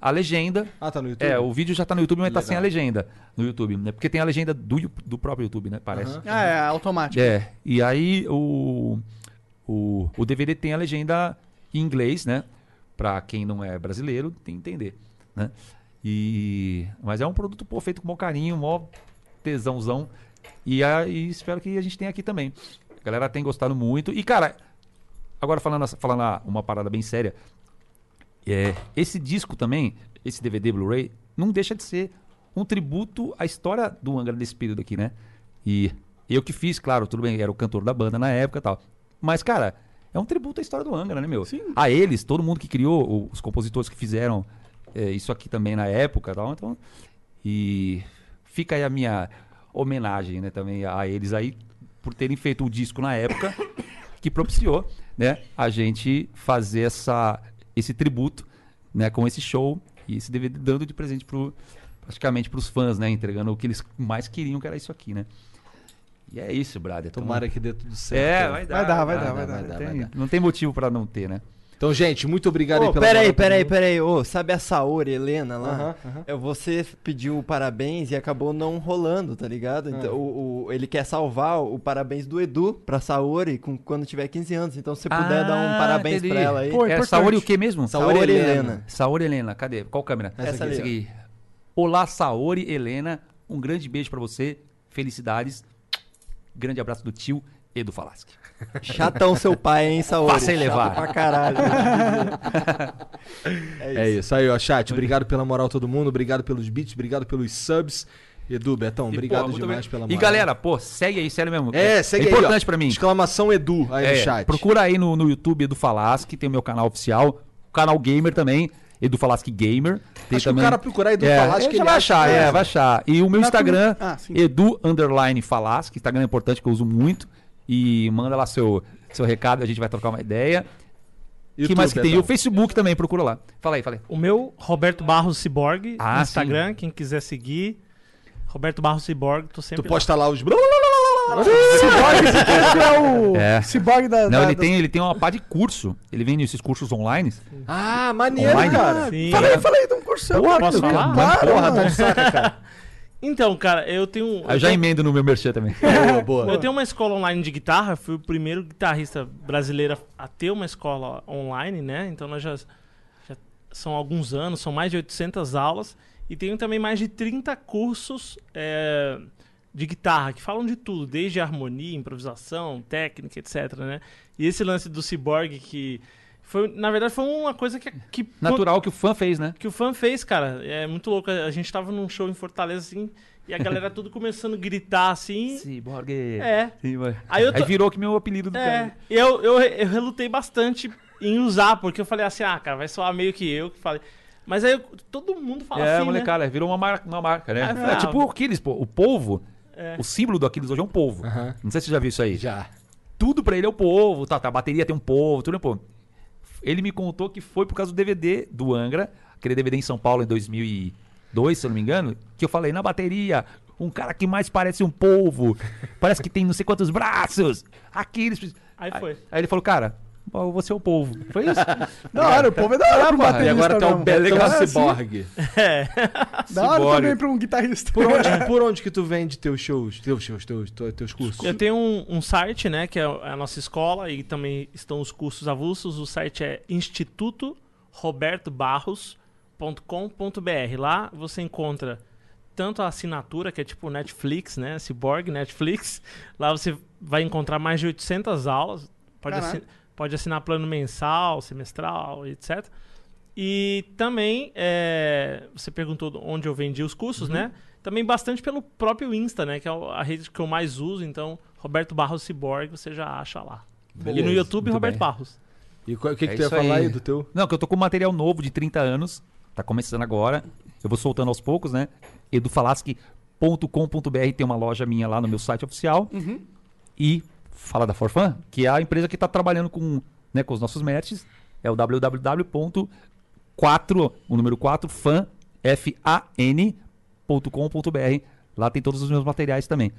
a legenda. Ah, tá no YouTube? É, o vídeo já tá no YouTube, mas tá Legal. sem a legenda no YouTube, né? Porque tem a legenda do, do próprio YouTube, né? Parece. Ah, é automático. É, e aí o, o, o DVD tem a legenda em inglês, né? Pra quem não é brasileiro, tem que entender, né? E, mas é um produto pô, feito com maior carinho, maior tesãozão. E, aí espero que a gente tenha aqui também. A galera tem gostado muito. E, cara, agora falando, falando a- uma parada bem séria. É, esse disco também, esse DVD Blu-ray, não deixa de ser um tributo à história do Angra desse período aqui, né? E eu que fiz, claro, tudo bem, era o cantor da banda na época e tal. Mas, cara, é um tributo à história do Angra, né, meu? Sim. A eles, todo mundo que criou, os compositores que fizeram é, isso aqui também na época e tal. Então, e fica aí a minha homenagem, né, também a eles aí, por terem feito o disco na época que propiciou, né, a gente fazer essa, esse tributo, né, com esse show e esse DVD dando de presente pro, praticamente pros fãs, né, entregando o que eles mais queriam, que era isso aqui, né. E é isso, brother. Tomara que dê tudo certo. É, vai dar. Vai dar, vai dar, vai dar. Não tem- vai dar. Não tem motivo pra não ter, né. Então, gente, muito obrigado Ô, aí pela peraí, peraí, peraí. Ô, sabe a Saori Helena lá? Aham, aham. É, Você pediu o parabéns e acabou não rolando, tá ligado? Então, o, o- ele quer salvar o parabéns do Edu pra Saori com, quando tiver 15 anos. Então, se você puder dar um Ah, parabéns entendi. pra ela aí. Pô, é importante. Saori o que mesmo? Saori Saori Helena. Helena. Saori Helena, cadê? Qual câmera? Essa ali, Essa aqui. Olá, Saori Helena. Um grande beijo pra você. Felicidades. Grande abraço do tio Edu Falaschi. Chatão seu pai, hein, Saori? Passa e levar. Chato pra caralho. É isso aí, ó, chat. Obrigado pela moral, todo mundo. Obrigado pelos beats, obrigado pelos subs. Edu, Betão, E, obrigado pô, demais bem. pela E moral. galera, pô, segue aí, sério mesmo. É, segue é aí, importante ó. pra mim. Exclamação Edu aí no É, chat. Procura aí no, no YouTube Edu Falaschi, tem o meu canal oficial. O canal Gamer também, Edu Falaschi Gamer. Tem Acho que o cara procurar Edu Falaschi que ele ele vai acha achar, é, é. vai achar. E o meu Na Instagram, Ah. Edu Underline Falaschi. Instagram é importante que eu uso muito. E manda lá seu, seu recado, a gente vai trocar uma ideia. O que YouTube, mais que tem? E Betão. o Facebook também, procura lá. Fala aí, fala aí. O meu, Roberto Barros Ciborgue, Ah, Instagram, quem quiser seguir. Roberto Barros Ciborgue, tô sempre Tu lá. posta lá os... Cyborg, quer que é o É. Cyborg da. Não, da- ele das- tem, ele tem uma pá de curso. Ele vende esses cursos online. Ah, maneiro, Online? cara. Sim. Fala aí, fala aí, dá um cursão. Porra, cara. posso falar? Claro, Porra, tá de saca, cara. Então, cara, eu tenho. Aí eu já tenho- emendo no meu merchan também. Boa, boa. Eu tenho uma escola online de guitarra, fui o primeiro guitarrista brasileiro a ter uma escola online, né? Então nós já, já são alguns anos, são mais de 800 aulas e tenho também mais de 30 cursos é, de guitarra que falam de tudo, desde harmonia, improvisação, técnica, etc, né? E esse lance do Cyborg que foi, na verdade, foi uma coisa que, que Natural que o fã fez, né? que o fã fez, cara. É muito louco. A gente tava num show em Fortaleza assim e a galera tudo começando a gritar assim. Cyborg. É. Cyborg. Aí eu Aí tô- virou que meu apelido do É, cara. eu, eu, eu relutei bastante em usar, porque eu falei assim, ah, cara, vai soar meio que eu que falei. Mas aí eu- todo mundo fala É, assim, né? molecada, virou uma marca, uma marca né? Ah, é ah, tipo o Aquiles, pô. O polvo, É. o símbolo do Aquiles hoje é um polvo. Aham. Não sei se você já viu isso aí. Já. Tudo pra ele é o polvo, tá, tá, a bateria tem um polvo, tudo é um polvo. Ele me contou que foi por causa do DVD do Angra, aquele DVD em São Paulo em 2002, se eu não me engano, que eu falei, na bateria, um cara que mais parece um polvo, parece que tem não sei quantos braços, Aquiles... Aí foi. Aí ele falou, cara, eu vou ser o polvo. Foi isso. Da hora, o povo é da hora pro porra. baterista E agora tá o mesmo. Betão É, Cyborg. Da hora também pra um guitarrista. Por onde, por onde que tu vende teus shows, teus shows, teus, teus, teus cursos? Eu tenho um, um site, né, que é a nossa escola, e também estão os cursos avulsos. O site é institutorobertobarros.com.br. Lá você encontra tanto a assinatura, que é tipo Netflix, né, Cyborg, Netflix. Lá você vai encontrar mais de 800 aulas. Pode, Caraca. Pode assinar plano mensal, semestral, etc. E também, é, você perguntou onde eu vendi os cursos, né? Também bastante pelo próprio Insta, né? Que é a rede que eu mais uso. Então, Roberto Barros Cyborg, você já acha lá. e no Beleza, YouTube, Roberto bem. Barros. E o que, que É tu ia falar aí do teu? Não, que eu tô com material novo de 30 anos. Tá começando agora. Eu vou soltando aos poucos, né? edufalaschi.com.br tem uma loja minha lá no meu site oficial. E fala da Forfan, que é a empresa que tá trabalhando com, né, com os nossos merches. É o www.4, o número 4, fan, F-A-N.com.br. Lá tem todos os meus materiais também.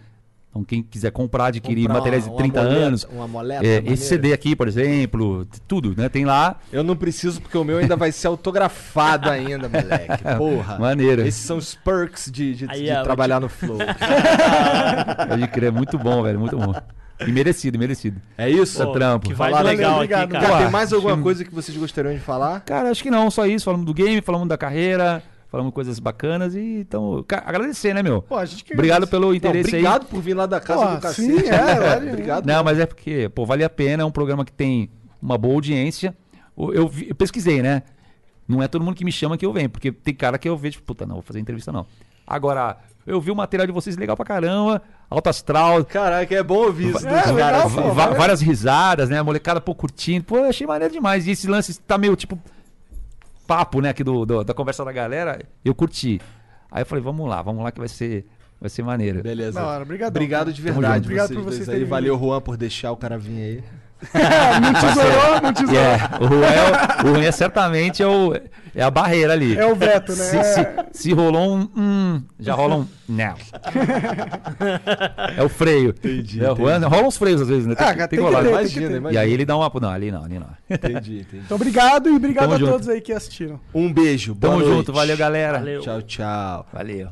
Então, quem quiser comprar, adquirir Comprar materiais de uma- 30 uma moleta- anos. uma moleta é, esse CD aqui, por exemplo, tudo, né? Tem lá. Eu não preciso porque o meu ainda vai ser autografado ainda, moleque. Porra. Maneiro. Esses são os perks de, de- Aí, de ó, trabalhar no Flow. Pode crer, muito bom, velho, muito bom. E merecido, merecido. É isso? Essa trampo. Que vai Falaram- legal aqui, obrigado. cara. Cara, Pô, tem mais alguma coisa que vocês gostariam de falar? Cara, acho que não, só isso. Falamos do game, falamos da carreira, falamos coisas bacanas e então, agradecer, né, meu? Pô, a gente que Obrigado pelo Não, interesse aí. obrigado por vir lá da casa Pô, do cacete. sim, é, olha, obrigado. Não, mas é porque, pô, vale a pena, é um programa que tem uma boa audiência. Eu, vi- eu pesquisei, né? Não é todo mundo que me chama que eu venho, porque tem cara que eu vejo, puta, não, vou fazer entrevista não. Agora, eu vi o material de vocês legal pra caramba, alto astral, Caraca, é bom ouvir isso. É, legal, pô. várias risadas, né? A molecada, pô, curtindo. Pô, eu achei maneiro demais. E esse lance tá meio, tipo, papo, né, aqui do, do- da conversa da galera, eu curti. Aí eu falei, vamos lá, vamos lá que vai ser, vai ser maneiro. Beleza. Obrigadão, Obrigado cara. de verdade. Obrigado vocês por vocês terem aí. Valeu, Juan, por deixar o cara vir aí. Não tesourou, não tesourou. Yeah, o Juan, é, o Juan é certamente é, o, é a barreira ali. É o veto, né? Se, se- se rolou um. hum, já rola um. Não. é o freio. Entendi, É, o Juan, rola uns freios às vezes, né? Tem, Ah, tem tem que rolar. ter, né? Imagina, imagina. E aí ele dá uma. Não, ali não, ali não. Entendi, entendi. Então, obrigado e obrigado Tamo a junto. todos aí que assistiram. Um beijo. Boa Tamo noite. junto, valeu, galera. Valeu. Tchau, tchau. Valeu.